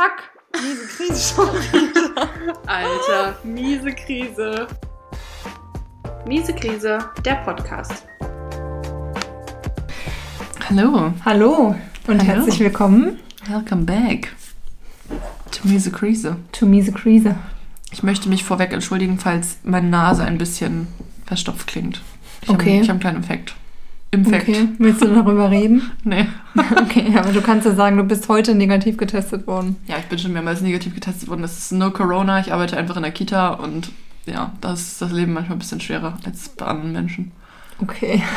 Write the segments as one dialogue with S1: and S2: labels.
S1: Fuck. Miese Krise schon wieder. Alter, miese Krise. Miese Krise, der Podcast.
S2: Hallo,
S3: Hallo und
S2: Hallo.
S3: herzlich willkommen
S2: welcome back to Miese Krise.
S3: to Miese Krise.
S2: Ich möchte mich vorweg entschuldigen, falls meine Nase ein bisschen verstopft klingt. Ich
S3: Okay.
S2: Habe, ich habe einen kleinen Infekt. Infekt.
S3: Okay, willst du darüber reden?
S2: Nee.
S3: Okay, aber du kannst ja sagen, du bist heute negativ getestet worden.
S2: Ja, ich bin schon mehrmals negativ getestet worden. Das ist nur Corona. Ich arbeite einfach in der Kita und ja, da ist das Leben manchmal ein bisschen schwerer als bei anderen Menschen.
S3: Okay.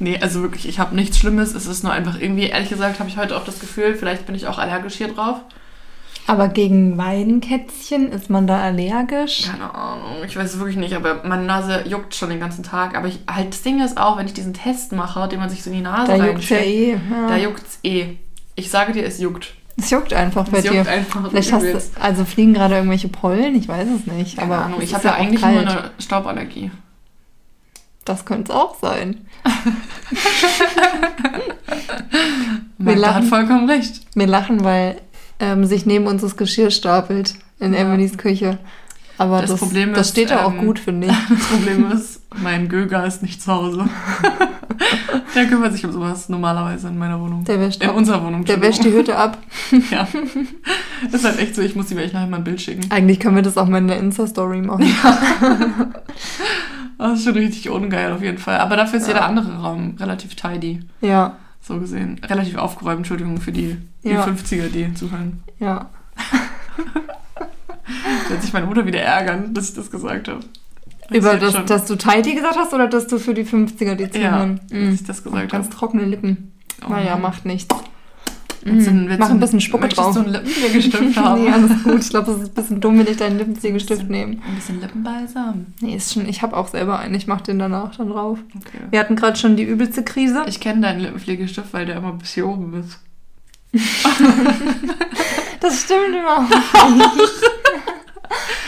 S2: Nee, also wirklich, ich habe nichts Schlimmes. Es ist nur einfach irgendwie, ehrlich gesagt, habe ich heute auch das Gefühl, vielleicht bin ich auch allergisch hier drauf.
S3: Aber gegen Weidenkätzchen ist man da allergisch?
S2: Keine Ahnung, ich weiß es wirklich nicht, aber meine Nase juckt schon den ganzen Tag. Aber ich, halt, das Ding ist auch, wenn ich diesen Test mache, den man sich so in die Nase
S3: Da juckt's ja eh. Ja.
S2: da juckt's eh. Ich sage dir, es juckt.
S3: es juckt einfach bei
S2: Es juckt
S3: dir.
S2: einfach.
S3: Vielleicht hast du, also fliegen gerade irgendwelche Pollen, ich weiß es nicht.
S2: Keine
S3: aber
S2: Ahnung, ich habe ja eigentlich
S3: kalt.
S2: nur eine Stauballergie.
S3: Das könnte es auch sein.
S2: Magda hat
S3: lachen.
S2: vollkommen recht.
S3: Wir lachen, weil ähm, sich neben uns das Geschirr stapelt in
S2: Ja.
S3: Emilys Küche. Aber
S2: Das
S3: das,
S2: Problem
S3: das
S2: ist,
S3: steht ja auch
S2: ähm,
S3: gut, finde ich.
S2: Das Problem ist, mein Göger ist nicht zu Hause. Der kümmert sich um sowas normalerweise in meiner Wohnung.
S3: Der wäscht
S2: in
S3: ab.
S2: unserer Wohnung.
S3: Der wäscht die Hütte ab.
S2: Ja. Das ist halt echt so, ich muss ihm echt nachher mal ein Bild schicken.
S3: Eigentlich können wir das auch mal in der Insta-Story machen.
S2: Das ist schon richtig ungeil auf jeden Fall. Aber dafür ist
S3: Ja.
S2: jeder andere Raum relativ tidy.
S3: Ja,
S2: So gesehen. Relativ aufgeräumt, Entschuldigung für die, die
S3: Ja.
S2: 50er, die zuhören.
S3: ja.
S2: Da wird sich meine Mutter wieder ärgern, dass ich das gesagt habe.
S3: Über das,
S2: schon.
S3: dass du tidy gesagt hast oder dass du für die 50er die
S2: Ja,
S3: zuhören?
S2: dass
S3: Mhm.
S2: ich das gesagt
S3: Ganz
S2: habe.
S3: trockene Lippen.
S2: Oh
S3: naja, macht nichts.
S2: Willst du-
S3: Mhm.
S2: willst
S3: Mach
S2: du-
S3: ein bisschen Spucke
S2: möchtest
S3: drauf.
S2: du einen Lippenpflegestift haben?
S3: nee, alles gut. Ich glaube, es ist ein bisschen dumm, wenn ich deinen Lippenpflegestift nehme.
S2: Ein bisschen Lippenbalsam.
S3: Nee, ist schon, ich habe auch selber einen. Ich mache den danach dann drauf.
S2: Okay.
S3: Wir hatten gerade schon die übelste Krise.
S2: Ich kenne deinen Lippenpflegestift, weil der immer bis hier oben ist.
S3: Das stimmt überhaupt nicht.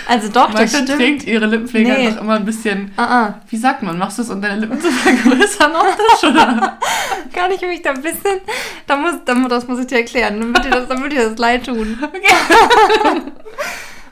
S3: Also doch, das
S2: Magda
S3: stimmt.
S2: trägt ihre Lippenpflege
S3: Nee.
S2: einfach immer ein bisschen.
S3: Ah, ah.
S2: Wie sagt man? Machst du es, um deine Lippen zu vergrößern optisch, oder?
S3: Kann ich mich da ein bisschen. Da muss, da, muss- das muss ich dir erklären. Dann wird dir das, dir das leid tun.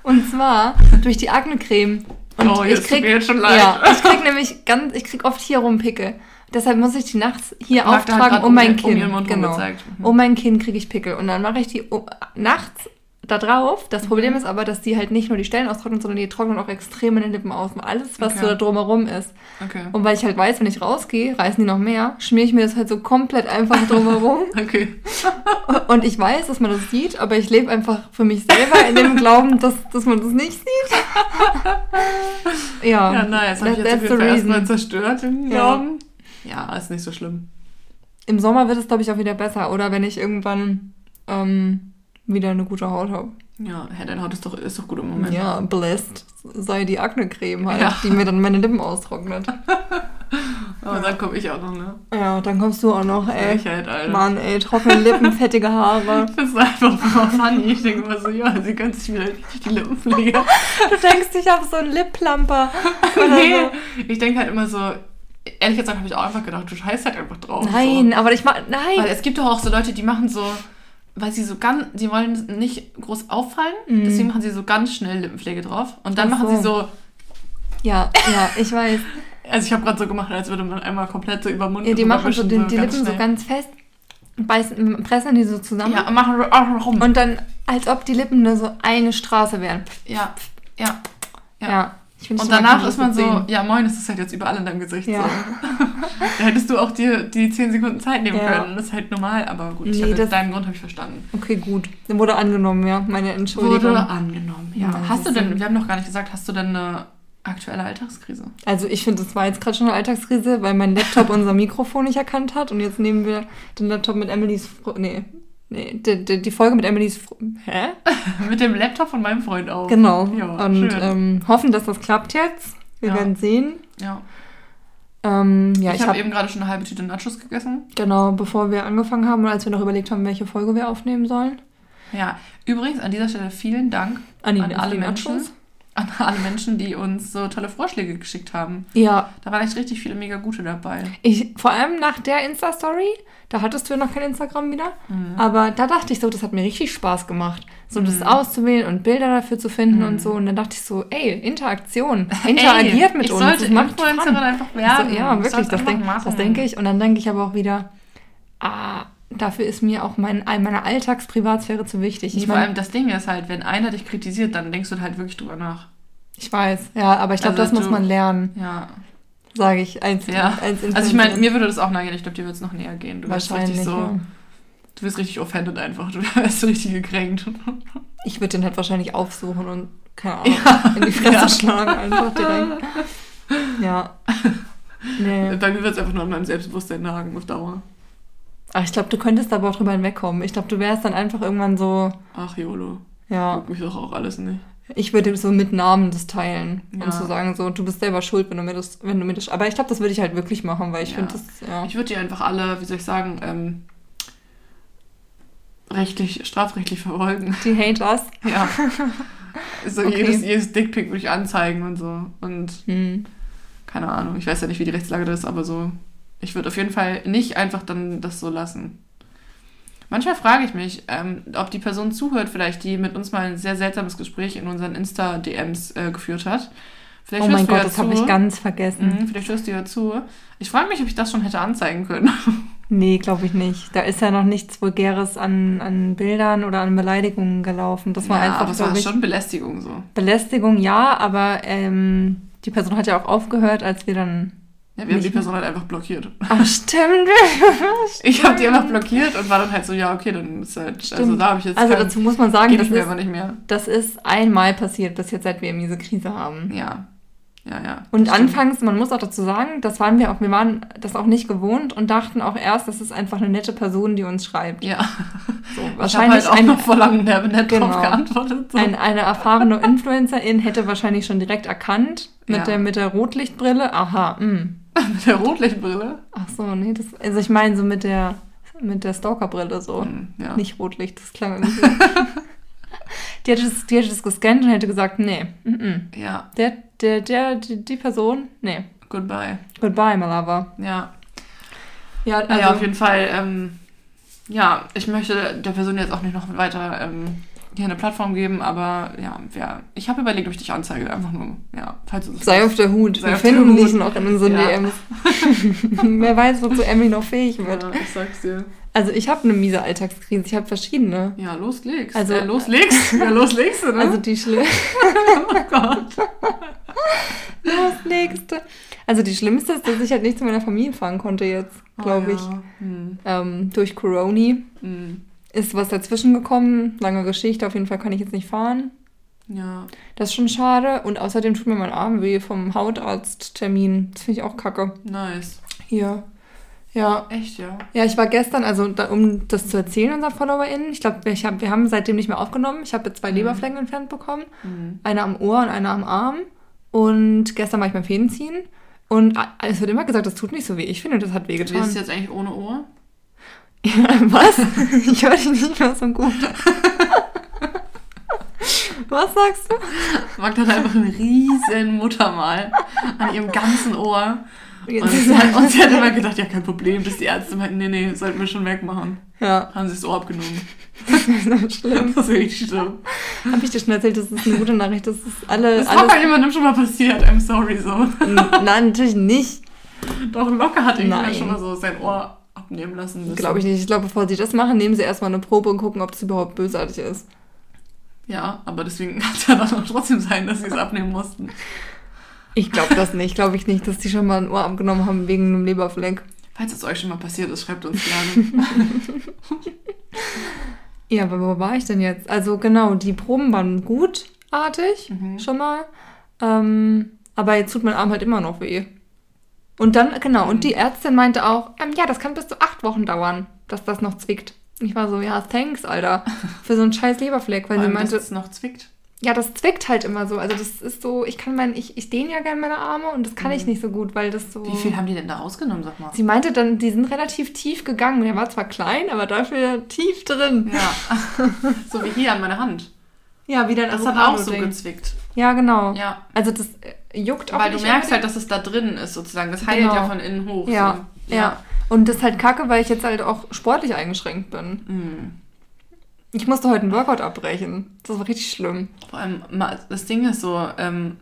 S3: Und zwar durch die Aknecreme. Und
S2: oh,
S3: ich
S2: jetzt tut
S3: krieg,
S2: mir jetzt schon leid.
S3: ja, ich krieg nämlich ganz, ich krieg oft hier rum Pickel. Deshalb muss ich die nachts hier
S2: hat
S3: auftragen um mein
S2: um
S3: Kinn.
S2: Mund
S3: genau.
S2: Mhm.
S3: Um mein Kinn kriege ich Pickel. Und dann mache ich die um, nachts da drauf. Das
S2: Mhm.
S3: Problem ist aber, dass die halt nicht nur die Stellen austrocknen, sondern die trocknen auch extrem in den Lippen aus. Alles, was
S2: Okay.
S3: so da drumherum ist.
S2: Okay.
S3: Und weil ich halt weiß, wenn ich rausgehe, reißen die noch mehr, schmiere ich mir das halt so komplett einfach drumherum.
S2: Okay.
S3: Und ich weiß, dass man das sieht, aber ich lebe einfach für mich selber in dem Glauben, dass, dass man das nicht sieht. ja,
S2: Ja, nice. Hab ich jetzt auf jeden Fall erstmal zerstört, den
S3: Ja.
S2: Glauben. Ja, ist nicht so schlimm.
S3: Im Sommer wird es, glaube ich, auch wieder besser. Oder wenn ich irgendwann ähm, wieder eine gute Haut habe.
S2: Ja, hey, deine Haut ist doch, ist doch gut im Moment.
S3: Ja, blessed sei die Akne-Creme halt,
S2: Ja.
S3: die mir dann meine Lippen austrocknet.
S2: Aber dann komme ich auch noch, ne?
S3: Ja, dann kommst du auch noch, ey.
S2: Ich halt, Alter.
S3: Mann, ey, trockene Lippen, fettige Haare.
S2: Das ist einfach immer funny. Ich denke immer so, ja, sie gönnt sich wieder richtig die Lippenpflege.
S3: Du denkst, ich habe so einen Lip-Plumper. Oder
S2: nee,
S3: so.
S2: ich denke halt immer so, ehrlich gesagt habe ich auch einfach gedacht, du scheißt halt einfach drauf.
S3: Nein,
S2: So.
S3: aber ich mach. Nein.
S2: Weil es gibt doch auch so Leute, die machen so, weil sie so ganz, sie wollen nicht groß auffallen,
S3: Mhm.
S2: deswegen machen sie so ganz schnell Lippenpflege drauf. Und dann
S3: Ach
S2: machen
S3: so.
S2: sie so,
S3: Ja, ja, ich weiß.
S2: also ich habe gerade so gemacht, als würde man einmal komplett so über den Mund
S3: Ja, die machen so
S2: wischen,
S3: die, die Lippen so
S2: schnell.
S3: ganz fest, beißen, pressen die so zusammen.
S2: Ja, und machen auch rum.
S3: Und dann, als ob die Lippen nur so eine Straße wären.
S2: ja, ja.
S3: Ja.
S2: Ja.
S3: Ich
S2: Und
S3: ich
S2: danach ist man so,
S3: sehen.
S2: ja moin, das ist halt jetzt überall in deinem Gesicht
S3: Ja.
S2: so. da hättest du auch dir die 10 Sekunden Zeit nehmen
S3: Ja.
S2: können. Das ist halt normal, aber gut, ich
S3: Nee,
S2: jetzt
S3: das-
S2: deinen Grund habe ich verstanden.
S3: Okay, gut. Dann wurde angenommen, ja. Meine Entschuldigung.
S2: Wurde angenommen, ja.
S3: Ja,
S2: hast du. denn, wir haben noch gar nicht gesagt, hast du denn eine aktuelle Alltagskrise?
S3: Also ich finde, das war jetzt gerade schon eine Alltagskrise, weil mein Laptop unser Mikrofon nicht erkannt hat. Und jetzt nehmen wir den Laptop mit Emilys... Fr nee, nee, die, die, die Folge mit Emilys... Hä?
S2: Mit dem Laptop von meinem Freund auf.
S3: Genau.
S2: Ja,
S3: und
S2: schön.
S3: ähm, hoffen, dass das klappt jetzt. Wir
S2: Ja.
S3: werden sehen.
S2: ja.
S3: Ähm, ja,
S2: ich
S3: ich
S2: habe
S3: habe
S2: eben gerade schon eine halbe Tüte Nachos gegessen.
S3: genau, bevor wir angefangen haben und als wir noch überlegt haben, welche Folge wir aufnehmen sollen.
S2: Ja, übrigens an dieser Stelle vielen Dank
S3: An,
S2: An alle Menschen.
S3: Nachos.
S2: An alle Menschen, die uns so tolle Vorschläge geschickt haben.
S3: Ja,
S2: Da waren echt richtig viele mega gute dabei.
S3: ich, vor allem nach der Insta-Story, da hattest du ja noch kein Instagram wieder,
S2: Mhm.
S3: aber da dachte ich so, das hat mir richtig Spaß gemacht, so das auszuwählen und Bilder dafür zu finden
S2: Mhm.
S3: und so. Und dann dachte ich so, ey, Interaktion, interagiert
S2: Ey,
S3: mit
S2: ich
S3: uns.
S2: sollte
S3: das macht
S2: Influencerin einfach werden.
S3: So, ja,
S2: Ich
S3: wirklich, das, denk, das denke ich. Und dann denke ich aber auch wieder, ah, dafür ist mir auch mein, meine Alltagsprivatsphäre zu wichtig.
S2: Ich vor allem das Ding ist halt, wenn einer dich kritisiert, dann denkst du halt wirklich drüber nach.
S3: ich weiß, ja, aber ich glaube,
S2: Also
S3: das muss
S2: du-
S3: man lernen,
S2: Ja.
S3: sage ich als,
S2: Ja.
S3: als
S2: Also ich meine, mir würde das auch nahe gehen. Ich glaube, dir würde es noch näher gehen. Du
S3: wahrscheinlich.
S2: richtig so,
S3: ja.
S2: du wirst richtig offended einfach. Du wärst so richtig gekränkt.
S3: Ich würde den halt wahrscheinlich aufsuchen und, keine Ahnung,
S2: Ja.
S3: in die Fresse
S2: Ja.
S3: schlagen einfach direkt. Ja. Nee.
S2: Bei mir wird es einfach nur an meinem Selbstbewusstsein nagen auf Dauer.
S3: Ach, ich glaube, du könntest aber auch drüber hinwegkommen. Ich glaube, du wärst dann einfach irgendwann so,
S2: Ach, YOLO.
S3: ja,
S2: Guck mich doch auch alles nicht.
S3: ich würde so mit Namen das teilen
S2: Ja.
S3: und zu sagen, so, du bist selber schuld, wenn du mir das, wenn du mir das, aber ich glaube, das würde ich halt wirklich machen, weil ich
S2: Ja.
S3: finde das, ja.
S2: Ich würde die einfach alle, wie soll ich sagen, ähm, rechtlich, strafrechtlich verfolgen.
S3: Die Haters.
S2: Ja. So
S3: Okay.
S2: jedes, jedes Dickpick würde ich anzeigen und so. Und
S3: Hm.
S2: keine Ahnung, ich weiß ja nicht, wie die Rechtslage da ist, aber so, ich würde auf jeden Fall nicht einfach dann das so lassen. Manchmal frage ich mich, ähm, ob die Person zuhört, vielleicht, die mit uns mal ein sehr seltsames Gespräch in unseren Insta-DMs äh, geführt hat. Vielleicht
S3: Oh mein Gott,
S2: ja
S3: das habe ich ganz vergessen.
S2: Mhm, vielleicht hörst du ja zu. Ich frage mich, ob ich das schon hätte anzeigen können.
S3: Nee, glaube ich nicht. Da ist ja noch nichts Vulgäres an, an Bildern oder an Beleidigungen gelaufen. Das war
S2: ja,
S3: einfach,
S2: aber es war
S3: ich,
S2: schon Belästigung so.
S3: Belästigung, ja, aber ähm, die Person hat ja auch aufgehört, als wir dann.
S2: Ja, wir haben die Person halt einfach blockiert.
S3: Ach, stimmt.
S2: Ich habe die einfach blockiert und war dann halt so, ja, okay, dann ist halt, also
S3: Stimmt.
S2: da habe ich jetzt
S3: Also
S2: kein,
S3: dazu muss man sagen, das
S2: ich
S3: ist,
S2: nicht mehr.
S3: das ist einmal passiert, bis jetzt, seit wir diese Krise haben.
S2: Ja, ja, ja.
S3: Und anfangs, man muss auch dazu sagen, das waren wir auch, wir waren das auch nicht gewohnt und dachten auch erst, das ist einfach eine nette Person, die uns schreibt.
S2: Ja,
S3: So,
S2: ich
S3: wahrscheinlich
S2: halt auch
S3: ein,
S2: noch vor langem nett
S3: Genau.
S2: drauf geantwortet. So.
S3: ein, eine erfahrene Influencerin hätte wahrscheinlich schon direkt erkannt mit,
S2: Ja.
S3: der, mit der Rotlichtbrille. Aha, mh.
S2: Mit der Rotlichtbrille.
S3: Ach so, nee, das, also ich meine so mit der, mit der Stalkerbrille so.
S2: Hm, Ja.
S3: Nicht Rotlicht, das klang irgendwie. die, hätte das, die hätte das gescannt und hätte gesagt, nee, mm -mm.
S2: ja,
S3: Der, der, der, die, die Person, nee.
S2: goodbye.
S3: Goodbye, my lover.
S2: Ja,
S3: Ja, also,
S2: naja, auf jeden Fall, ähm, ja, ich möchte der Person jetzt auch nicht noch weiter ähm, hier eine Plattform geben, aber ja, wer, ich habe überlegt, ob ich dich anzeige, einfach nur, ja, falls du
S3: sei auf der Hut.
S2: Sei
S3: Wir finden dich noch in unseren
S2: Ja.
S3: DMs. Wer weiß, wozu Emmy noch fähig wird.
S2: Ja, ich sag's dir.
S3: Also ich habe eine miese Alltagskrise. Ich habe verschiedene.
S2: Ja, loslegst.
S3: Also-
S2: äh, loslegst? Ja, loslegst du, ne?
S3: Also die schlimm.
S2: oh Gott.
S3: Nächste. Also die schlimmste ist, dass ich halt nicht zu meiner Familie fahren konnte jetzt, glaube
S2: oh,
S3: ich.
S2: ja. Hm,
S3: Ähm, durch Coroni
S2: hm.
S3: Ist was dazwischen gekommen. Lange Geschichte, auf jeden Fall kann ich jetzt nicht fahren.
S2: Ja,
S3: Das ist schon schade. Und außerdem tut mir mein Arm weh vom Hautarzttermin. Das finde ich auch kacke.
S2: nice.
S3: Hier. Ja.
S2: Echt, ja.
S3: Ja, ich war gestern, also da, um das zu erzählen, unseren FollowerInnen, ich glaube, hab, wir haben seitdem nicht mehr aufgenommen. Ich habe jetzt zwei
S2: Mhm.
S3: Leberflecken entfernt bekommen.
S2: Hm.
S3: Eine am Ohr und eine am Arm. Und gestern war ich beim Fädenziehen. Und es wird immer gesagt, das tut nicht so weh. Ich finde, das hat
S2: Wie ist
S3: wehgetan.
S2: es jetzt eigentlich ohne Ohr?
S3: Was? Ich höre dich nicht mehr so gut. Was sagst du?
S2: Magda hat einfach ein riesen Muttermal an ihrem ganzen Ohr. Und
S3: Jetzt
S2: sie, hat, und sie hat immer gedacht, ja, kein Problem, bis die Ärzte meinten, nee, nee, sollten wir schon wegmachen.
S3: Ja,
S2: Haben sie das Ohr abgenommen.
S3: das ist schlimm.
S2: Das ist wirklich schlimm.
S3: Habe ich dir schon erzählt, das ist eine gute Nachricht. Das ist alle.
S2: Das
S3: alles,
S2: locker jemandem schon mal passiert, I'm sorry, so.
S3: Nein, natürlich nicht.
S2: Doch, locker hat irgendjemand schon mal so sein Ohr abnehmen lassen müssen.
S3: Glaube ich nicht. Ich glaube, bevor sie das machen, nehmen sie erstmal eine Probe und gucken, ob es überhaupt bösartig ist.
S2: Ja, aber deswegen kann es ja dann auch trotzdem sein, dass sie es abnehmen mussten.
S3: Ich glaube das nicht. Glaube ich nicht, dass die schon mal ein Ohr abgenommen haben wegen einem Leberfleck.
S2: Falls es euch schon mal passiert ist, schreibt uns gerne.
S3: Ja, aber wo war ich denn jetzt? Also genau, die Proben waren gutartig,
S2: Mhm.
S3: schon mal. Ähm, aber jetzt tut mein Arm halt immer noch weh. Und dann, genau, und die Ärztin meinte auch, ähm, ja, das kann bis zu acht Wochen dauern, dass das noch zwickt. Ich war so, ja, thanks, Alter, für so einen scheiß Leberfleck, weil sie
S2: allem, dass
S3: meinte,
S2: es noch zwickt.
S3: ja, das zwickt halt immer so. Also das ist so, ich kann mein, ich, ich dehne ja gerne meine Arme und das kann ich nicht so gut, weil das so.
S2: Mhm. Wie viel haben die denn da rausgenommen, sag mal?
S3: Sie meinte dann, die sind relativ tief gegangen. Der war zwar klein, aber dafür tief drin.
S2: Ja, so wie hier an meiner Hand.
S3: Ja, wie dein
S2: Das hat auch so gezwickt.
S3: Ja, genau.
S2: Ja.
S3: Also das äh, juckt auch
S2: Weil du merkst halt, dass es da drin ist, sozusagen. Das heilt
S3: Genau.
S2: ja von innen hoch.
S3: Ja,
S2: so.
S3: ja. Und das ist halt kacke, weil ich jetzt halt auch sportlich eingeschränkt bin.
S2: Mhm.
S3: Ich musste heute einen Workout abbrechen. Das war richtig schlimm.
S2: Vor allem, das Ding ist so, ähm,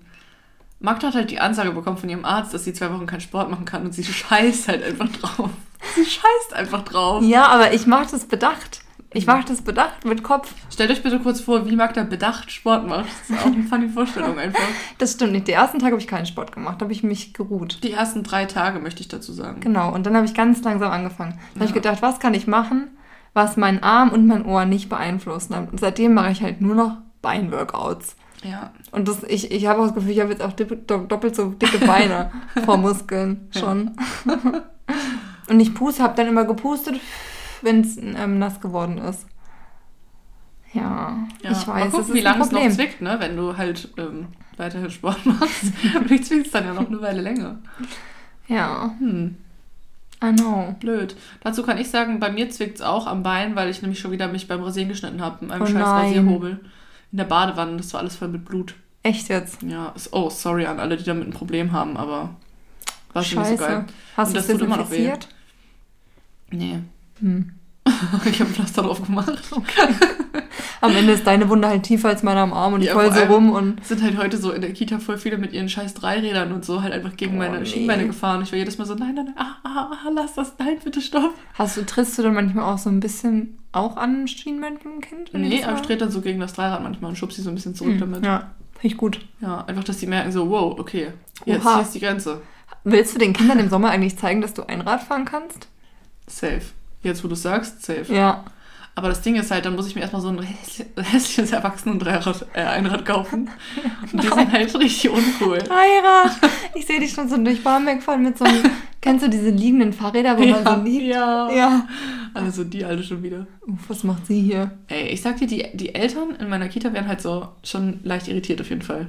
S2: Magda hat halt die Ansage bekommen von ihrem Arzt, dass sie zwei Wochen keinen Sport machen kann und sie scheißt halt einfach drauf. Sie scheißt einfach drauf.
S3: Ja, aber ich mache das bedacht. Ich mache das bedacht mit Kopf.
S2: Stellt euch bitte kurz vor, wie Magda bedacht Sport macht. Das ist auch eine funny Vorstellung einfach.
S3: Das stimmt nicht. Die ersten Tage habe ich keinen Sport gemacht. Da habe ich mich geruht.
S2: Die ersten drei Tage möchte ich dazu sagen.
S3: Genau. Und dann habe ich ganz langsam angefangen. Dann habe ich
S2: Ja.
S3: gedacht, was kann ich machen, was meinen Arm und mein Ohr nicht beeinflussen. Und seitdem mache ich halt nur noch Beinworkouts.
S2: Ja.
S3: Und das, ich, ich habe auch das Gefühl, ich habe jetzt auch doppelt so dicke Beine vor Muskeln schon. Und ich puste, habe dann immer gepustet, wenn es ähm, nass geworden ist. Ja,
S2: ja.
S3: ich
S2: Mal
S3: weiß,
S2: gucken,
S3: das ist
S2: wie lange es noch zwickt, ne? wenn du halt ähm, weiterhin Sport machst. Vielleicht zwickt es dann ja noch eine Weile länger.
S3: Ja,
S2: Hm,
S3: I know.
S2: blöd. Dazu kann ich sagen, bei mir zwickt es auch am Bein, weil ich nämlich schon wieder mich beim Rasieren geschnitten habe. Mit einem
S3: Oh
S2: scheiß
S3: nein.
S2: Rasierhobel. In der Badewanne. Das war alles voll mit Blut.
S3: Echt jetzt?
S2: Ja, oh, sorry an alle, die damit ein Problem haben, aber war schon nicht so geil.
S3: Hast du
S2: das tut immer noch weh. Nee.
S3: Hm.
S2: ich habe Pflaster drauf gemacht.
S3: Am Ende ist deine Wunde halt tiefer als meine am Arm und
S2: Ja,
S3: ich voll
S2: vor
S3: so rum und
S2: Es sind halt heute so in der Kita voll viele mit ihren scheiß Dreirädern und so halt einfach gegen
S3: Oh,
S2: meine
S3: nee.
S2: Schienbeine gefahren. Ich war jedes Mal so, nein, nein, nein, ah, ah, ah, lass das, nein, bitte stopp.
S3: hast du, trittst du dann manchmal auch so ein bisschen auch an Schienbein von einem Kind?
S2: Nee, aber ich trete dann so gegen das Dreirad manchmal und schub sie so ein bisschen zurück
S3: Hm,
S2: damit.
S3: Ja, finde ich gut.
S2: Ja, einfach, dass die merken so, wow, okay, jetzt
S3: Oha.
S2: hier ist die Grenze.
S3: Willst du den Kindern im Sommer eigentlich zeigen, dass du Einrad fahren kannst?
S2: Safe. Jetzt, wo du sagst, safe.
S3: Ja.
S2: Aber das Ding ist halt, dann muss ich mir erstmal so ein hässli- hässliches Erwachsenen-Dreirad, äh, Einrad kaufen. Und die sind halt richtig uncool.
S3: Dreirad! Ich sehe dich schon so durch Barmbek fahren mit so einem. kennst du diese liegenden Fahrräder, wo man so liegt?
S2: ja.
S3: Ja.
S2: Also die alte schon wieder.
S3: Uff, was macht sie hier?
S2: Ey, ich sag dir, die, die Eltern in meiner Kita wären halt so schon leicht irritiert auf jeden Fall.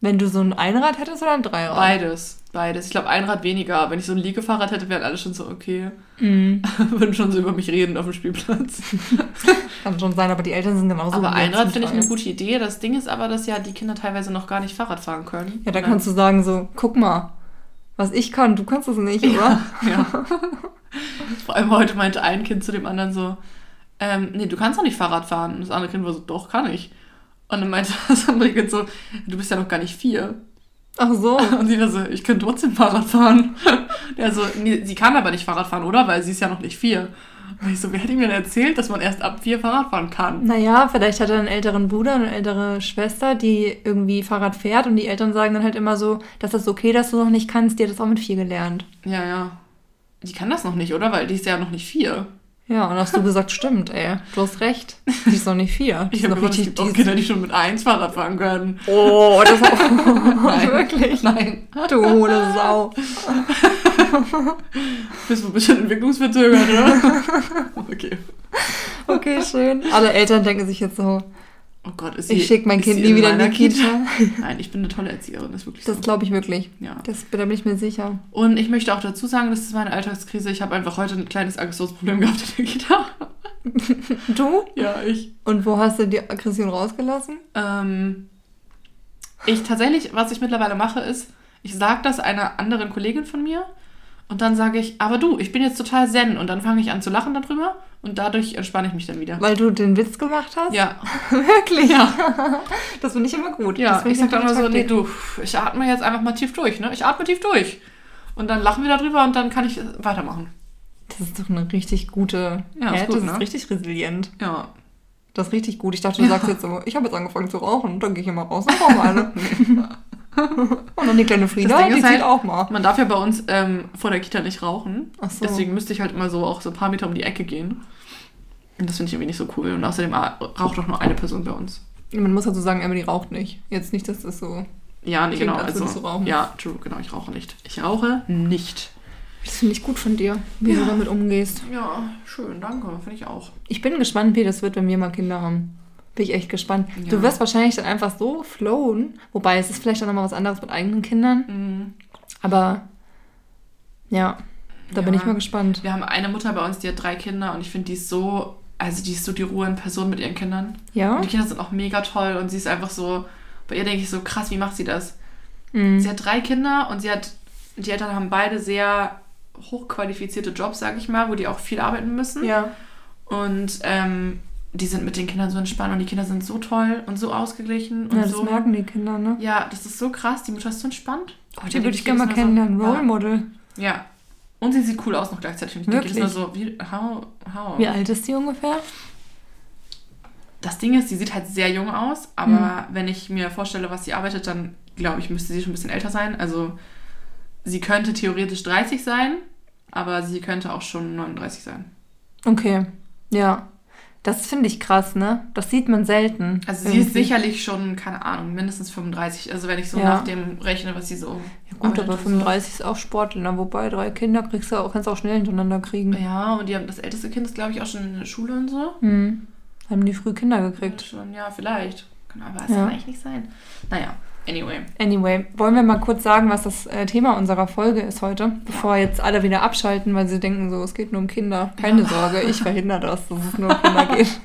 S3: Wenn du so ein Einrad hättest oder ein Dreirad?
S2: Beides, beides. Ich glaube, ein Rad weniger. Wenn ich so ein Liegefahrrad hätte, wären alle schon so, okay.
S3: Mhm.
S2: Würden schon so über mich reden auf dem Spielplatz.
S3: Kann schon sein, aber die Eltern sind genauso.
S2: aber
S3: wie
S2: ein
S3: jetzt
S2: Rad
S3: zum
S2: finde ich eine gute Idee. Das Ding ist aber, dass ja die Kinder teilweise noch gar nicht Fahrrad fahren können.
S3: Ja, da kannst du sagen so, guck mal, was ich kann, du kannst das nicht, oder?
S2: Ja. Vor allem heute meinte ein Kind zu dem anderen so, ähm, nee, du kannst doch nicht Fahrrad fahren. Und das andere Kind war so, doch, kann ich. Und dann meinte das andere Kind so, du bist ja noch gar nicht vier.
S3: Ach so.
S2: Und sie war so, ich kann trotzdem Fahrrad fahren. Der so, nee, sie kann aber nicht Fahrrad fahren, oder? Weil sie ist ja noch nicht vier. Und ich so, wer hat ihm denn erzählt, dass man erst ab vier Fahrrad fahren kann?
S3: Naja, vielleicht hat er einen älteren Bruder, eine ältere Schwester, die irgendwie Fahrrad fährt und die Eltern sagen dann halt immer so, dass das okay, dass du noch nicht kannst, die hat das auch mit vier gelernt.
S2: Ja, ja. Die kann das noch nicht, oder? Weil die ist ja noch nicht vier.
S3: Ja, und hast du gesagt, stimmt, ey, du hast recht. Die ist noch nicht vier. Die
S2: Ich
S3: ist
S2: habe
S3: noch richtig, die
S2: Kinder, die schon mit eins Fahrrad fahren können.
S3: Oh, das
S2: Nein.
S3: wirklich.
S2: Nein.
S3: Du hohle Sau.
S2: Bist du ein bisschen entwicklungsverzögert, oder? okay.
S3: Okay, schön. Alle Eltern denken sich jetzt so,
S2: Oh Gott, ist
S3: ich
S2: sie-
S3: schicke mein Kind nie wieder in die Kita.
S2: Nein, ich bin eine tolle Erzieherin, das ist wirklich
S3: Das
S2: so.
S3: glaube ich wirklich.
S2: Ja.
S3: Das, da bin ich mir sicher.
S2: Und ich möchte auch dazu sagen, das ist meine Alltagskrise. Ich habe einfach heute ein kleines Aggressionsproblem gehabt in der Kita.
S3: Du?
S2: Ja, ich.
S3: Und wo hast du die Aggression rausgelassen?
S2: Ähm, ich tatsächlich, was ich mittlerweile mache, ist, ich sage das einer anderen Kollegin von mir und dann sage ich, aber du, ich bin jetzt total zen und dann fange ich an zu lachen darüber und dadurch entspanne ich mich dann wieder.
S3: Weil du den Witz gemacht hast?
S2: Ja,
S3: Wirklich? Ja. Das finde ich immer gut.
S2: ja,
S3: finde
S2: ich sage dann immer so, nee, du, ich atme jetzt einfach mal tief durch, ne? Ich atme tief durch. Und dann lachen wir darüber und dann kann ich weitermachen.
S3: Das ist doch eine richtig gute.
S2: Ja, ist gut,
S3: das
S2: ne?
S3: ist richtig resilient.
S2: Ja.
S3: Das ist richtig gut. Ich dachte, du sagst jetzt so, ich habe jetzt angefangen zu rauchen, dann gehe ich immer raus und rauche eine. und dann die kleine Frieda, die zieht
S2: halt-
S3: auch mal.
S2: Man darf ja bei uns ähm, vor der Kita nicht rauchen.
S3: Ach so.
S2: Deswegen müsste ich halt immer so auch so ein paar Meter um die Ecke gehen. Und das finde ich irgendwie nicht so cool. Und außerdem ah, raucht doch nur eine Person bei uns.
S3: Man muss dazu sagen, Emily raucht nicht. Jetzt nicht, dass das so.
S2: Ja, nee,
S3: Klingt,
S2: genau.
S3: als
S2: Also,
S3: du rauchen.
S2: Ja, true, genau. Ich rauche nicht. Ich rauche nicht.
S3: Das finde ich gut von dir, wie du
S2: Ja.
S3: damit umgehst.
S2: Ja, schön, danke. Finde ich auch.
S3: Ich bin gespannt, wie das wird, wenn wir mal Kinder haben. Bin ich echt gespannt.
S2: Ja.
S3: Du wirst wahrscheinlich dann einfach so flowen. Wobei, es ist vielleicht auch nochmal was anderes mit eigenen Kindern.
S2: Mhm.
S3: Aber ja, da bin
S2: Ja.
S3: ich mal gespannt.
S2: Wir haben eine Mutter bei uns, die hat drei Kinder und ich finde, die ist so, also die ist so die Ruhe in Person mit ihren Kindern.
S3: Ja?
S2: Und die Kinder sind auch mega toll und sie ist einfach so, Bei ihr denke ich so, krass, wie macht sie das?
S3: Mhm.
S2: Sie hat drei Kinder und sie hat, die Eltern haben beide sehr hochqualifizierte Jobs, sag ich mal, wo die auch viel arbeiten müssen.
S3: Ja.
S2: Und ähm, die sind mit den Kindern so entspannt und die Kinder sind so toll und so ausgeglichen und
S3: ja, das
S2: so.
S3: merken die Kinder, ne?
S2: Ja, das ist so krass. Die Mutter ist so entspannt.
S3: Oh, die würde ich gerne mal
S2: jedes so-
S3: kennenlernen. Role
S2: Ja.
S3: Model.
S2: Ja. Und sie sieht cool aus noch gleichzeitig. Und ich denke
S3: Wirklich?
S2: jedes Mal so, wie, how, how?
S3: Wie alt ist die ungefähr?
S2: Das Ding ist, sie sieht halt sehr jung aus, aber wenn ich mir vorstelle, was sie arbeitet, dann glaube ich, müsste sie schon ein bisschen älter sein. Also sie könnte theoretisch 30 sein, aber sie könnte auch schon 39 sein.
S3: Okay. Ja. Das finde ich krass, ne? Das sieht man selten.
S2: Also sie ist
S3: irgendwie.
S2: sicherlich schon, keine Ahnung, mindestens 35. Also wenn ich so
S3: Ja.
S2: nach dem rechne, was sie so.
S3: Ja, gut, aber
S2: und so.
S3: 35 ist auch Sportler, ne? wobei drei Kinder kriegst du auch, kannst du auch schnell hintereinander kriegen.
S2: Ja, und die haben das älteste Kind ist, glaube ich, auch schon in der Schule und so.
S3: Hm. Haben die früh Kinder gekriegt.
S2: Schon, ja, vielleicht. Genau, aber es
S3: Ja.
S2: kann eigentlich nicht sein. Naja, anyway.
S3: Anyway, wollen wir mal kurz sagen, was das äh, Thema unserer Folge ist heute, bevor jetzt alle wieder abschalten, weil sie denken so, es geht nur um Kinder. Keine Sorge, ich verhindere das, dass es nur um Kinder geht.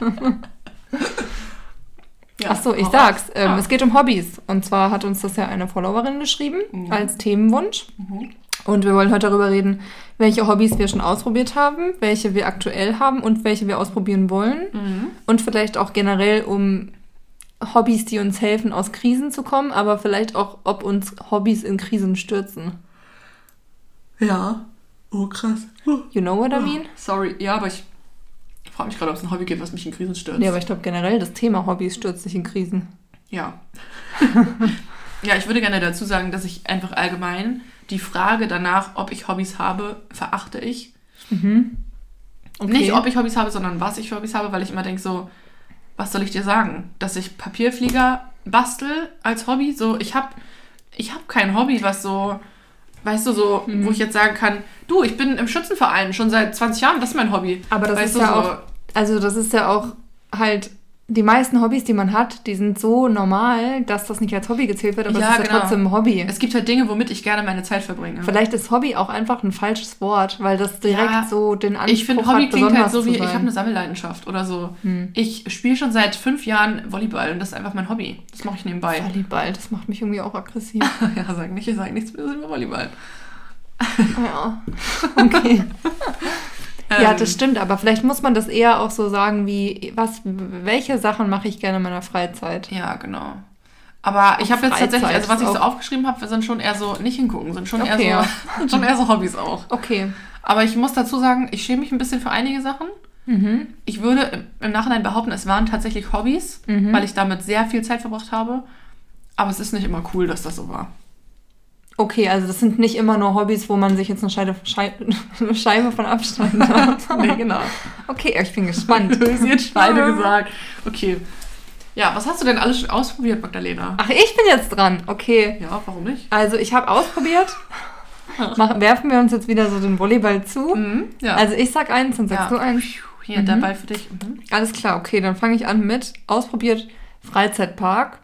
S2: Ja,
S3: Ach so, ich sag's. Ähm,
S2: Ah.
S3: Es geht um Hobbys. Und zwar hat uns das ja eine Followerin geschrieben
S2: Mhm.
S3: als Themenwunsch.
S2: Mhm.
S3: Und wir wollen heute darüber reden, welche Hobbys wir schon ausprobiert haben, welche wir aktuell haben und welche wir ausprobieren wollen.
S2: Mhm.
S3: Und vielleicht auch generell um Hobbys, die uns helfen, aus Krisen zu kommen, aber vielleicht auch, ob uns Hobbys in Krisen stürzen.
S2: Ja. Oh, krass.
S3: You know what I mean?
S2: Sorry, ja, aber ich frage mich gerade, ob es ein Hobby gibt, was mich in Krisen stört.
S3: Nee, aber ich glaube generell, das Thema Hobbys stürzt sich in Krisen.
S2: Ja. ja, ich würde gerne dazu sagen, dass ich einfach allgemein die Frage danach, ob ich Hobbys habe, verachte ich.
S3: Okay.
S2: Nicht, ob ich Hobbys habe, sondern was ich für Hobbys habe, weil ich immer denke so, was soll ich dir sagen? Dass ich Papierflieger bastel als Hobby? So, ich habe ich hab kein Hobby, was so, weißt du, so,
S3: Mhm.
S2: wo ich jetzt sagen kann, du, ich bin im Schützenverein schon seit 20 Jahren, das ist mein Hobby.
S3: Aber das
S2: weißt
S3: ist ja auch, also das ist ja auch halt, die meisten Hobbys, die man hat, die sind so normal, dass das nicht als Hobby gezählt wird, aber
S2: Ja,
S3: es ist ja
S2: genau.
S3: trotzdem ein Hobby.
S2: Es gibt halt Dinge, womit ich gerne meine Zeit verbringe.
S3: Vielleicht ist Hobby auch einfach ein falsches Wort, weil das direkt
S2: Ja,
S3: so den Anspruch
S2: Ich finde, Hobby
S3: hat,
S2: klingt halt so wie, ich habe eine Sammelleidenschaft oder so.
S3: Hm.
S2: Ich spiele schon seit fünf Jahren Volleyball und das ist einfach mein Hobby. Das mache ich nebenbei.
S3: Volleyball, das macht mich irgendwie auch aggressiv.
S2: ja, sag nicht, ich sag nichts mehr über Volleyball.
S3: ja. Okay. ja,
S2: Ähm,
S3: das stimmt, aber vielleicht muss man das eher auch so sagen wie, was, welche Sachen mache ich gerne in meiner Freizeit?
S2: Ja, genau. Aber ich habe jetzt tatsächlich, also was ich so aufgeschrieben habe, sind schon eher so, nicht hingucken, sind schon,
S3: Okay,
S2: eher, so, schon eher so Hobbys auch.
S3: Okay.
S2: Aber ich muss dazu sagen, ich schäme mich ein bisschen für einige Sachen.
S3: Mhm.
S2: Ich würde im, im Nachhinein behaupten, es waren tatsächlich Hobbys,
S3: Mhm.
S2: weil ich damit sehr viel Zeit verbracht habe. Aber es ist nicht immer cool, dass das so war.
S3: Okay, also das sind nicht immer nur Hobbys, wo man sich jetzt eine Scheibe, Schei eine Scheibe von abschneiden darf.
S2: nee, genau.
S3: Okay, ich bin gespannt.
S2: Du hast jetzt Schweine gesagt. Okay. Ja, was hast du denn alles schon ausprobiert, Magdalena?
S3: Ach, ich bin jetzt dran. Okay.
S2: Ja, warum nicht?
S3: Also ich habe ausprobiert. Mach, werfen wir uns jetzt wieder so den Volleyball zu.
S2: Mhm, ja.
S3: Also ich sag eins, dann sagst
S2: Ja.
S3: du eins.
S2: Hier, der Ball für dich. Mhm.
S3: Alles klar, okay, dann fange ich an mit ausprobiert Freizeitpark.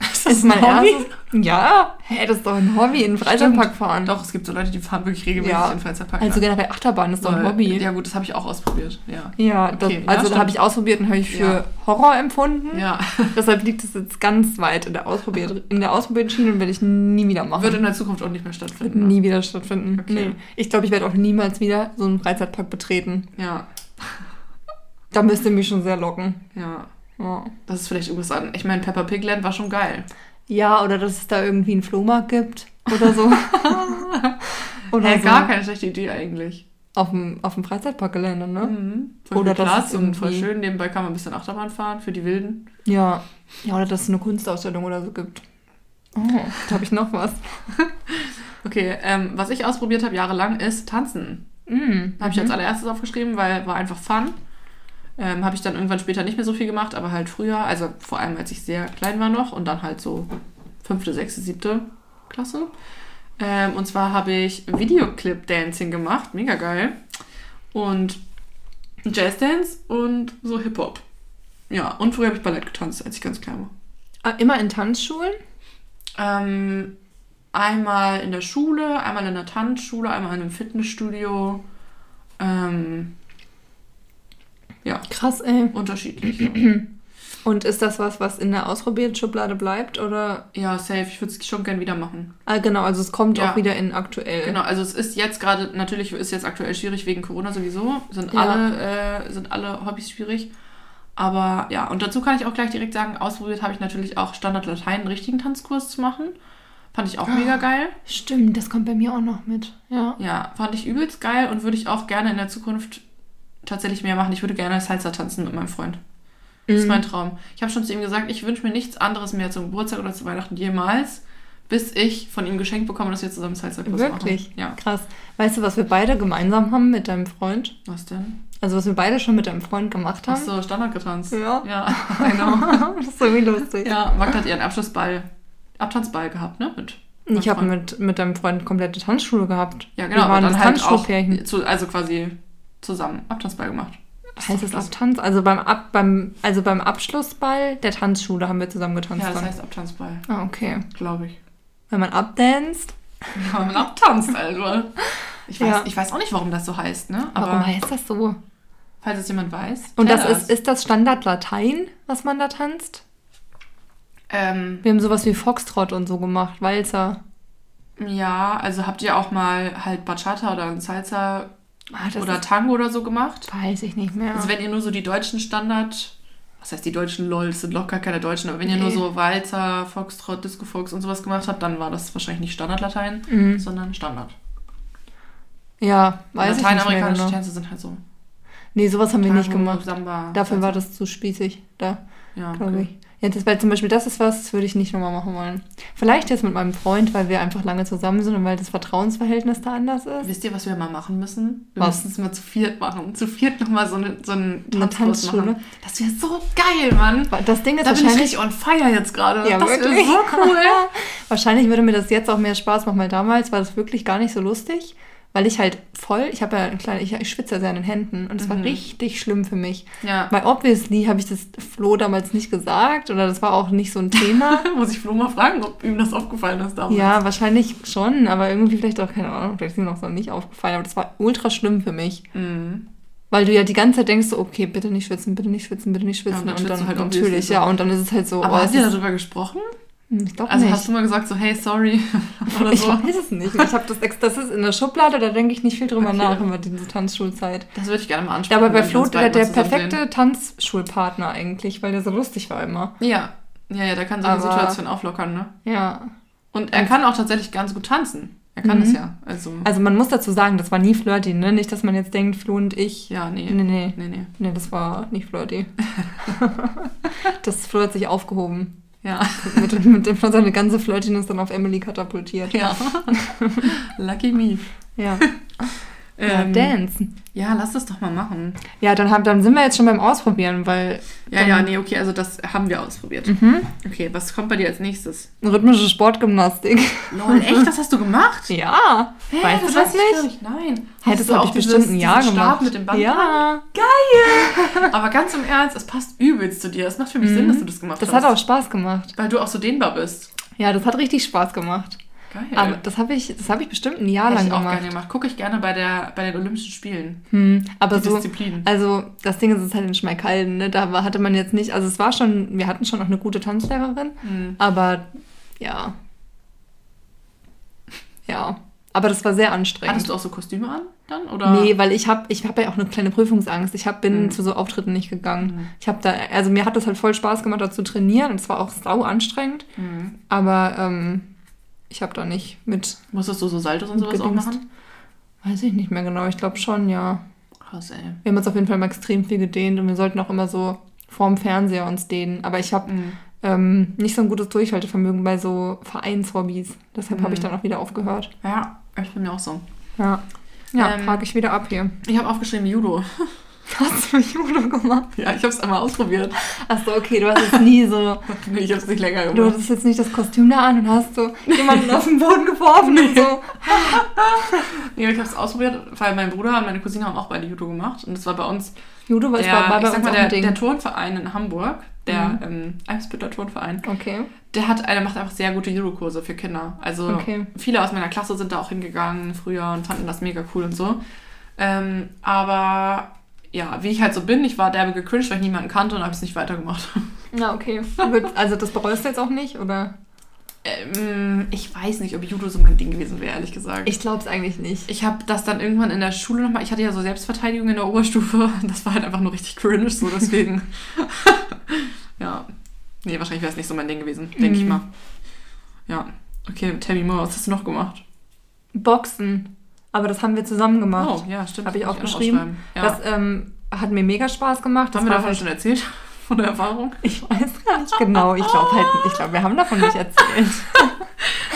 S2: Ist
S3: Ist mein erstes. Ja, hä, das ist doch ein Hobby, in den Freizeitpark fahren.
S2: Doch, es gibt so Leute, die fahren wirklich regelmäßig
S3: Ja.
S2: in den Freizeitpark.
S3: Also
S2: ja.
S3: generell Achterbahn ist doch ein
S2: Weil-
S3: Hobby.
S2: Ja gut, das habe ich auch ausprobiert. Ja.
S3: Ja, das,
S2: Okay, ja,
S3: also da
S2: stimmt.
S3: habe ich ausprobiert und habe ich für
S2: Ja.
S3: Horror empfunden.
S2: Ja.
S3: Deshalb liegt es jetzt ganz weit in der Ausprobier in der Ausprobierschiene und werde ich nie wieder machen.
S2: Wird in der Zukunft auch nicht mehr
S3: Wird
S2: stattfinden. ne?
S3: nie wieder stattfinden.
S2: Okay.
S3: Nee. Ich glaube, ich werde auch niemals wieder so einen Freizeitpark betreten.
S2: Ja,
S3: Da müsste mich schon sehr locken.
S2: ja.
S3: Ja.
S2: Das ist vielleicht irgendwas an. Ich meine, Peppa Pig Land war schon geil.
S3: ja, oder dass es da irgendwie einen Flohmarkt gibt oder so. oder
S2: Hä,
S3: so.
S2: gar keine schlechte Idee eigentlich.
S3: Auf dem, auf dem Freizeitparkgelände, ne?
S2: Mhm. Voll
S3: Oder das
S2: Platz und voll schön. Nebenbei kann man ein bisschen Achterbahn fahren für die Wilden.
S3: Ja. Ja, oder dass es eine Kunstausstellung oder so gibt. Oh, da habe ich noch was.
S2: Okay, ähm, was ich ausprobiert habe jahrelang ist Tanzen.
S3: Mm.
S2: Habe ich als allererstes aufgeschrieben, weil war einfach fun. Ähm, habe ich dann irgendwann später nicht mehr so viel gemacht, aber halt früher, also vor allem als ich sehr klein war noch und dann halt so fünfte, sechste, siebte Klasse. Ähm, und zwar habe ich Videoclip-Dancing gemacht, mega geil. Und Jazzdance und so Hip-Hop. Ja, und früher habe ich Ballett getanzt, als ich ganz klein war.
S3: Ah, immer in Tanzschulen?
S2: Ähm, einmal in der Schule, einmal in der Tanzschule, einmal in einem Fitnessstudio. Ähm, ja,
S3: Krass, ey.
S2: unterschiedlich.
S3: Und ist das was, was in der ausprobierten Schublade bleibt? Oder?
S2: Ja, safe. Ich würde es schon gern wieder machen.
S3: Ah, genau, also es kommt
S2: Ja.
S3: auch wieder in aktuell.
S2: Genau, also es ist jetzt gerade, natürlich ist jetzt aktuell schwierig wegen Corona sowieso. Sind,
S3: Ja.
S2: alle, äh, sind alle Hobbys schwierig. Aber ja, und dazu kann ich auch gleich direkt sagen, ausprobiert habe ich natürlich auch Standard Latein einen richtigen Tanzkurs zu machen. Fand ich auch mega geil.
S3: Stimmt, das kommt bei mir auch noch mit. Ja.
S2: Ja, fand ich übelst geil und würde ich auch gerne in der Zukunft tatsächlich mehr machen. Ich würde gerne Salsa tanzen mit meinem Freund. Das ist
S3: Mhm.
S2: mein Traum. Ich habe schon zu ihm gesagt, ich wünsche mir nichts anderes mehr zum Geburtstag oder zu Weihnachten jemals, bis ich von ihm geschenkt bekomme, dass wir zusammen Salsa-Kurs machen.
S3: Wirklich?
S2: Ja.
S3: Krass. Weißt du, was wir beide gemeinsam haben mit deinem Freund?
S2: Was denn?
S3: Also, was wir beide schon mit deinem Freund gemacht
S2: Ach
S3: haben?
S2: so, Standard getanzt.
S3: Ja.
S2: Ja, genau.
S3: das ist so wie lustig.
S2: ja, Magda hat ihren Abschlussball, Abtanzball gehabt, ne? Mit
S3: Ich habe mit, mit deinem Freund komplette Tanzschule gehabt.
S2: Ja, genau,
S3: Wir
S2: aber
S3: waren
S2: dann
S3: das
S2: halt auch, zu, also quasi zusammen Abtanzball gemacht.
S3: Heißt es
S2: das-
S3: Abtanz? Also beim, Ab, beim, also beim Abschlussball der Tanzschule haben wir zusammen getanzt.
S2: Ja, das
S3: dann.
S2: heißt Abtanzball,
S3: ah, okay.
S2: glaube ich.
S3: Wenn man abdanzt,
S2: Ja, man abtanzt, also. Ich weiß,
S3: Ja.
S2: ich weiß auch nicht, warum das so heißt, ne? Aber
S3: warum heißt das so?
S2: falls es jemand weiß.
S3: Und das ist, ist das Standard Latein, was man da tanzt?
S2: Ähm,
S3: Wir haben sowas wie Foxtrot und so gemacht, Walzer.
S2: ja, also habt ihr auch mal halt Bachata oder Salsa
S3: Ah,
S2: oder Tango oder so gemacht?
S3: weiß ich nicht mehr.
S2: Also wenn ihr nur so die deutschen Standard, was heißt die deutschen LOLs, sind locker keine deutschen, aber wenn ihr nur
S3: Nee.
S2: so Walzer, Foxtrot, Disco Fox und sowas gemacht habt, dann war das wahrscheinlich nicht Standardlatein,
S3: Mhm.
S2: sondern Standard.
S3: Ja, weiß ich nicht mehr
S2: Lateinamerikanische
S3: genau.
S2: Tänze sind halt so.
S3: Nee, sowas haben wir nicht
S2: Tango,
S3: gemacht.
S2: Samba.
S3: Dafür
S2: Salsa.
S3: war das zu spießig, da,
S2: ja,
S3: glaube
S2: okay.
S3: ich. Ja, das, weil zum Beispiel das ist was, das würde ich nicht nochmal machen wollen. Vielleicht jetzt mit meinem Freund, weil wir einfach lange zusammen sind und weil das Vertrauensverhältnis da anders ist.
S2: Wisst ihr, was wir mal machen müssen? Wir
S3: Was?
S2: müssen es mal zu viert machen. Zu viert nochmal so, eine, so einen
S3: Eine
S2: Tanzkurs
S3: Tanzschule?
S2: machen. Das wäre so geil, Mann.
S3: Das Ding ist
S2: Da bin ich
S3: wahrscheinlich...
S2: on fire jetzt gerade.
S3: Ja,
S2: das wäre
S3: wirklich.
S2: so cool.
S3: Wahrscheinlich würde mir das jetzt auch mehr Spaß machen, weil damals war das wirklich gar nicht so lustig, weil ich halt voll, ich habe ja ein kleines, ich, ich schwitze ja sehr an den Händen und es war
S2: Mhm.
S3: richtig schlimm für mich.
S2: Ja.
S3: Weil obviously habe ich das Flo damals nicht gesagt oder das war auch nicht so ein Thema.
S2: Muss ich Flo mal fragen, ob ihm das aufgefallen ist damals.
S3: ja, wahrscheinlich schon, aber irgendwie vielleicht auch, keine Ahnung, vielleicht ist ihm noch so nicht aufgefallen, aber das war ultra schlimm für mich.
S2: Mhm.
S3: Weil du ja die ganze Zeit denkst, so, okay, bitte nicht schwitzen, bitte nicht schwitzen, bitte nicht schwitzen.
S2: Ja, und dann
S3: und dann,
S2: du halt
S3: natürlich, ja, und dann ist es halt so,
S2: Aber
S3: oh,
S2: ihr
S3: ist,
S2: darüber gesprochen?
S3: Hm, ich glaube
S2: Also
S3: nicht.
S2: hast du mal gesagt so, hey, sorry. Oder
S3: ich
S2: so?
S3: weiß es nicht. Ich habe das, das ist in der Schublade, da denke ich nicht viel drüber
S2: Okay.
S3: nach über diese Tanzschulzeit.
S2: Das würde ich gerne mal ansprechen.
S3: aber bei Flo der, der perfekte Tanzschulpartner eigentlich, weil der so lustig war immer.
S2: Ja. Ja, ja, der kann solche
S3: Aber-
S2: Situationen auflockern, ne?
S3: Ja.
S2: Und er kann auch tatsächlich ganz gut tanzen. Er kann
S3: Mhm.
S2: das ja. Also,
S3: Also man muss dazu sagen, das war nie flirty, ne? Nicht, dass man jetzt denkt, Flo und ich.
S2: ja, nee.
S3: Nee, nee.
S2: Nee, nee.
S3: Nee, das war nicht flirty. das Flo hat sich aufgehoben.
S2: Ja.
S3: Mit, mit dem Flo seine ganze Flirtiness dann auf Emily katapultiert.
S2: Ja. Lucky me.
S3: Ja. Ja
S2: Ähm,
S3: Dance.
S2: ja, lass das doch mal machen.
S3: Ja, dann, hab, dann sind wir jetzt schon beim Ausprobieren, weil.
S2: Ja, ja, nee, okay, also das haben wir ausprobiert.
S3: Mhm.
S2: Okay, was kommt bei dir als nächstes?
S3: Rhythmische Sportgymnastik.
S2: Lol, echt? Das hast du gemacht?
S3: Ja. weißt du das
S2: weiß ich,
S3: nicht?
S2: Ich, nein.
S3: Das
S2: du
S3: habe ich bestimmt ein Jahr
S2: diesen Stab
S3: gemacht.
S2: mit dem Band
S3: ja.
S2: dran? Aber ganz im Ernst, es passt übelst zu dir. Es macht für mich
S3: Mhm.
S2: Sinn, dass du das gemacht
S3: Das
S2: hast.
S3: hat auch Spaß gemacht.
S2: Weil du auch so dehnbar bist.
S3: Ja, das hat richtig Spaß gemacht.
S2: Geil.
S3: Aber das habe ich, das habe ich bestimmt ein Jahr
S2: Hätte
S3: lang
S2: ich auch
S3: gemacht.
S2: gerne gemacht. Gucke ich gerne bei, der, bei den Olympischen Spielen.
S3: Hm, aber
S2: Die
S3: so,
S2: Disziplin.
S3: also das Ding ist, es ist halt in Schmalkalden, ne? Da hatte man jetzt nicht, also es war schon, wir hatten schon auch eine gute Tanzlehrerin,
S2: Mhm.
S3: aber ja. Ja. Aber das war sehr anstrengend.
S2: Hattest du auch so Kostüme an dann? Oder?
S3: Nee, weil ich habe ich hab ja auch eine kleine Prüfungsangst. Ich hab, bin
S2: Mhm.
S3: zu so Auftritten nicht gegangen.
S2: Mhm.
S3: Ich habe da, also mir hat das halt voll Spaß gemacht, da zu trainieren und es war auch sau anstrengend,
S2: Mhm.
S3: aber ähm, ich habe da nicht mit,
S2: Musstest du so Saltos und sowas auch machen?
S3: weiß ich nicht mehr genau, ich glaube schon, ja.
S2: Krass, ey.
S3: Wir haben uns auf jeden Fall mal extrem viel gedehnt und wir sollten auch immer so vorm Fernseher uns dehnen. Aber ich habe
S2: Mhm.
S3: ähm, nicht so ein gutes Durchhaltevermögen bei so Vereinshobbys. Deshalb habe ich
S2: Mhm.
S3: dann auch wieder aufgehört.
S2: Ja, ich bin mir auch so.
S3: Ja. Ja,
S2: Ähm,
S3: frage ich wieder ab hier.
S2: Ich habe aufgeschrieben Judo.
S3: Hast du Judo gemacht?
S2: Ja, ich habe es einmal ausprobiert.
S3: Achso, okay, du hast jetzt nie so.
S2: Nee, ich habe es nicht länger
S3: Du
S2: gemacht.
S3: hattest jetzt nicht das Kostüm da an und hast so jemanden auf den Boden geworfen und so.
S2: Nee, ich habe es ausprobiert, weil mein Bruder und meine Cousine haben auch beide Judo gemacht. Und das war bei uns
S3: Judo war,
S2: der,
S3: war, war bei
S2: ich sag
S3: uns
S2: mal, der, der Turnverein in Hamburg, der
S3: Mhm.
S2: ähm, Eimsbüttel Turnverein,
S3: okay.
S2: der hat, der macht einfach sehr gute Judo-Kurse für Kinder. Also
S3: Okay.
S2: viele aus meiner Klasse sind da auch hingegangen früher und fanden das mega cool und so. Ähm, aber ja, wie ich halt so bin, ich war derbe gecringed, weil ich niemanden kannte und habe es nicht weitergemacht.
S3: Ja, okay. Also das bereust du jetzt auch nicht, oder?
S2: Ähm, ich weiß nicht, ob Judo so mein Ding gewesen wäre, ehrlich gesagt.
S3: Ich glaube es eigentlich nicht.
S2: Ich habe das dann irgendwann in der Schule nochmal, ich hatte ja so Selbstverteidigung in der Oberstufe, das war halt einfach nur richtig cringe, so deswegen. ja. Nee, wahrscheinlich wäre es nicht so mein Ding gewesen, denke ich
S3: Mhm.
S2: mal. Ja. Okay, Tammy Moore, was hast du noch gemacht?
S3: Boxen. Aber das haben wir zusammen gemacht.
S2: Oh, ja, stimmt.
S3: Habe ich auch geschrieben.
S2: Ja.
S3: Das ähm, hat mir mega Spaß gemacht. Das
S2: haben wir davon
S3: halt,
S2: schon erzählt? Von der Erfahrung?
S3: Ich weiß gar nicht genau. Ich glaube halt, ich glaube, wir haben davon nicht erzählt.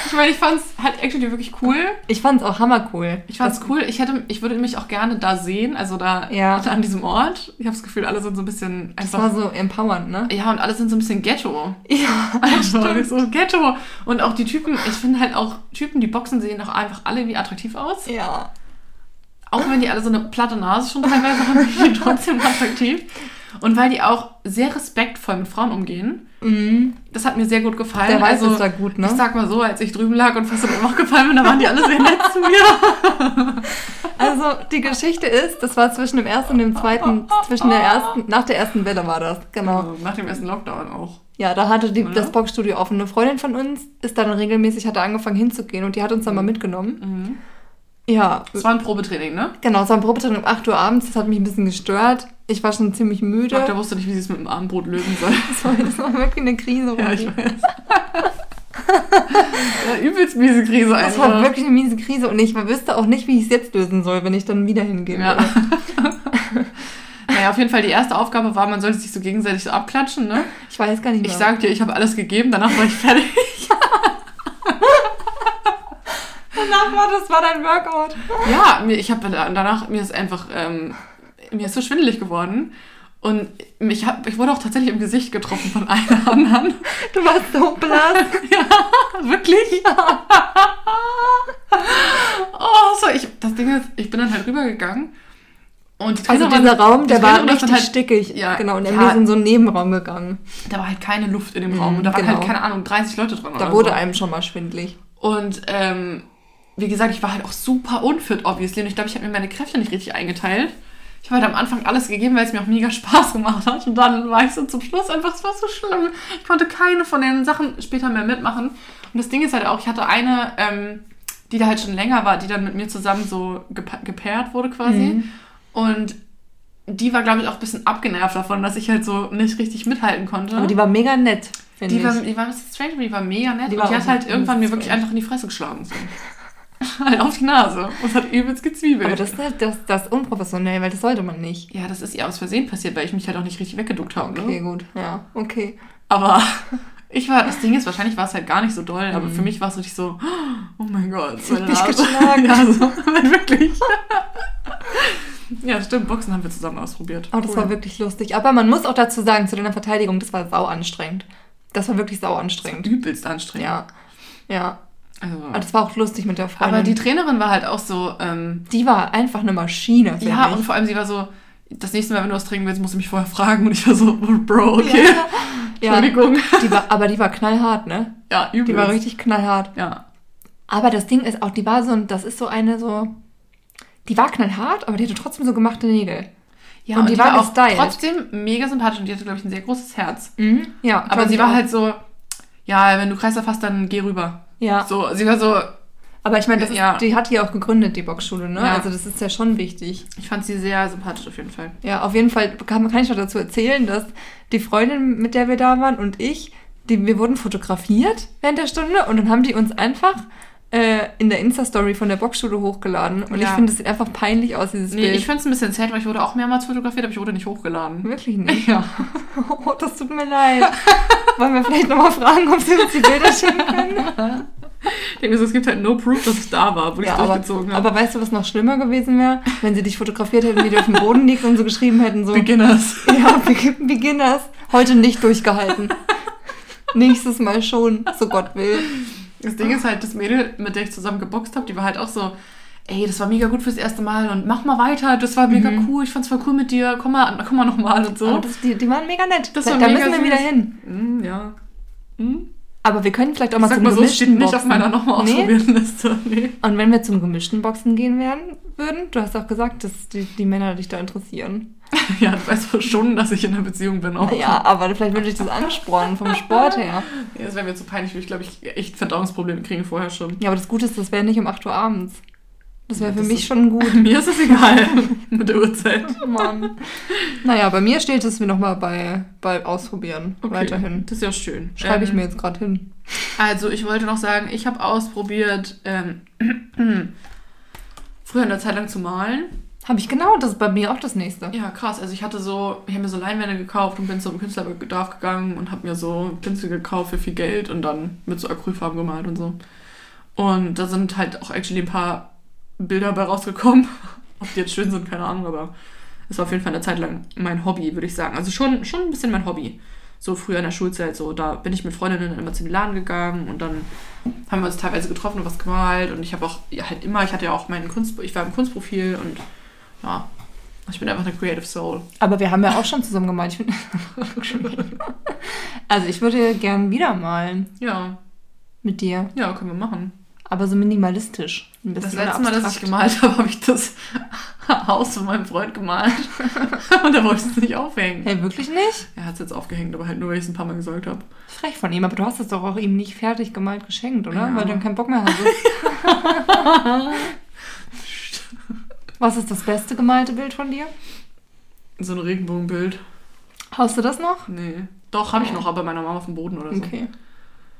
S2: Ich meine, ich fand es halt actually wirklich cool.
S3: Ich fand es auch hammercool.
S2: Ich fand es cool. Ich, hätte, ich würde mich auch gerne da sehen, also da
S3: Ja.
S2: an diesem Ort. Ich habe das Gefühl, alle sind so ein bisschen
S3: Das
S2: einfach.
S3: war so empowernd, ne?
S2: ja, und alle sind so ein bisschen Ghetto.
S3: Ja,
S2: Einfach so Ghetto. Und auch die Typen, ich finde halt auch Typen, die boxen, sehen auch einfach alle wie attraktiv aus.
S3: Ja.
S2: Auch wenn die alle so eine platte Nase schon teilweise haben, sind die trotzdem attraktiv. Und weil die auch sehr respektvoll mit Frauen umgehen.
S3: Mhm.
S2: Das hat mir sehr gut gefallen.
S3: Der weiß
S2: also,
S3: es da gut, ne?
S2: Ich sag mal so, als ich drüben lag und fast in Ohnmacht gefallen bin, da waren die alle sehr nett zu mir.
S3: Also die Geschichte ist, das war zwischen dem ersten und dem zweiten, zwischen der ersten, nach der ersten Welle war das, genau.
S2: Also nach dem ersten Lockdown auch.
S3: Ja, da hatte die,
S2: Oder?
S3: das Boxstudio offen. Eine Freundin von uns ist dann regelmäßig, hatte angefangen hinzugehen und die hat uns dann mal mitgenommen.
S2: Mhm.
S3: Ja,
S2: Das war ein Probetraining, ne?
S3: genau, es war ein Probetraining um 8 Uhr abends, das hat mich ein bisschen gestört. Ich war schon ziemlich müde.
S2: Doktor wusste nicht, wie sie es mit dem Abendbrot lösen soll.
S3: Das war, das war wirklich eine Krise.
S2: Ja, ich weiß. ja, übelst miese Krise
S3: das
S2: einfach.
S3: war wirklich eine miese Krise und ich wüsste auch nicht, wie ich es jetzt lösen soll, wenn ich dann wieder hingehe.
S2: Ja. naja, auf jeden Fall die erste Aufgabe war, man sollte sich so gegenseitig so abklatschen, ne?
S3: Ich weiß gar nicht mehr.
S2: Ich sag dir, ich habe alles gegeben, danach war ich fertig.
S3: danach war das war dein Workout.
S2: ja, ich habe danach, mir ist einfach, ähm, mir ist so schwindelig geworden. Und ich, hab, ich wurde auch tatsächlich im Gesicht getroffen von einer anderen.
S3: Du warst so blass.
S2: Wirklich? oh, so, ich, das Ding ist, ich bin dann halt rübergegangen. Und die
S3: Also dieser Raum, der war richtig
S2: dann halt,
S3: stickig.
S2: Ja,
S3: genau, und er
S2: ja.
S3: ist in so einen Nebenraum gegangen.
S2: Da war halt keine Luft in dem Raum.
S3: Mhm,
S2: Und da waren
S3: genau.
S2: halt, keine Ahnung, 30 Leute drin.
S3: Da wurde
S2: so.
S3: einem schon mal schwindelig.
S2: Und ähm, wie gesagt, ich war halt auch super unfit, obviously. Und ich glaube, ich habe mir meine Kräfte nicht richtig eingeteilt. Ich habe halt am Anfang alles gegeben, weil es mir auch mega Spaß gemacht hat. Und dann war ich so zum Schluss einfach, es war so schlimm. Ich konnte keine von den Sachen später mehr mitmachen. Und das Ding ist halt auch, ich hatte eine, ähm, die da halt schon länger war, die dann mit mir zusammen so gepa- gepaart wurde quasi.
S3: Mhm.
S2: Und die war, glaube ich, auch ein bisschen abgenervt davon, dass ich halt so nicht richtig mithalten konnte.
S3: Aber die war mega nett, finde
S2: Die
S3: ich.
S2: war, die war ein bisschen strange, aber die war mega nett.
S3: Die war
S2: die hat halt irgendwann mir wirklich einfach in die Fresse geschlagen. So. Halt auf die Nase. Und hat übelst gezwiebelt.
S3: aber das, ist halt- das, das unprofessionell, weil das sollte man nicht.
S2: ja, das ist ihr aus Versehen passiert, weil ich mich halt auch nicht richtig weggeduckt habe.
S3: Okay,
S2: Ne?
S3: gut. Ja, okay.
S2: Aber ich war, das Ding ist, wahrscheinlich war es halt gar nicht so doll, aber
S3: Mhm.
S2: für mich war es richtig so, oh mein Gott,
S3: Ich bin
S2: Nase.
S3: geschlagen.
S2: ja, so, wirklich. ja, stimmt, Boxen haben wir zusammen ausprobiert.
S3: Oh, das
S2: Cool.
S3: war wirklich lustig. Aber man muss auch dazu sagen, zu deiner Verteidigung, das war sau anstrengend. Das war wirklich sau anstrengend.
S2: übelst anstrengend.
S3: Ja. Ja.
S2: Also,
S3: Aber das war auch lustig mit der Freundin.
S2: aber die Trainerin war halt auch so, ähm,
S3: die war einfach eine Maschine,
S2: Ja,
S3: ich.
S2: und vor allem sie war so, das nächste Mal, wenn du was trinken willst, musst du mich vorher fragen. Und ich war so, Bro, okay.
S3: Ja,
S2: Entschuldigung.
S3: die war, aber die war knallhart, ne?
S2: Ja, übel.
S3: Die war richtig knallhart.
S2: Ja.
S3: Aber das Ding ist auch, die war so, ein- das ist so eine so, die war knallhart, aber die hatte trotzdem so gemachte Nägel.
S2: Ja,
S3: Und die war
S2: auch
S3: gestylt.
S2: trotzdem mega sympathisch und die hatte, glaube ich, ein sehr großes Herz.
S3: Mhm. Ja,
S2: Aber sie war halt so, ja, wenn du Kreislauf hast, dann geh rüber.
S3: Ja,
S2: So, sie war so,
S3: aber ich meine, das ist,
S2: Ja.
S3: die hat die auch gegründet, die Boxschule, ne?
S2: Ja.
S3: Also das ist ja schon wichtig.
S2: ich fand sie sehr sympathisch auf jeden Fall.
S3: Ja, auf jeden Fall kann, kann ich noch dazu erzählen, dass die Freundin, mit der wir da waren und ich, die, wir wurden fotografiert während der Stunde und dann haben die uns einfach äh, in der Insta-Story von der Boxschule hochgeladen. Und ich
S2: Ja.
S3: finde, es sieht einfach peinlich aus, dieses
S2: Nee,
S3: Bild.
S2: ich finde es ein bisschen sad, weil ich wurde auch mehrmals fotografiert, aber ich wurde nicht hochgeladen.
S3: Wirklich nicht.
S2: Ja.
S3: Oh, das tut mir leid. Wollen wir vielleicht nochmal fragen, ob sie uns die Bilder schicken können?
S2: Ich denke so, es gibt halt no proof, dass ich da war, wo ich
S3: Ja, aber,
S2: durchgezogen habe.
S3: aber weißt du, was noch schlimmer gewesen wäre? Wenn sie dich fotografiert hätten, wie du auf dem Boden liegst und so geschrieben hätten, so,
S2: Beginners.
S3: ja, Be- Beginners, heute nicht durchgehalten. Nächstes Mal schon, so Gott will.
S2: Das Ding ist halt, das Mädel, mit der ich zusammen geboxt habe, die war halt auch so, ey, das war mega gut fürs erste Mal und mach mal weiter, das war mega
S3: Mhm.
S2: cool, ich fand's voll cool mit dir, komm mal, komm mal nochmal und so.
S3: Aber das, die, die waren mega nett.
S2: Das
S3: da
S2: war
S3: da
S2: mega
S3: müssen wir
S2: süß.
S3: wieder hin.
S2: Mm, ja. Mm.
S3: Aber wir können vielleicht auch
S2: Ich
S3: mal zum
S2: mal so,
S3: gemischten
S2: steht nicht
S3: Boxen.
S2: auf meiner nochmal
S3: nee?
S2: ausprobieren Liste. Nee.
S3: Und wenn wir zum gemischten Boxen gehen werden, würden? Du hast auch gesagt, dass die, die Männer dich da interessieren.
S2: ja, du weißt schon, dass ich in einer Beziehung bin auch.
S3: Ja, aber vielleicht würde ich das anspornen vom Sport her.
S2: Ja, das wäre mir zu peinlich, würde ich glaube ich echt Verdauungsprobleme kriegen vorher schon.
S3: Ja, aber das Gute ist, das wäre nicht um 8 Uhr abends. Das wäre
S2: Ja,
S3: für
S2: das
S3: mich
S2: ist-
S3: schon gut.
S2: Mir ist es egal mit der Uhrzeit.
S3: Mann. Naja, bei mir steht es mir nochmal bei, bei Ausprobieren weiterhin.
S2: Das ist ja schön.
S3: Schreibe ich
S2: Ähm,
S3: mir jetzt gerade hin.
S2: Also, ich wollte noch sagen, ich habe ausprobiert, ähm, früher eine Zeit lang zu malen.
S3: Habe ich genau, das ist bei mir auch das nächste.
S2: Ja, krass. Also, ich hatte so, ich habe mir so Leinwände gekauft und bin zum Künstlerbedarf gegangen und habe mir so Pinsel gekauft für viel Geld und dann mit so Acrylfarben gemalt und so. Und da sind halt auch actually ein paar Bilder bei rausgekommen. Ob die jetzt schön sind, keine Ahnung, aber es war auf jeden Fall eine Zeit lang mein Hobby, würde ich sagen. Also schon, schon ein bisschen mein Hobby. So früher in der Schulzeit, so da bin ich mit Freundinnen immer zum Laden gegangen und dann haben wir uns teilweise getroffen und was gemalt und ich habe auch ja, halt immer, ich hatte ja auch meinen Kunst, ich war im Kunstprofil und ja, ich bin einfach eine Creative Soul.
S3: Aber wir haben ja auch schon zusammen gemalt. Ich also ich würde gern wieder malen
S2: Ja,
S3: mit dir.
S2: ja, können wir machen.
S3: Aber so minimalistisch. Ein
S2: Das letzte Mal, dass ich gemalt habe, habe ich das Haus von meinem Freund gemalt und er wollte es nicht aufhängen.
S3: Hey, wirklich nicht?
S2: Er hat es jetzt aufgehängt, aber halt nur, weil ich es ein paar Mal gesagt habe.
S3: Frech von ihm, aber du hast es doch auch ihm nicht fertig gemalt geschenkt, oder?
S2: Ja.
S3: Weil du dann keinen Bock mehr hattest. Was ist das beste gemalte Bild von dir?
S2: So ein Regenbogenbild.
S3: Hast du das noch?
S2: Nee. Doch, habe ich noch, aber bei meiner Mama auf dem Boden oder so.
S3: Okay.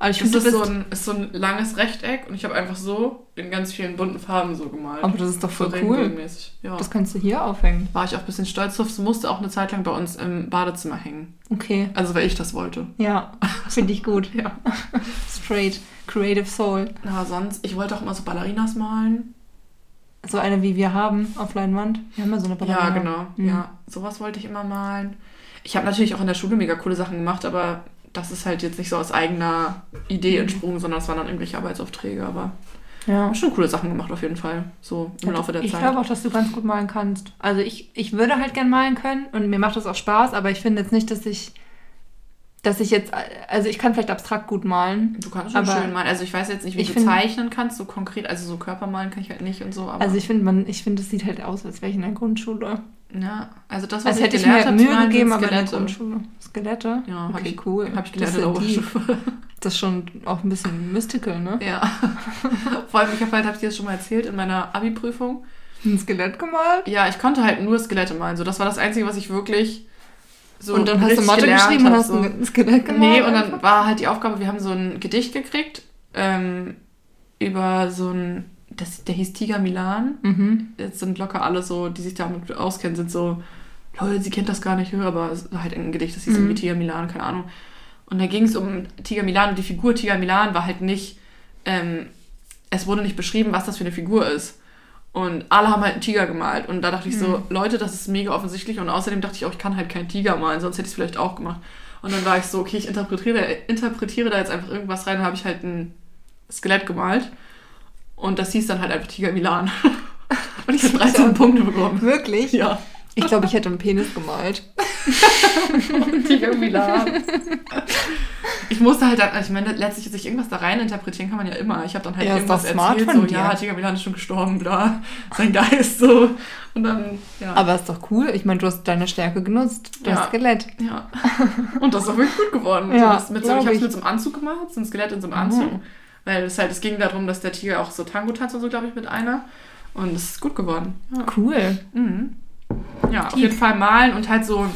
S3: Aber ich
S2: Das
S3: finde,
S2: ist
S3: du
S2: so, ein, ist so ein langes Rechteck und ich habe einfach so in ganz vielen bunten Farben so gemalt.
S3: Aber das ist doch
S2: so
S3: voll cool.
S2: regenbogenmäßig. Ja.
S3: Das kannst du hier aufhängen.
S2: war ich auch ein bisschen stolz drauf. Es musste auch eine Zeit lang bei uns im Badezimmer hängen.
S3: Okay.
S2: Also, weil ich das wollte.
S3: Ja, finde ich gut.
S2: Ja.
S3: Straight. Creative Soul.
S2: Aber sonst, ich wollte auch immer so Ballerinas malen.
S3: So eine, wie wir haben auf Leinwand. Wir haben ja so eine
S2: Ja,
S3: Ballerina.
S2: genau.
S3: Mhm.
S2: Ja, sowas wollte ich immer malen. Ich habe natürlich auch in der Schule mega coole Sachen gemacht, aber das ist halt jetzt nicht so aus eigener Idee entsprungen, sondern es waren dann irgendwelche Arbeitsaufträge. Aber ich
S3: Ja.
S2: schon coole Sachen gemacht auf jeden Fall. So im Laufe der
S3: ich
S2: Zeit.
S3: glaube auch, dass du ganz gut malen kannst. Also ich, ich würde halt gern malen können und mir macht das auch Spaß, aber ich finde jetzt nicht, dass ich, dass ich jetzt, also ich kann vielleicht abstrakt gut malen.
S2: Du kannst schon schön malen. Also ich weiß jetzt nicht, wie
S3: ich
S2: du
S3: find-
S2: zeichnen kannst, so konkret. Also so Körper malen kann ich halt nicht und so. Aber
S3: Also ich finde, man, ich finde, es sieht halt aus, als wäre ich in der Grundschule.
S2: ja, also das, was
S3: Als
S2: ich
S3: hätte ich
S2: gelernt
S3: mir
S2: habe, zu
S3: Mühe gegeben, aber in der. Grundschule. Skelette?
S2: Ja, habe
S3: okay,
S2: ich,
S3: cool.
S2: hab ich
S3: Das
S2: gelernt. Oberstufe.
S3: Das ist schon auch ein bisschen mystical, ne?
S2: Ja. Vor allem, ich habe halt, habe ich dir das schon mal erzählt, in meiner Abi-Prüfung.
S3: Ein Skelett gemalt?
S2: Ja, ich konnte halt nur Skelette malen. So, das war das Einzige, was ich wirklich so
S3: und dann hast du Mathe geschrieben und hast
S2: so.
S3: ein Skelett gemalt?
S2: Nee, und dann war halt die Aufgabe, wir haben so ein Gedicht gekriegt ähm, über so ein, das, der hieß Tiger Milan.
S3: Mhm.
S2: Jetzt sind locker alle so, die sich damit auskennen, sind so, Leute, sie kennt das gar nicht, aber es war halt ein Gedicht, das hieß
S3: Mhm.
S2: irgendwie Tiger Milan, keine Ahnung. Und da ging es um Tiger Milan und die Figur Tiger Milan war halt nicht, ähm, es wurde nicht beschrieben, was das für eine Figur ist. Und alle haben halt einen Tiger gemalt. Und da dachte ich so, Leute, das ist mega offensichtlich. Und außerdem dachte ich auch, ich kann halt keinen Tiger malen, sonst hätte ich es vielleicht auch gemacht. Und dann war ich so, okay, ich interpretiere, interpretiere da jetzt einfach irgendwas rein. Dann habe ich halt ein Skelett gemalt. Und das hieß dann halt einfach Tiger Milan. Und ich habe 13 Punkte bekommen.
S3: Wirklich?
S2: Ja.
S3: Ich glaube, ich hätte einen Penis gemalt.
S2: Tiger Milan. Ich musste halt dann, ich meine, letztlich sich irgendwas da rein interpretieren kann man ja immer. Ich habe dann halt
S3: Ja, ist
S2: irgendwas
S3: doch smart
S2: erzählt,
S3: von
S2: so,
S3: dir.
S2: ja, Tiger Milan ist schon gestorben, bla. Sein Geist so. Und dann, ja.
S3: Aber ist doch cool. Ich meine, du hast deine Stärke genutzt. Das
S2: Ja.
S3: Skelett.
S2: Ja. Und das ist auch wirklich gut geworden.
S3: Ja,
S2: so, mit so, ich habe es mit so einem Anzug gemacht, so ein Skelett in so einem
S3: Mhm.
S2: Anzug. Weil es halt, es ging darum, dass der Tiger auch so Tango tanzt und so, glaube ich, mit einer. Und es ist gut geworden. Ja,
S3: Cool.
S2: mhm. Ja auf jeden Fall malen und halt so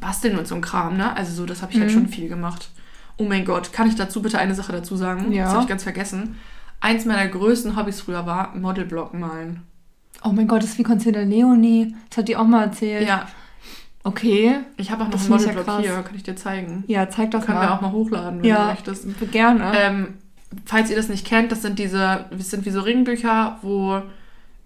S2: basteln und so ein Kram, ne? Also so, das habe ich halt
S3: Mhm.
S2: schon viel gemacht. Oh mein Gott, kann ich dazu bitte eine Sache dazu sagen?
S3: Ja.
S2: Das habe ich ganz vergessen. Eins meiner größten Hobbys früher war Modelblock malen.
S3: Oh mein Gott, das ist wie Concealer Leonie. Das hat die auch mal erzählt.
S2: Ja,
S3: Okay.
S2: ich habe auch noch einen
S3: ja
S2: Modelblock
S3: krass.
S2: hier, kann ich dir zeigen.
S3: Ja, zeig das
S2: Können
S3: mal.
S2: wir auch mal hochladen, wenn
S3: ja,
S2: du möchtest.
S3: gerne.
S2: Ähm, falls ihr das nicht kennt, das sind diese, das sind wie so Ringbücher, wo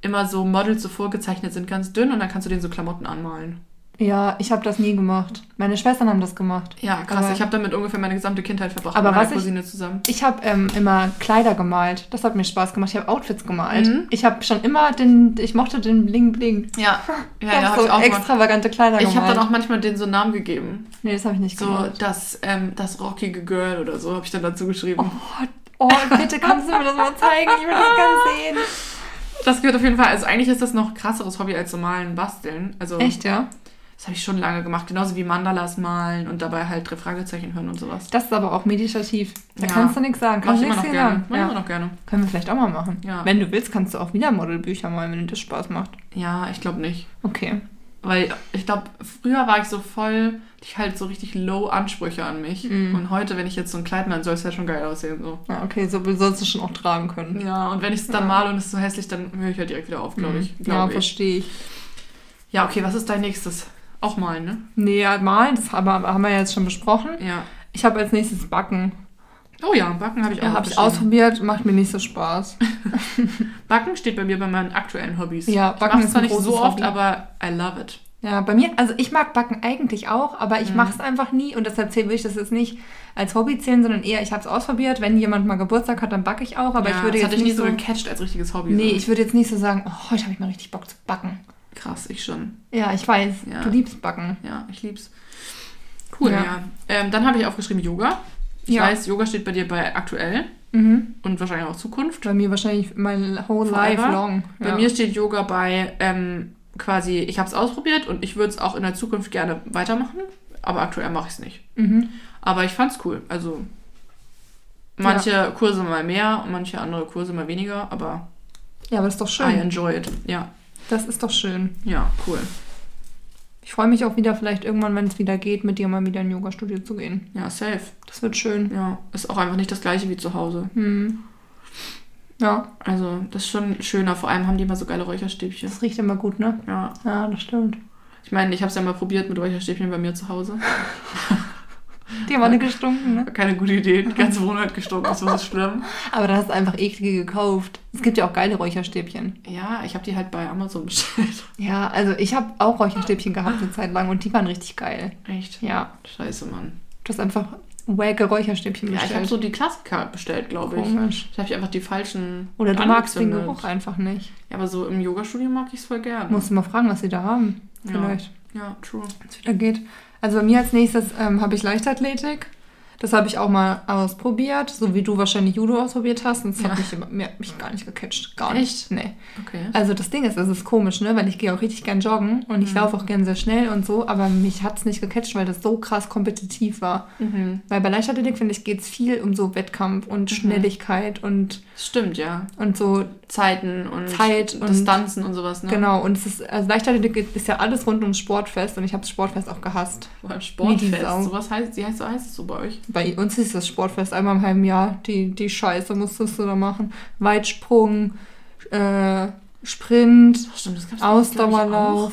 S2: immer so Models so vorgezeichnet sind, ganz dünn und dann kannst du denen so Klamotten anmalen.
S3: ja, ich habe das nie gemacht. Meine Schwestern haben das gemacht.
S2: Ja, krass.
S3: Aber-
S2: ich habe damit ungefähr meine gesamte Kindheit verbracht
S3: Aber
S2: mit meiner
S3: was ich-
S2: Cousine zusammen.
S3: Ich habe ähm, immer Kleider gemalt. Das hat mir Spaß gemacht. Ich habe Outfits gemalt.
S2: Mhm.
S3: Ich habe schon immer den, ich mochte den Bling Bling.
S2: Ja, ja,
S3: ich
S2: ja, hab
S3: so
S2: ich auch gemacht.
S3: extravagante Kleider
S2: Ich
S3: gemalt.
S2: habe dann auch manchmal denen so einen Namen gegeben.
S3: Nee, das habe ich nicht
S2: So
S3: gemacht.
S2: das, ähm, das rockige Girl oder so habe ich dann dazu geschrieben.
S3: Oh, oh, bitte kannst du mir das mal zeigen? Ich will das ganz sehen.
S2: Das gehört auf jeden Fall. Also eigentlich ist das noch krasseres Hobby als normalen Basteln. Also
S3: Echt, ja?
S2: das habe ich schon lange gemacht. Genauso wie Mandalas malen und dabei halt drei Fragezeichen hören und sowas.
S3: Das ist aber auch meditativ. Da
S2: Ja.
S3: kannst du nichts sagen.
S2: Mach
S3: Kannst
S2: ich immer
S3: nichts
S2: noch gerne.
S3: sagen.
S2: Mach immer
S3: Ja.
S2: noch gerne.
S3: Können wir vielleicht auch mal machen.
S2: Ja.
S3: Wenn du willst, kannst du auch wieder Modelbücher malen, wenn dir das Spaß macht.
S2: Ja, ich glaube nicht.
S3: Okay.
S2: Weil ich glaube, früher war ich so voll, ich halt so richtig low Ansprüche an mich.
S3: Mhm.
S2: Und heute, wenn ich jetzt so ein Kleid malen soll, es ja schon geil aussehen. So.
S3: Ja, okay, so sollst du schon auch tragen können.
S2: Ja, und wenn ich es dann
S3: Ja.
S2: male und es ist so hässlich, dann höre ich halt direkt wieder auf, glaube ich.
S3: Mhm. Ja,
S2: Glaub ich.
S3: verstehe ich.
S2: Ja, okay, was ist dein nächstes? Auch malen, ne?
S3: Nee, ja, malen, das haben wir, haben wir ja jetzt schon besprochen.
S2: Ja.
S3: Ich habe als nächstes Backen.
S2: Oh ja, Backen habe ich auch.
S3: Ja, habe ich ausprobiert, macht mir nicht so Spaß.
S2: Backen steht bei mir bei meinen aktuellen Hobbys.
S3: Ja,
S2: ich
S3: Backen
S2: mache
S3: ist
S2: zwar nicht so oft,
S3: Hobby.
S2: aber I love it.
S3: Ja, bei mir, also ich mag Backen eigentlich auch, aber ich
S2: Mhm.
S3: mache es einfach nie und deshalb will ich das jetzt nicht als Hobby zählen, sondern eher, ich habe es ausprobiert. Wenn jemand mal Geburtstag hat, dann backe ich auch, aber
S2: ja,
S3: ich würde
S2: das
S3: jetzt
S2: hatte ich
S3: nicht
S2: nie so
S3: so...
S2: gecatcht als richtiges Hobby.
S3: nee,
S2: so.
S3: ich würde jetzt nicht so sagen, oh, heute habe ich mal richtig Bock zu backen.
S2: Krass, ich schon.
S3: Ja, ich weiß,
S2: Ja.
S3: du liebst Backen.
S2: Ja, ich lieb's. Cool, ja.
S3: Ja.
S2: Ähm, dann habe ich aufgeschrieben Yoga. Ich
S3: Ja.
S2: weiß, Yoga steht bei dir bei aktuell
S3: Mhm.
S2: und wahrscheinlich auch Zukunft.
S3: Bei mir wahrscheinlich mein whole
S2: Forever.
S3: life long.
S2: Bei
S3: ja.
S2: mir steht Yoga bei ähm, quasi, ich habe es ausprobiert und ich würde es auch in der Zukunft gerne weitermachen, aber aktuell mache ich es nicht.
S3: Mhm.
S2: Aber ich fand's cool. Also manche Kurse mal mehr und manche andere Kurse mal weniger, aber
S3: Ja, aber das ist doch
S2: I
S3: schön.
S2: enjoy it. Ja,
S3: Das ist doch schön.
S2: ja, cool.
S3: Ich freue mich auch wieder, vielleicht irgendwann, wenn es wieder geht, mit dir mal wieder in ein Yoga-Studio zu gehen.
S2: Ja, safe.
S3: Das wird schön.
S2: Ja, ist auch einfach nicht das gleiche wie zu Hause.
S3: Hm. Ja,
S2: Also, das ist schon schöner. Vor allem haben die immer so geile Räucherstäbchen.
S3: das riecht immer gut, ne?
S2: Ja.
S3: Ja, das stimmt.
S2: Ich meine, ich habe es ja mal probiert mit Räucherstäbchen bei mir zu Hause.
S3: Die haben alle gestunken, ne?
S2: Keine gute Idee. Die ganze Wohnung hat gestunken. Das so schlimm.
S3: Aber da hast du einfach eklige gekauft. Es gibt ja auch geile Räucherstäbchen.
S2: Ja, ich habe die halt bei Amazon bestellt.
S3: Ja, also ich habe auch Räucherstäbchen gehabt eine Zeit lang und die waren richtig geil.
S2: Echt?
S3: Ja,
S2: Scheiße, Mann.
S3: du hast einfach wacke Räucherstäbchen
S2: Ja, ich habe
S3: bestellt.
S2: so die Klassiker bestellt, glaube ich.
S3: Komisch.
S2: Ich habe einfach die falschen.
S3: Oder du magst den. Geruch einfach nicht.
S2: Ja, aber so im Yoga-Studio mag ich es voll gerne.
S3: Musst du mal fragen, was sie da haben.
S2: Ja.
S3: Vielleicht,
S2: Ja, true.
S3: wenn es wieder geht. Also bei mir als nächstes ähm, habe ich Leichtathletik. Das habe ich auch mal ausprobiert, so wie du wahrscheinlich Judo ausprobiert hast. Und es
S2: Ja.
S3: hat mich, immer- mir, hat mich gar nicht gecatcht. Gar nicht.
S2: Echt?
S3: Nee.
S2: Okay.
S3: Also das Ding ist, es ist komisch, ne? Weil ich gehe auch richtig gern joggen und ich
S2: Mhm.
S3: laufe auch gern sehr schnell und so, aber mich hat es nicht gecatcht, weil das so krass kompetitiv war.
S2: Mhm.
S3: Weil bei Leichtathletik, finde ich, geht es viel um so Wettkampf und
S2: Mhm.
S3: Schnelligkeit und,
S2: Das stimmt, ja.
S3: und so,
S2: Zeiten und
S3: Zeit und-
S2: Distanzen und sowas, ne?
S3: genau. Und es ist, also Leichtathletik ist ja alles rund ums Sportfest und ich habe das Sportfest auch gehasst. Die
S2: Sportfest. Sowas heißt, wie heißt, so heißt es so bei euch?
S3: Bei uns ist das Sportfest einmal im halben Jahr. Die, die Scheiße musstest du da machen. Weitsprung, äh, Sprint,
S2: stimmt, ich,
S3: Ausdauerlauf.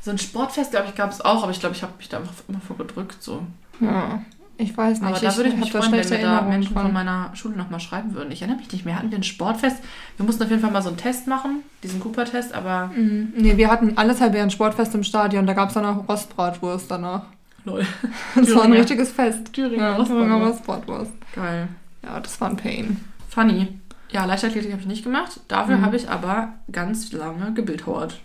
S2: So ein Sportfest, glaube ich, gab es auch, aber ich glaube, ich habe mich da einfach immer vor gedrückt. So.
S3: Ja, ich weiß nicht.
S2: Aber da würde ich
S3: hab
S2: mich freuen, wenn mir da Menschen von meiner Schule nochmal schreiben würden. Ich erinnere mich nicht mehr. Hatten wir ein Sportfest? Wir mussten auf jeden Fall mal so einen Test machen, diesen Cooper-Test, aber
S3: Mhm. Nee, wir hatten alles halb ein Sportfest im Stadion. Da gab es dann auch Rostbratwurst danach.
S2: Lol.
S3: Das war ein richtiges Fest.
S2: Thüringer
S3: ja, Thüringer
S2: Rostbratwurst. Geil.
S3: Ja, das war ein Pain.
S2: Funny. Ja, Leichtathletik habe ich nicht gemacht. Dafür
S3: Mhm.
S2: habe ich aber ganz lange gebildhauert.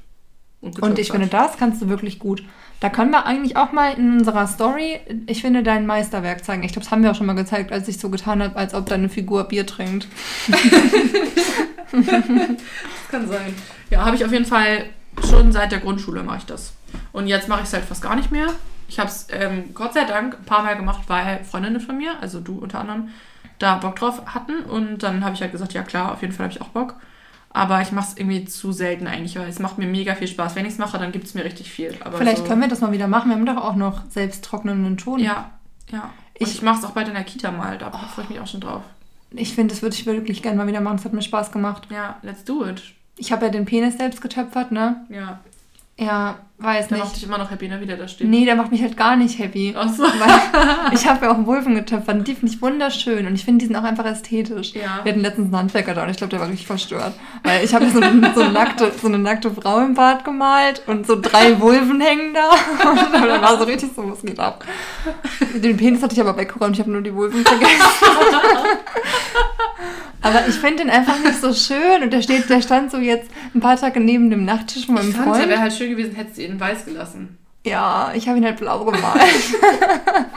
S3: Und ich
S2: getöpfert.
S3: finde, das kannst du wirklich gut. Da können wir eigentlich auch mal in unserer Story, ich finde, dein Meisterwerk zeigen. Ich glaube, das haben wir auch schon mal gezeigt, als ich so getan habe, als ob deine Figur Bier trinkt.
S2: Kann sein. Ja, habe ich auf jeden Fall schon seit der Grundschule mache ich das. Und jetzt mache ich es halt fast gar nicht mehr. Ich habe es ähm, Gott sei Dank ein paar Mal gemacht, weil Freundinnen von mir, also du unter anderem, da Bock drauf hatten. Und dann habe ich halt gesagt, ja klar, auf jeden Fall habe ich auch Bock. Aber ich mache es irgendwie zu selten eigentlich, weil es macht mir mega viel Spaß. Wenn ich es mache, dann gibt es mir richtig viel. Aber
S3: Vielleicht
S2: so,
S3: können wir das mal wieder machen. Wir haben doch auch noch selbst trocknenden Ton.
S2: Ja, ja. Und
S3: Ich-
S2: ich, mache es auch bald in der Kita mal. Da freue ich mich auch schon drauf.
S3: Ich finde, das würde ich wirklich gerne mal wieder machen. Das hat mir Spaß gemacht.
S2: Ja, let's do it.
S3: Ich habe ja den Penis selbst getöpfert, ne?
S2: Ja.
S3: Ja, weiß
S2: Der macht
S3: nicht.
S2: dich immer noch happy, ne, wie der da steht.
S3: Nee, der macht mich halt gar nicht happy.
S2: Ach so.
S3: Weil ich habe ja auch Wulfen getöpfert und die finde ich wunderschön und ich finde, die sind auch einfach ästhetisch.
S2: Ja.
S3: Wir hatten letztens einen Handwerker da und ich glaube, der war richtig verstört. Weil ich habe so, eine- so, nackte, so eine nackte Frau im Bad gemalt und so drei Wulven hängen da. Und da war so richtig so, was geht ab. Den Penis hatte ich aber weggeräumt, ich habe nur die Wulven vergessen. aber ich finde den einfach nicht so schön und der, steht, der stand so jetzt ein paar Tage neben dem Nachttisch von meinem
S2: Ich
S3: Freund.
S2: wäre halt schön gewesen, hättest du ihn weiß gelassen.
S3: Ja, ich habe ihn halt blau gemalt.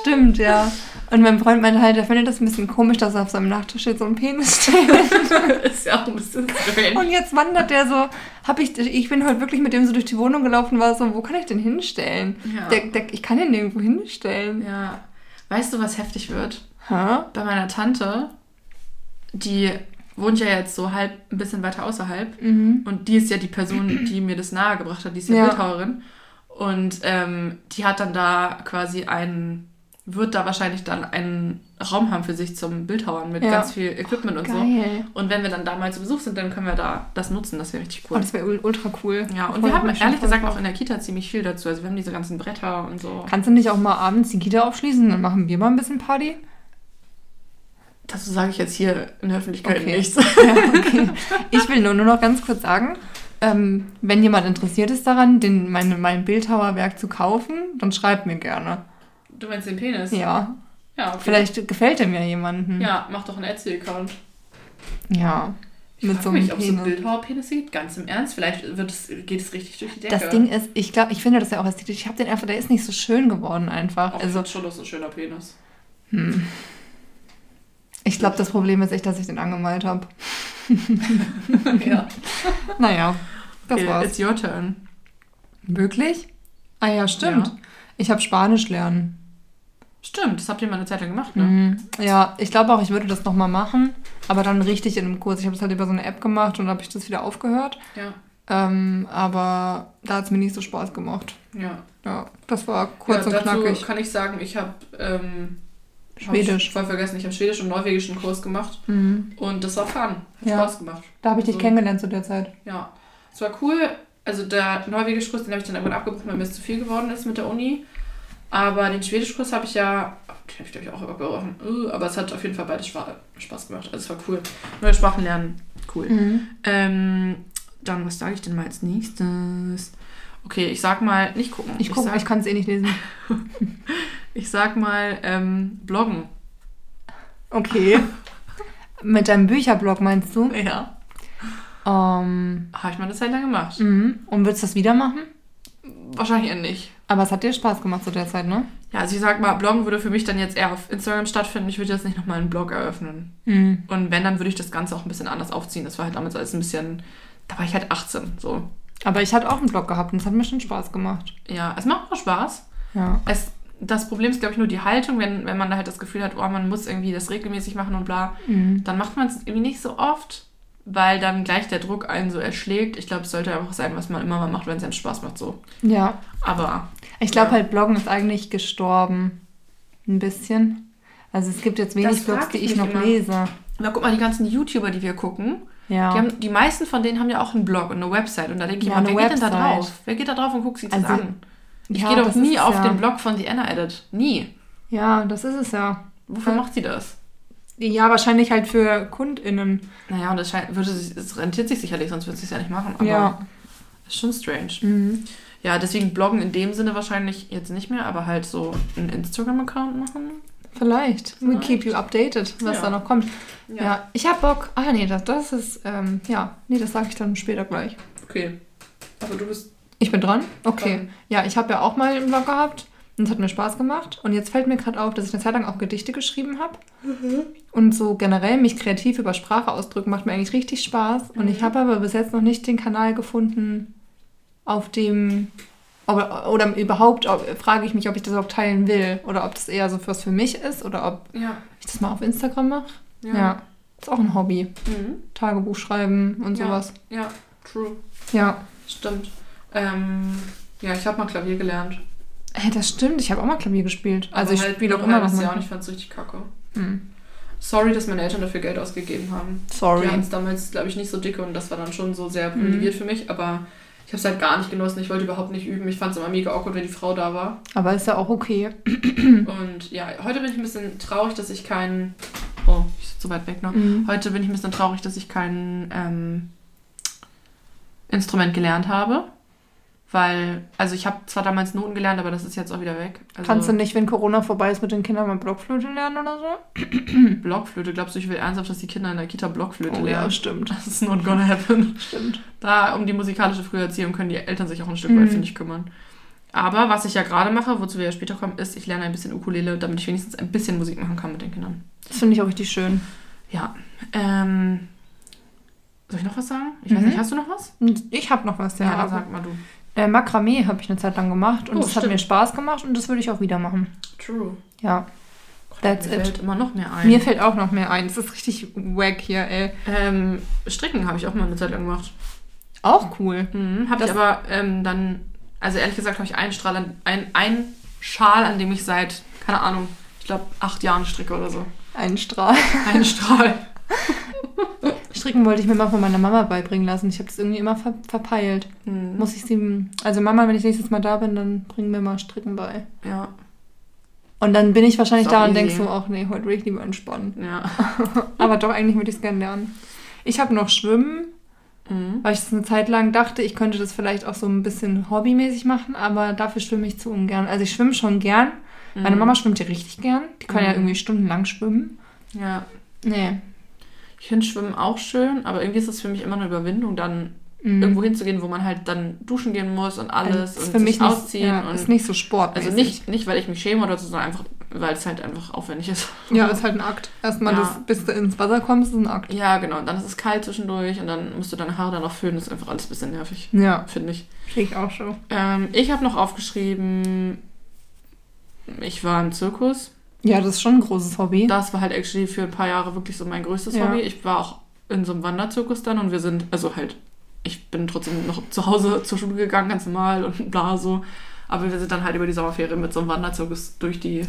S3: Stimmt, ja. Und mein Freund meinte halt, er findet das ein bisschen komisch, dass er auf seinem Nachttisch jetzt so ein Penis steht.
S2: ist ja auch ein bisschen strange.
S3: Und jetzt wandert der so, hab ich, ich bin heute wirklich mit dem so durch die Wohnung gelaufen, war so, wo kann ich den hinstellen?
S2: Ja.
S3: Der, der, ich kann den nirgendwo hinstellen.
S2: Ja. Weißt du, was heftig wird?
S3: Hä?
S2: Bei meiner Tante, die wohnt ja jetzt so halb ein bisschen weiter außerhalb.
S3: Mhm.
S2: Und die ist ja die Person, die mir das nahegebracht hat. Die ist ja,
S3: Ja.
S2: Bildhauerin. Und ähm, die hat dann da quasi einen, wird da wahrscheinlich dann einen Raum haben für sich zum Bildhauern mit
S3: Ja.
S2: ganz viel Equipment und so.
S3: Geil.
S2: Und wenn wir dann da mal zu Besuch sind, dann können wir da das nutzen. Das wäre richtig
S3: Oh,
S2: cool.
S3: das wäre ultra cool.
S2: ja, und
S3: Voll
S2: wir haben ehrlich gesagt auch in der Kita ziemlich viel dazu. Also wir haben diese ganzen Bretter und so.
S3: Kannst du nicht auch mal abends die Kita aufschließen, dann machen wir mal ein bisschen Party?
S2: Dazu sage ich jetzt hier in der Öffentlichkeit
S3: Okay.
S2: nichts.
S3: Ja, okay. Ich will nur, nur noch ganz kurz sagen, ähm, wenn jemand interessiert ist daran, den, meine, mein Bildhauerwerk zu kaufen, dann schreibt mir gerne.
S2: Du meinst den Penis?
S3: Ja,
S2: Ja, okay.
S3: vielleicht gefällt er mir jemanden.
S2: Ja, mach doch einen Etsy-Account.
S3: Ja.
S2: Ich
S3: Mit so einem
S2: mich, ob es so
S3: Penis.
S2: Bildhauerpenis gibt. Ganz im Ernst. Vielleicht wird es, geht es richtig durch die Decke.
S3: Das Ding ist, ich glaube, ich finde das ja auch ästhetisch. Ich habe den einfach, der ist nicht so schön geworden einfach.
S2: Auch
S3: also,
S2: schon, das ist ein schöner Penis.
S3: Ich glaube, das Problem ist echt, dass ich den angemalt habe.
S2: ja.
S3: Naja, das
S2: Okay,
S3: war's.
S2: it's your turn.
S3: Wirklich? Ah ja, stimmt.
S2: Ja.
S3: Ich habe Spanisch lernen.
S2: Stimmt, das habt ihr mal eine Zeit lang gemacht, ne?
S3: Mhm. Ja, ich glaube auch, ich würde das nochmal machen, aber dann richtig in einem Kurs. Ich habe es halt über so eine App gemacht und habe ich das wieder aufgehört.
S2: Ja,
S3: Ähm, aber da hat es mir nicht so Spaß gemacht.
S2: ja.
S3: Ja, das war kurz
S2: ja
S3: und
S2: dazu
S3: knackig.
S2: kann ich sagen, ich habe ähm,
S3: Schwedisch.
S2: Hab ich voll vergessen, ich habe Schwedisch und Norwegischen Kurs gemacht
S3: Mhm.
S2: und das war fun. Hat
S3: Ja.
S2: Spaß gemacht.
S3: Da habe ich dich
S2: So.
S3: kennengelernt zu der Zeit.
S2: Ja, es war cool. Also der Norwegisch-Kurs, den habe ich dann irgendwann abgebrochen, weil mir es zu viel geworden ist mit der Uni. Aber den Schwedisch-Kurs habe ich ja, den habe ich glaube ich auch abgebrochen. Uh, aber es hat auf jeden Fall beides Spa- Spaß gemacht. Also es war cool. Neue Sprachen lernen, cool.
S3: Mhm.
S2: Ähm, dann, was sage ich denn mal als nächstes? Okay, ich sag mal, nicht gucken.
S3: Ich gucke,
S2: sag,
S3: ich kann es eh nicht lesen.
S2: ich sag mal, ähm, bloggen.
S3: Okay. Mit deinem Bücherblog meinst du?
S2: Ja.
S3: Ähm,
S2: Habe ich mal eine Zeit lang gemacht.
S3: mhm. Und willst du das wieder machen?
S2: Wahrscheinlich eher nicht.
S3: Aber es hat dir Spaß gemacht zu der Zeit, ne?
S2: Ja, also ich sag mal, Bloggen würde für mich dann jetzt eher auf Instagram stattfinden. Ich würde jetzt nicht nochmal einen Blog eröffnen.
S3: Mhm.
S2: Und wenn, dann würde ich das Ganze auch ein bisschen anders aufziehen. Das war halt damals alles ein bisschen, da war ich halt 18, so.
S3: Aber ich hatte auch einen Blog gehabt und es hat mir schon Spaß gemacht.
S2: Ja, es macht auch Spaß.
S3: Ja.
S2: Es, das Problem ist, glaube ich, nur die Haltung, wenn, wenn man da halt das Gefühl hat, oh, man muss irgendwie das regelmäßig machen und bla,
S3: Mhm.
S2: dann macht man es irgendwie nicht so oft, weil dann gleich der Druck einen so erschlägt. Ich glaube, es sollte einfach sein, was man immer mal macht, wenn es einem Spaß macht, so.
S3: Ja.
S2: Aber,
S3: Ich glaube
S2: Ja.
S3: halt, Bloggen ist eigentlich gestorben. Ein bisschen. Also es gibt jetzt wenig Blogs, die
S2: ich
S3: noch
S2: immer.
S3: lese.
S2: na, guck mal, die ganzen YouTuber, die wir gucken,
S3: Ja.
S2: die, haben, die meisten von denen haben ja auch einen Blog und eine Website. Und da denke ich
S3: Ja,
S2: immer, wer
S3: eine
S2: geht denn da
S3: Website.
S2: drauf? Wer geht da drauf und guckt sich das
S3: Also,
S2: an? Ich
S3: ja,
S2: gehe doch
S3: das
S2: nie auf
S3: ja.
S2: den Blog von The Anna Edit. Nie.
S3: Ja, das ist es ja.
S2: Wofür
S3: Ja.
S2: macht sie das?
S3: Ja, wahrscheinlich halt für KundInnen.
S2: Naja, und das, scheint, würde sich, es rentiert sich sicherlich, sonst würde sie es ja nicht machen. Aber
S3: Ja.
S2: ist schon strange.
S3: Mhm.
S2: Ja, deswegen bloggen in dem Sinne wahrscheinlich jetzt nicht mehr, aber halt so einen Instagram-Account machen.
S3: Vielleicht. We
S2: Vielleicht.
S3: keep you updated, was
S2: Ja.
S3: da noch kommt. Ja, ich hab Bock. Ah, nee, das, das ist, ähm, ja, nee, das sage ich dann später gleich.
S2: Okay. Aber du bist.
S3: Ich bin dran? Okay.
S2: Dran.
S3: Ja, ich habe ja auch mal einen Blog gehabt und es hat mir Spaß gemacht. Und jetzt fällt mir gerade auf, dass ich eine Zeit lang auch Gedichte geschrieben habe. Und so generell mich kreativ über Sprache ausdrücken macht mir eigentlich richtig Spaß. Und ich habe aber bis jetzt noch nicht den Kanal gefunden, auf dem. Oder, oder überhaupt ob, frage ich mich, ob ich das überhaupt teilen will. Oder ob das eher so was für mich ist. Oder ob
S2: Ja.
S3: ich das mal auf Instagram mache.
S2: Ja.
S3: Ja. Ist auch ein Hobby.
S2: Mhm.
S3: Tagebuch schreiben und
S2: Ja.
S3: sowas.
S2: Ja, true.
S3: Ja.
S2: Stimmt. Ähm, ja, ich habe mal Klavier gelernt.
S3: Hey, das stimmt. Ich habe auch mal Klavier gespielt. Also
S2: Aber
S3: ich
S2: halt
S3: spiele auch immer noch
S2: halbes Jahr
S3: mal.
S2: und ich fand es richtig kacke.
S3: Hm.
S2: Sorry, dass meine Eltern dafür Geld ausgegeben haben.
S3: Sorry.
S2: Die hatten es damals, glaube ich, nicht so dicke und das war dann schon so sehr privilegiert für mich, aber ich habe es halt gar nicht genossen. Ich wollte überhaupt nicht üben. Ich fand es immer mega awkward, wenn die Frau da war.
S3: Aber ist ja auch okay.
S2: Und ja, heute bin ich ein bisschen traurig, dass ich keinen. Oh, ich sitze so weit weg noch.
S3: Mhm.
S2: Heute bin ich ein bisschen traurig, dass ich kein ähm, Instrument gelernt habe. Weil, also ich habe zwar damals Noten gelernt, aber das ist jetzt auch wieder weg. Also
S3: Kannst du nicht, wenn Corona vorbei ist, mit den Kindern mal Blockflöte lernen oder so?
S2: Blockflöte, glaubst du, ich will ernsthaft, dass die Kinder in der Kita Blockflöte
S3: Oh ja,
S2: lernen?
S3: stimmt.
S2: Das ist not gonna happen.
S3: Stimmt.
S2: Da um die musikalische Früherziehung können die Eltern sich auch ein Stück
S3: Mhm.
S2: weit, finde ich, kümmern. Aber was ich ja gerade mache, wozu wir ja später kommen, ist, ich lerne ein bisschen Ukulele, damit ich wenigstens ein bisschen Musik machen kann mit den Kindern.
S3: Das finde ich auch richtig schön.
S2: Ja. Ähm, soll ich noch was sagen? Ich weiß
S3: Mhm.
S2: nicht, hast du noch was?
S3: Ich habe noch was, ja.
S2: dann
S3: aber-
S2: sag mal du.
S3: Äh, Makramee habe ich eine Zeit lang gemacht und
S2: Oh,
S3: es hat
S2: stimmt.
S3: mir Spaß gemacht und das würde ich auch wieder machen.
S2: True.
S3: Ja, that's
S2: Mir
S3: it.
S2: fällt immer noch mehr ein.
S3: Mir fällt auch noch mehr ein. Es ist richtig wack hier, ey.
S2: ähm, Stricken habe ich auch mal eine Zeit lang gemacht.
S3: Auch cool.
S2: Mhm, habe ich
S3: Das-
S2: aber ähm, dann, also ehrlich gesagt, habe ich einen Strahl, an, ein, ein Schal, an dem ich seit, keine Ahnung, ich glaube acht Jahren stricke oder so.
S3: Ein Strahl.
S2: Einen Strahl.
S3: Stricken wollte ich mir mal von meiner Mama beibringen lassen. Ich habe das irgendwie immer ver verpeilt.
S2: Mhm.
S3: Muss ich sie. Also Mama, wenn ich nächstes Mal da bin, dann bring mir mal Stricken bei.
S2: Ja,
S3: Und dann bin ich wahrscheinlich da und denk so, ach nee, heute will ich lieber entspannen.
S2: ja.
S3: Aber doch, eigentlich würde ich es gerne lernen. Ich habe noch Schwimmen,
S2: Mhm.
S3: weil ich das eine Zeit lang dachte, ich könnte das vielleicht auch so ein bisschen hobbymäßig machen, aber dafür schwimme ich zu ungern. Also ich schwimme schon gern. Meine
S2: Mhm.
S3: Mama schwimmt ja richtig gern. Die kann ja
S2: Mhm.
S3: irgendwie stundenlang schwimmen.
S2: Ja.
S3: Nee.
S2: Ich finde Schwimmen auch schön, aber irgendwie ist es für mich immer eine Überwindung, dann
S3: Mhm.
S2: irgendwo hinzugehen, wo man halt dann duschen gehen muss und alles
S3: ist
S2: und
S3: für mich nicht,
S2: ausziehen.
S3: ja,
S2: und
S3: ist nicht so sportmäßig.
S2: also nicht, nicht, weil ich mich schäme oder so, sondern einfach, weil es halt einfach aufwendig ist.
S3: Ja, ist halt ein Akt. Erstmal,
S2: Ja.
S3: das, bis du ins Wasser kommst, ist ein Akt.
S2: Ja, genau. Und dann ist es kalt zwischendurch und dann musst du deine Haare dann noch föhnen. Das ist einfach alles ein bisschen nervig,
S3: Ja,
S2: finde ich.
S3: krieg ich auch schon.
S2: Ähm, ich habe noch aufgeschrieben, ich war im Zirkus.
S3: Ja, das ist schon ein großes Hobby.
S2: Das war halt actually für ein paar Jahre wirklich so mein größtes
S3: Ja.
S2: Hobby. Ich war auch in so einem Wanderzirkus dann und wir sind, also halt, ich bin trotzdem noch zu Hause zur Schule gegangen, ganz normal und bla so. Aber wir sind dann halt über die Sommerferien mit so einem Wanderzirkus durch die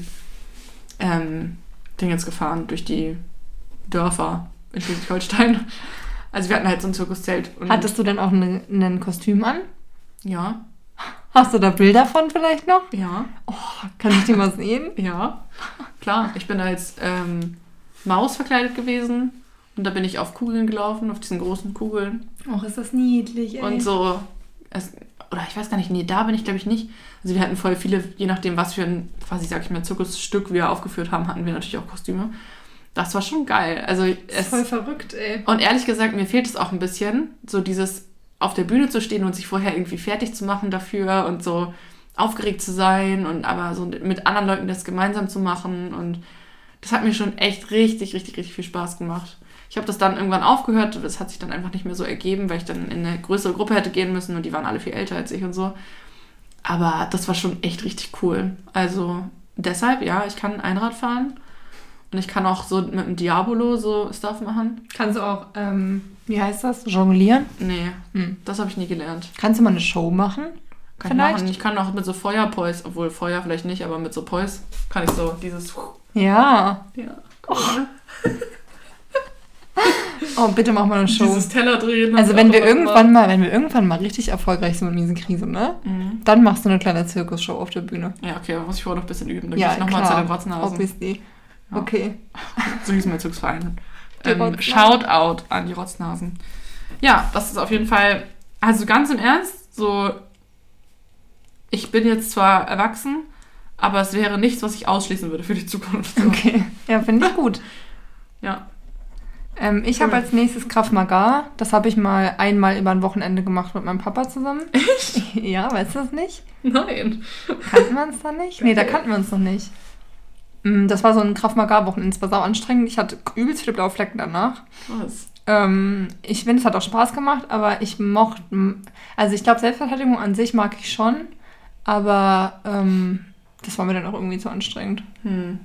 S2: ähm, Dingens gefahren, durch die Dörfer in Schleswig-Holstein. Also wir hatten halt so ein Zirkuszelt.
S3: Hattest du dann auch ne, ein Kostüm an?
S2: Ja,
S3: Hast du da Bilder von vielleicht noch?
S2: ja,
S3: Kann ich die mal sehen?
S2: ja. Klar, ich bin als ähm, Maus verkleidet gewesen und da bin ich auf Kugeln gelaufen, auf diesen großen Kugeln.
S3: Och, ist das niedlich, ey.
S2: Und so, es, oder ich weiß gar nicht, nee, da bin ich glaube ich nicht. Also wir hatten voll viele, je nachdem, was für ein, quasi sag ich mal, Zirkusstück wir aufgeführt haben, hatten wir natürlich auch Kostüme. Das war schon geil. Also
S3: Das ist
S2: es,
S3: voll verrückt, ey.
S2: und ehrlich gesagt, mir fehlt es auch ein bisschen, so dieses auf der Bühne zu stehen und sich vorher irgendwie fertig zu machen dafür und so aufgeregt zu sein und aber so mit anderen Leuten das gemeinsam zu machen und das hat mir schon echt richtig, richtig, richtig viel Spaß gemacht. Ich habe das dann irgendwann aufgehört, das hat sich dann einfach nicht mehr so ergeben, weil ich dann in eine größere Gruppe hätte gehen müssen und die waren alle viel älter als ich und so. Aber das war schon echt richtig cool. Also deshalb, ja, ich kann Einrad fahren und ich kann auch so mit dem Diabolo so Stuff machen.
S3: Kannst du auch, ähm, wie heißt das? Jonglieren?
S2: Nee,
S3: Hm.
S2: das habe ich nie gelernt.
S3: Kannst du mal eine Show machen?
S2: Kann
S3: Vielleicht?
S2: ich machen. Ich kann auch mit so Feuerpois, obwohl Feuer vielleicht nicht, aber mit so Pois kann ich so dieses.
S3: Ja.
S2: Ja.
S3: Oh, bitte mach mal eine Show.
S2: Dieses Teller drehen.
S3: Also wenn wir irgendwann mal, wenn wir irgendwann mal richtig erfolgreich sind mit miesen Krise, ne?
S2: Mhm.
S3: Dann machst du eine kleine Zirkusshow auf der Bühne.
S2: Ja, okay, da muss ich vorher noch ein bisschen üben. Dann
S3: ja,
S2: gehe ich nochmal zu den Rotzenhasen.
S3: Obviously.
S2: Ja.
S3: Okay.
S2: So hieß mein Zirkusverein. Ähm. Shoutout an die Rotznasen. Ja, das ist auf jeden Fall. Also ganz im Ernst, so. Ich bin jetzt zwar erwachsen, aber es wäre nichts, was ich ausschließen würde für die Zukunft. So.
S3: Okay. Ja, finde ich gut.
S2: Ja.
S3: Ähm, ich habe
S2: Cool.
S3: als nächstes Krav Maga. Das habe ich mal einmal über ein Wochenende gemacht mit meinem Papa zusammen. Echt? Ja, weißt du das nicht?
S2: Nein.
S3: Kannten wir uns da nicht? Nee, da
S2: Geil.
S3: kannten wir uns noch nicht. Mm, Das war so ein Krav Maga Wochenende. Es war sau anstrengend. Ich hatte übelst viele blaue Flecken danach.
S2: Was?
S3: Ähm, ich finde, es hat auch Spaß gemacht, aber ich mochte, also ich glaube, Selbstverteidigung an sich mag ich schon, aber ähm, das war mir dann auch irgendwie zu anstrengend.
S2: Hm.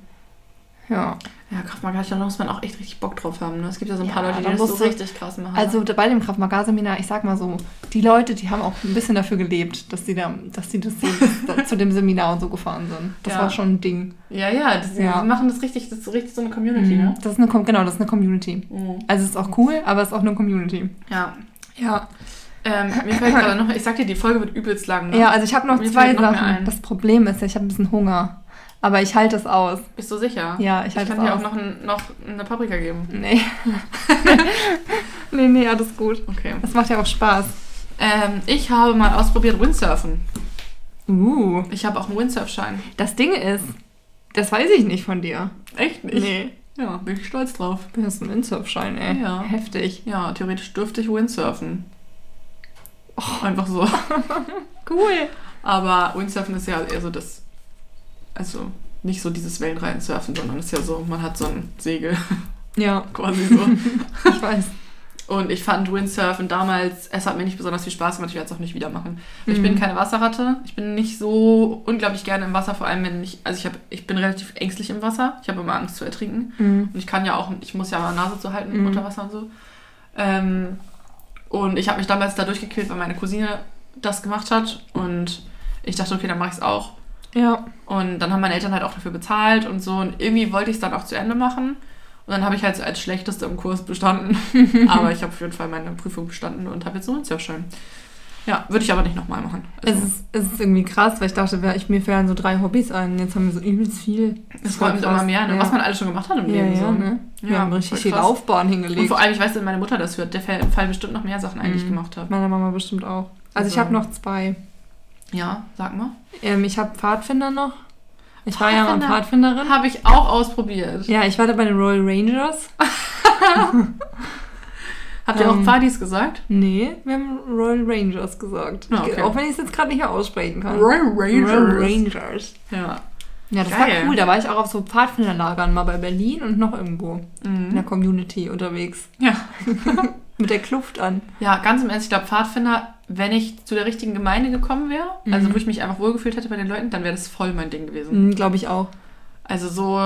S3: Ja.
S2: Ja, Krav Maga, da muss man auch echt richtig Bock drauf haben. Ne? Es gibt ja so ein
S3: Ja,
S2: paar Leute, die
S3: da
S2: das so richtig krass machen.
S3: Also bei dem Krav Maga Seminar, ich sag mal so, die Leute, die haben auch ein bisschen dafür gelebt, dass sie da, dass sie das, zu dem Seminar und so gefahren sind. Das
S2: Ja.
S3: war schon ein Ding.
S2: Ja, ja, das,
S3: Ja.
S2: die machen das richtig, das ist so richtig so eine Community,
S3: Mhm.
S2: ne?
S3: Das ist eine, genau, das ist eine Community.
S2: Mhm.
S3: Also es ist auch cool, aber es ist auch eine Community.
S2: Ja.
S3: Ja.
S2: Ähm, mir fällt gerade noch, ich sag dir, die Folge wird übelst lang, ne?
S3: Ja, also ich habe noch
S2: Mir
S3: zwei
S2: noch
S3: Sachen. Das Problem ist ja, ich habe ein bisschen Hunger. Aber ich halte es aus.
S2: Bist du sicher?
S3: Ja, ich
S2: Ich
S3: halte
S2: kann
S3: es
S2: dir
S3: aus.
S2: auch noch, ein, noch eine Paprika geben.
S3: Nee. nee, nee, alles gut.
S2: Okay.
S3: Das macht ja auch Spaß.
S2: Ähm, ich habe mal ausprobiert Windsurfen.
S3: Uh.
S2: Ich habe auch einen Windsurfschein.
S3: Das Ding ist, das weiß ich nicht von dir.
S2: Echt nicht? Ja, bin ich stolz drauf.
S3: Du hast einen Windsurfschein, ey.
S2: Ja.
S3: Heftig.
S2: Ja, theoretisch dürfte ich Windsurfen. Oh, einfach so.
S3: Cool.
S2: Aber Windsurfen ist ja eher so das, also nicht so dieses Wellenreiten-Surfen, sondern ist ja so, man hat so ein Segel
S3: Ja,
S2: quasi so.
S3: ich weiß.
S2: Und ich fand Windsurfen damals, es hat mir nicht besonders viel Spaß gemacht, ich werde es auch nicht wieder machen. Ich
S3: Mhm.
S2: bin keine Wasserratte, ich bin nicht so unglaublich gerne im Wasser, vor allem wenn ich, also ich, hab, ich bin relativ ängstlich im Wasser, ich habe immer Angst zu ertrinken.
S3: Mhm.
S2: Und ich kann ja auch, ich muss ja mal Nase zu halten
S3: Mhm.
S2: unter Wasser und so. Ähm, und ich habe mich damals da durchgequält, weil meine Cousine das gemacht hat. Und ich dachte, okay, dann mache ich es auch.
S3: Ja.
S2: Und dann haben meine Eltern halt auch dafür bezahlt und so. Und irgendwie wollte ich es dann auch zu Ende machen. Und dann habe ich halt so als Schlechteste im Kurs bestanden. aber ich habe auf jeden Fall meine Prüfung bestanden und habe jetzt einen Windsurfschein. Ja, würde ich aber nicht nochmal machen.
S3: Es
S2: Also,
S3: ist, es ist irgendwie krass, weil ich dachte, ich, mir fällen so drei Hobbys ein. Jetzt haben wir so übelst viel.
S2: es kommt immer mehr, ne?
S3: Ja.
S2: was man alles schon gemacht hat im
S3: Ja,
S2: Leben.
S3: ja,
S2: so.
S3: ne? Wir
S2: Ja,
S3: haben richtig viel. Laufbahn
S2: Und
S3: hingelegt.
S2: vor allem, ich weiß, wenn meine Mutter das hört, der Fall Fall bestimmt noch mehr Sachen eigentlich
S3: Mhm.
S2: gemacht hat.
S3: Meiner Mama bestimmt auch. Also ich
S2: Also-
S3: habe noch zwei.
S2: Ja, sag mal.
S3: Ähm, ich habe Pfadfinder noch. Ich war ja mal
S2: Pfadfinder.
S3: Pfadfinderin.
S2: Habe ich auch ausprobiert.
S3: Ja, ich war da bei den Royal Rangers.
S2: Habt ihr auch
S3: Ähm,
S2: Pfadis gesagt?
S3: Nee, wir haben Royal Rangers gesagt.
S2: Ah, okay.
S3: Auch wenn ich es jetzt gerade nicht mehr aussprechen kann.
S2: Royal
S3: Royal Rangers.
S2: Ja.
S3: Ja, das
S2: Geil.
S3: war cool. Da war ich auch auf so Pfadfinderlagern, mal bei Berlin und noch irgendwo in der
S2: Mhm.
S3: Community unterwegs.
S2: Ja.
S3: Mit der Kluft an.
S2: ja, ganz im Ernst, ich glaube, Pfadfinder, wenn ich zu der richtigen Gemeinde gekommen wäre, also
S3: Mhm.
S2: wo ich mich einfach wohlgefühlt hätte bei den Leuten, dann wäre das voll mein Ding gewesen.
S3: Mhm, Glaube ich auch.
S2: Also so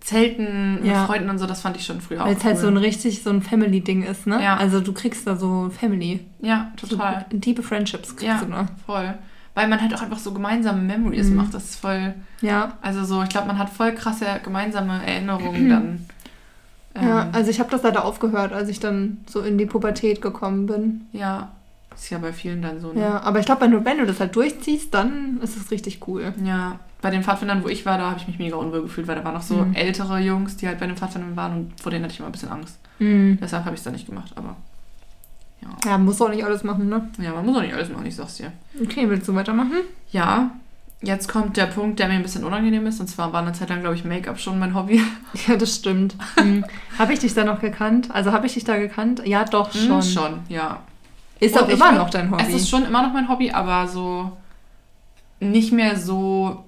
S2: Zelten mit
S3: Ja.
S2: Freunden und so, das fand ich schon früher auch
S3: Weil es halt
S2: cool.
S3: so ein richtig so ein Family-Ding ist, ne?
S2: Ja.
S3: Also du kriegst da so Family.
S2: Ja, total.
S3: So tiefe Friendships kriegst
S2: Ja.
S3: du, ne?
S2: Voll. Weil man halt auch einfach so gemeinsame Memories
S3: Mhm.
S2: macht. Das ist voll,
S3: Ja.
S2: also so, ich glaube, man hat voll krasse gemeinsame Erinnerungen dann.
S3: Ja,
S2: Ähm,
S3: also ich habe das leider aufgehört, als ich dann so in die Pubertät gekommen bin.
S2: ja, ist ja bei vielen dann so. Ne?
S3: Ja, aber ich glaube, wenn du, wenn du das halt durchziehst, dann ist es richtig cool.
S2: Ja, bei den Pfadfindern, wo ich war, da habe ich mich mega unwohl gefühlt, weil da waren noch so
S3: Mhm.
S2: ältere Jungs, die halt bei den Pfadfindern waren und vor denen hatte ich immer ein bisschen Angst.
S3: Mhm.
S2: Deshalb habe ich es dann nicht gemacht, aber ja.
S3: Ja, musst du auch nicht alles machen, ne?
S2: Ja, man muss auch nicht alles machen, ich sag's dir.
S3: Okay, willst du weitermachen?
S2: Ja, jetzt kommt der Punkt, der mir ein bisschen unangenehm ist. Und zwar war eine Zeit lang, glaube ich, Make-up schon mein Hobby.
S3: Ja, das stimmt. Mhm. habe ich dich da noch gekannt? Also habe ich dich da gekannt? Ja, doch schon.
S2: Mhm, schon, ja.
S3: Ist
S2: Und
S3: auch immer noch dein Hobby.
S2: Es ist schon immer noch mein Hobby, aber so nicht mehr so,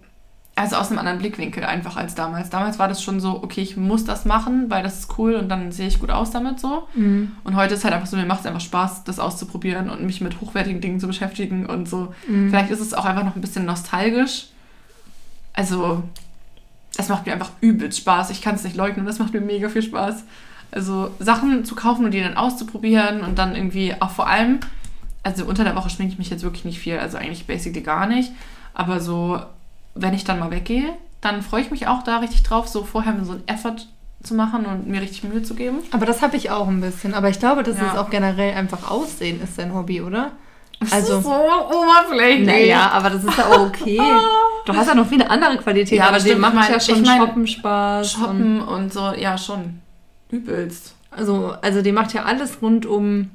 S2: also aus einem anderen Blickwinkel einfach als damals. Damals war das schon so, okay, ich muss das machen, weil das ist cool und dann sehe ich gut aus damit so.
S3: Mhm.
S2: Und heute ist halt einfach so, mir macht es einfach Spaß, das auszuprobieren und mich mit hochwertigen Dingen zu beschäftigen und so.
S3: Mhm.
S2: Vielleicht ist es auch einfach noch ein bisschen nostalgisch. Also, es macht mir einfach übelst Spaß. Ich kann es nicht leugnen, das macht mir mega viel Spaß. Also, Sachen zu kaufen und die dann auszuprobieren und dann irgendwie auch vor allem, also unter der Woche schminke ich mich jetzt wirklich nicht viel, also eigentlich basically gar nicht. Aber so, wenn ich dann mal weggehe, dann freue ich mich auch da richtig drauf, so vorher so einen Effort zu machen und mir richtig Mühe zu geben.
S3: Aber das habe ich auch ein bisschen. Aber ich glaube, dass
S2: Ja.
S3: es auch generell einfach Aussehen ist dein Hobby, oder?
S2: Das
S3: Also-
S2: ist so oberflächlich.
S3: Naja, aber das ist ja auch okay. Du hast ja noch viele andere Qualitäten,
S2: Ja,
S3: aber
S2: das stimmt.
S3: macht
S2: mein-
S3: ja schon
S2: ich mein,
S3: Shoppen Spaß. Und,
S2: Shoppen und so, ja, schon. Übelst.
S3: also, also dir macht ja alles rund um,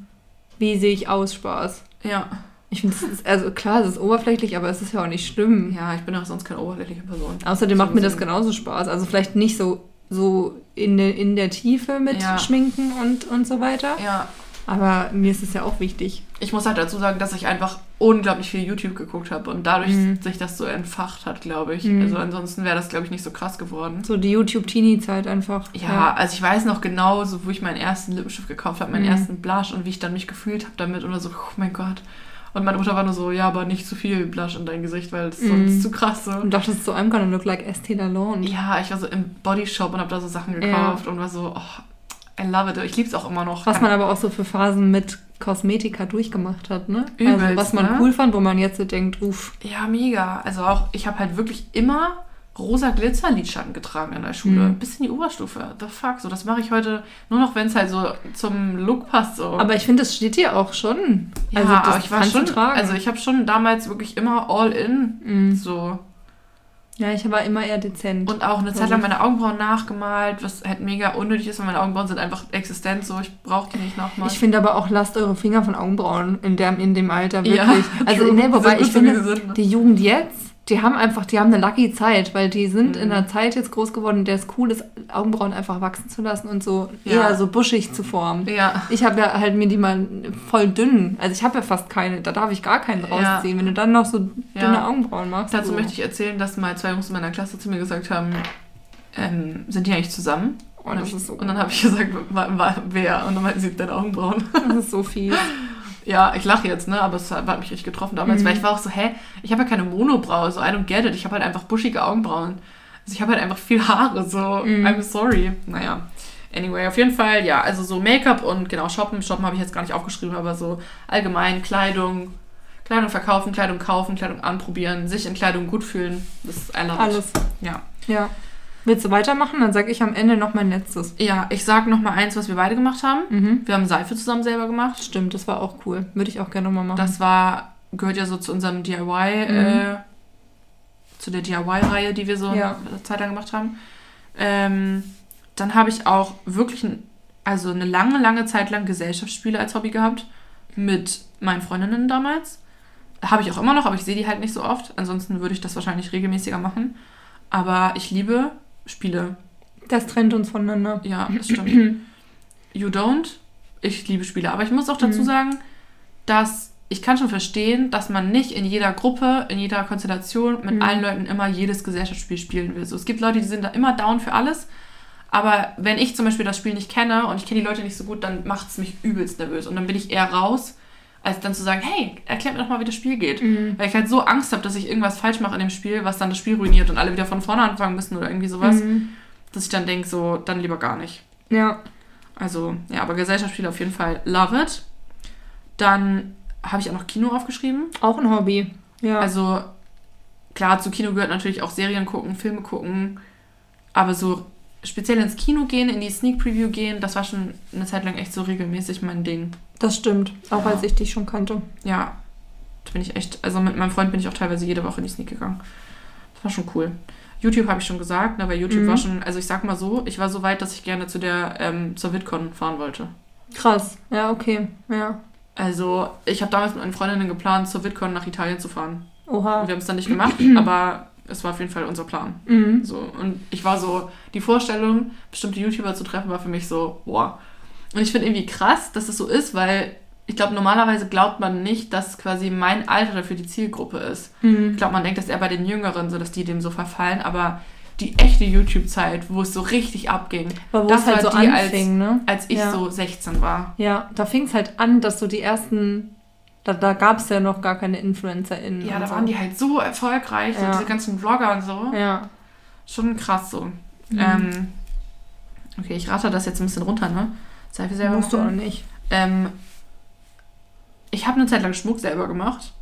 S3: wie sehe ich aus, Spaß.
S2: Ja.
S3: Ich finde, also klar, es ist oberflächlich, aber es ist ja auch nicht schlimm.
S2: Ja, ich bin auch sonst keine oberflächliche Person.
S3: Außerdem
S2: So
S3: macht mir das genauso Spaß. Also vielleicht nicht so, so in, der in der Tiefe mit
S2: Ja.
S3: Schminken und, und so weiter.
S2: Ja.
S3: Aber mir ist es ja auch wichtig.
S2: Ich muss halt dazu sagen, dass ich einfach unglaublich viel YouTube geguckt habe und dadurch
S3: Mhm.
S2: sich das so entfacht hat, glaube ich.
S3: Mhm.
S2: Also ansonsten wäre das, glaube ich, nicht so krass geworden.
S3: So die YouTube-Teenie-Zeit einfach.
S2: Ja, also ich weiß noch genau, so wo ich meinen ersten Lippenstift gekauft habe, meinen
S3: Mhm.
S2: ersten Blush und wie ich dann mich gefühlt habe damit und so, oh mein Gott. Und meine Mutter war nur so, ja, aber nicht zu viel Blush in dein Gesicht, weil es
S3: Mhm.
S2: sonst zu krass so.
S3: Und dachtest so, I'm gonna look like Estee Lalonde.
S2: Ja, ich war so im Bodyshop und habe da so Sachen gekauft und war so, oh, I love it. Ich liebe es auch immer noch.
S3: Was man aber auch so für Phasen mit Kosmetika durchgemacht hat, ne? also
S2: Übelst,
S3: was man
S2: ne?
S3: cool fand, wo man jetzt so denkt, uff.
S2: Ja, mega. Also auch, ich habe halt wirklich immer rosa Glitzerlidschatten getragen in der Schule.
S3: Mhm.
S2: Bis in die Oberstufe. The fuck? So, das mache ich heute nur noch, wenn es halt so zum Look passt. So.
S3: Aber ich finde, das steht dir auch schon.
S2: ja,
S3: also
S2: aber ich war schon,
S3: tragen.
S2: also ich habe schon damals wirklich immer all in.
S3: Mhm.
S2: So.
S3: Ja, ich war immer eher dezent.
S2: Und auch eine Zeit lang meine Augenbrauen nachgemalt, was halt mega unnötig ist, weil meine Augenbrauen sind einfach existent so. Ich brauche die nicht nochmal.
S3: ich finde aber auch, lasst eure Finger von Augenbrauen in dem, in dem Alter
S2: Ja,
S3: wirklich. also,
S2: true.
S3: nee, wobei ich finde,
S2: ne?
S3: die Jugend jetzt, die haben einfach, die haben eine lucky Zeit, weil die sind in einer Zeit jetzt groß geworden, in der es cool ist, Augenbrauen einfach wachsen zu lassen und so
S2: Ja.
S3: eher so buschig zu formen.
S2: Ja.
S3: Ich habe ja halt mir die mal voll dünn, also ich habe ja fast keine, da darf ich gar keinen
S2: Ja.
S3: rausziehen. Wenn du dann noch so
S2: Ja.
S3: dünne Augenbrauen machst.
S2: Dazu
S3: so.
S2: möchte ich erzählen, dass mal zwei Jungs in meiner Klasse zu mir gesagt haben, ähm, sind die eigentlich zusammen?
S3: Oh,
S2: und,
S3: das
S2: ich,
S3: ist so-
S2: und dann habe ich gesagt, wer? Und dann meinten sie, deine Augenbrauen.
S3: Das ist so fies.
S2: Ja, ich lache jetzt, ne? Aber es hat, mich echt getroffen damals,
S3: Mhm.
S2: weil ich war auch so, hä, ich habe ja keine Monobraue, so I don't get it. Ich habe halt einfach buschige Augenbrauen. Also ich habe halt einfach viel Haare, so
S3: Mhm.
S2: I'm sorry. Naja. Anyway, auf jeden Fall, ja, also so Make-up und genau, Shoppen. Shoppen habe ich jetzt gar nicht aufgeschrieben, aber so allgemein Kleidung, Kleidung verkaufen, Kleidung kaufen, Kleidung anprobieren, sich in Kleidung gut fühlen. Das ist I love.
S3: Alles.
S2: Ja.
S3: Ja. Willst du weitermachen? Dann sage ich am Ende noch mein letztes.
S2: Ja, ich sag noch mal eins, was wir beide gemacht haben.
S3: Mhm.
S2: Wir haben Seife zusammen selber gemacht.
S3: Stimmt, das war auch cool. Würde ich auch gerne nochmal machen.
S2: Das war, gehört ja so zu unserem DIY, äh, zu der DIY-Reihe, die wir so
S3: Ja.
S2: eine Zeit lang gemacht haben. Ähm, dann habe ich auch wirklich, ein, also eine lange, lange Zeit lang Gesellschaftsspiele als Hobby gehabt. Mit meinen Freundinnen damals. Habe ich auch immer noch, aber ich sehe die halt nicht so oft. Ansonsten würde ich das wahrscheinlich regelmäßiger machen. Aber ich liebe Spiele.
S3: Das trennt uns voneinander.
S2: Ja, das stimmt. you don't. Ich liebe Spiele. Aber ich muss auch dazu
S3: Mhm.
S2: sagen, dass ich kann schon verstehen, dass man nicht in jeder Gruppe, in jeder Konstellation mit
S3: Mhm.
S2: allen Leuten immer jedes Gesellschaftsspiel spielen will. So, es gibt Leute, die sind da immer down für alles. Aber wenn ich zum Beispiel das Spiel nicht kenne und ich kenne die Leute nicht so gut, dann macht es mich übelst nervös. Und dann bin ich eher raus, als dann zu sagen, hey, erklär mir doch mal, wie das Spiel geht.
S3: Mhm.
S2: Weil ich halt so Angst habe, dass ich irgendwas falsch mache in dem Spiel, was dann das Spiel ruiniert und alle wieder von vorne anfangen müssen oder irgendwie sowas,
S3: Mhm.
S2: dass ich dann denke, so, dann lieber gar nicht.
S3: Ja.
S2: Also, ja, aber Gesellschaftsspiele auf jeden Fall love it. Dann habe ich auch noch Kino aufgeschrieben.
S3: Auch ein Hobby. Ja.
S2: Also, klar, zu Kino gehört natürlich auch Serien gucken, Filme gucken. Aber so speziell ins Kino gehen, in die Sneak Preview gehen, das war schon eine Zeit lang echt so regelmäßig mein Ding.
S3: das stimmt. Auch
S2: Ja.
S3: als ich dich schon kannte.
S2: Ja, da bin ich echt, also mit meinem Freund bin ich auch teilweise jede Woche in die Sneak gegangen. Das war schon cool. YouTube habe ich schon gesagt, ne, weil YouTube
S3: Mhm.
S2: war schon, also ich sag mal so, ich war so weit, dass ich gerne zu der, ähm, zur VidCon fahren wollte.
S3: Krass. Ja, okay. Ja.
S2: Also, ich habe damals mit meinen Freundinnen geplant, zur VidCon nach Italien zu fahren.
S3: Oha.
S2: Wir haben es dann nicht gemacht, aber es war auf jeden Fall unser Plan.
S3: Mhm.
S2: So, und ich war so, die Vorstellung, bestimmte YouTuber zu treffen, war für mich so, boah. Und ich finde irgendwie krass, dass das so ist, weil ich glaube, normalerweise glaubt man nicht, dass quasi mein Alter dafür die Zielgruppe ist.
S3: Mhm.
S2: Ich glaube, man denkt, dass eher bei den Jüngeren so, dass die dem so verfallen, aber die echte YouTube-Zeit, wo es so richtig abging,
S3: Aber wo
S2: Das
S3: es halt
S2: war
S3: so
S2: die,
S3: anfing, ne?
S2: als ich
S3: Ja.
S2: so 16 war.
S3: Ja, da fing es halt an, dass so die ersten, da, da gab es ja noch gar keine InfluencerInnen.
S2: Ja, da
S3: so.
S2: waren die halt so erfolgreich, so
S3: Ja.
S2: diese ganzen Vlogger und so.
S3: Ja.
S2: Schon krass so.
S3: Mhm.
S2: Ähm, okay, ich rate das jetzt ein bisschen runter, ne? Seife selber
S3: Musst du auch
S2: machen.
S3: nicht.
S2: Ähm, ich habe eine Zeit lang Schmuck selber gemacht.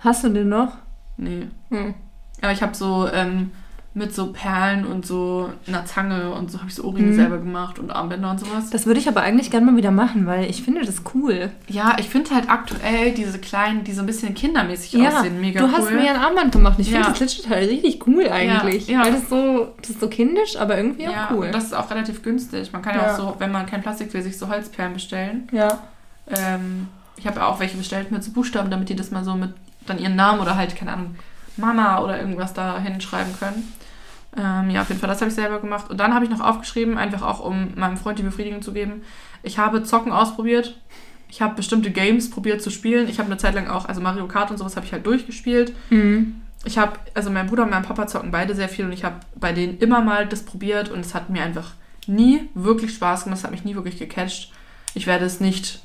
S3: Hast du den noch?
S2: Nee.
S3: Hm.
S2: Aber ich habe so ähm, mit so Perlen und so einer Zange und so habe ich so Ohrringe
S3: Mhm.
S2: selber gemacht und Armbänder und sowas.
S3: Das würde ich aber eigentlich gerne mal wieder machen, weil ich finde das cool.
S2: Ja, ich finde halt aktuell diese kleinen, die so ein bisschen kindermäßig
S3: Ja,
S2: aussehen, mega
S3: du
S2: cool.
S3: hast mir ja ein Armband gemacht. Ich
S2: Ja.
S3: finde das legit halt richtig cool eigentlich.
S2: Ja, ja.
S3: Weil das so, das ist so kindisch, aber irgendwie
S2: ja,
S3: auch cool.
S2: und das ist auch relativ günstig. Man kann ja, auch so, wenn man kein Plastik will, sich so Holzperlen bestellen.
S3: ja.
S2: Ähm, ich habe ja auch welche bestellt mit so Buchstaben, damit die das mal so mit dann ihren Namen oder halt, keine Ahnung, Mama oder irgendwas da hinschreiben können. Ähm, ja, auf jeden Fall, das habe ich selber gemacht. Und dann habe ich noch aufgeschrieben, einfach auch, um meinem Freund die Befriedigung zu geben. Ich habe Zocken ausprobiert. Ich habe bestimmte Games probiert zu spielen. Ich habe eine Zeit lang auch, also Mario Kart und sowas habe ich halt durchgespielt.
S3: Mhm.
S2: Ich habe, also mein Bruder und mein Papa zocken beide sehr viel und ich habe bei denen immer mal das probiert und es hat mir einfach nie wirklich Spaß gemacht. Es hat mich nie wirklich gecatcht. Ich werde es nicht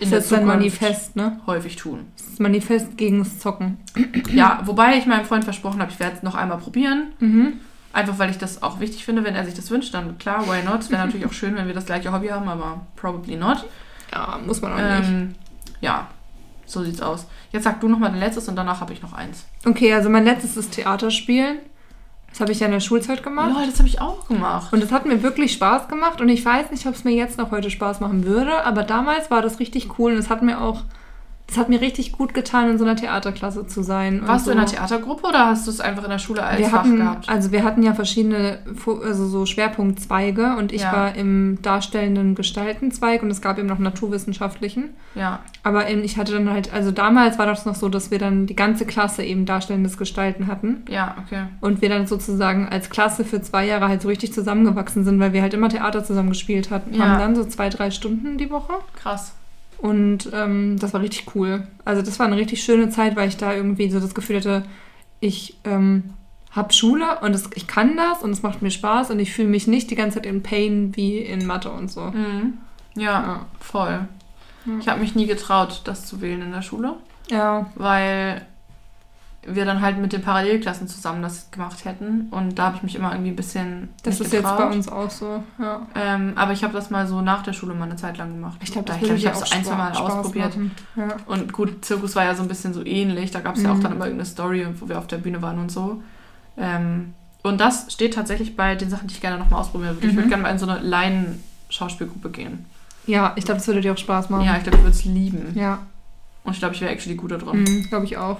S3: Das ist jetzt dein Manifest, ne?
S2: häufig tun.
S3: Das ist Manifest gegen das Zocken.
S2: Ja, wobei ich meinem Freund versprochen habe, ich werde es noch einmal probieren.
S3: Mhm.
S2: Einfach weil ich das auch wichtig finde, wenn er sich das wünscht, dann klar, why not? Wäre natürlich auch schön, wenn wir das gleiche Hobby haben, aber probably not.
S3: Ja, muss man auch nicht.
S2: Ähm, ja, so sieht's aus. Jetzt sag du noch mal dein letztes und danach habe ich noch eins.
S3: Okay, also mein letztes ist Theaterspielen. Das habe ich ja in der Schulzeit gemacht.
S2: Lol, das habe ich auch gemacht.
S3: Und es hat mir wirklich Spaß gemacht und ich weiß nicht, ob es mir jetzt noch heute Spaß machen würde, aber damals war das richtig cool und es hat mir auch das hat mir richtig gut getan, in so einer Theaterklasse zu sein.
S2: Warst
S3: so.
S2: du in einer Theatergruppe oder hast du es einfach in der Schule als
S3: wir
S2: Fach
S3: hatten,
S2: gehabt?
S3: also wir hatten ja verschiedene also so Schwerpunktzweige und ich
S2: Ja.
S3: war im darstellenden Gestaltenzweig und es gab eben noch naturwissenschaftlichen.
S2: Ja,
S3: Aber eben, ich hatte dann halt, also damals war das noch so, dass wir dann die ganze Klasse eben darstellendes Gestalten hatten
S2: ja, okay.
S3: und wir dann sozusagen als Klasse für zwei Jahre halt so richtig zusammengewachsen sind, weil wir halt immer Theater zusammen gespielt hatten.
S2: Ja.
S3: Haben dann so zwei, drei Stunden die Woche
S2: Krass.
S3: Und ähm, das war richtig cool. Also das war eine richtig schöne Zeit, weil ich da irgendwie so das Gefühl hatte, ich ähm, habe Schule und es, ich kann das und es macht mir Spaß und ich fühle mich nicht die ganze Zeit in Pain wie in Mathe und so.
S2: Mhm. Ja,
S3: Ja.
S2: voll.
S3: Ja.
S2: Ich habe mich nie getraut, das zu wählen in der Schule,
S3: Ja,
S2: weil wir dann halt mit den Parallelklassen zusammen das gemacht hätten und da habe ich mich immer irgendwie ein bisschen
S3: das ist jetzt bei
S2: getraut.
S3: uns auch so. Ja.
S2: Ähm, aber ich habe das mal so nach der Schule mal eine Zeit lang gemacht.
S3: Ich glaube,
S2: Da ich glaub, ich
S3: auch
S2: habe es ein, zwei Mal
S3: Spaß
S2: ausprobiert.
S3: Ja.
S2: Und gut, Zirkus war ja so ein bisschen so ähnlich. Da gab es ja auch
S3: Mhm.
S2: dann immer irgendeine Story, wo wir auf der Bühne waren und so. Ähm, und das steht tatsächlich bei den Sachen, die ich gerne nochmal ausprobieren würde. Ich
S3: Mhm.
S2: würde gerne mal in so eine Laien-Schauspielgruppe gehen.
S3: ja, ich glaube, das würde dir auch Spaß machen.
S2: Ja, ich glaube, ich würde es lieben.
S3: Ja,
S2: Und ich glaube, ich wäre actually gut da drin.
S3: mhm, glaube ich auch.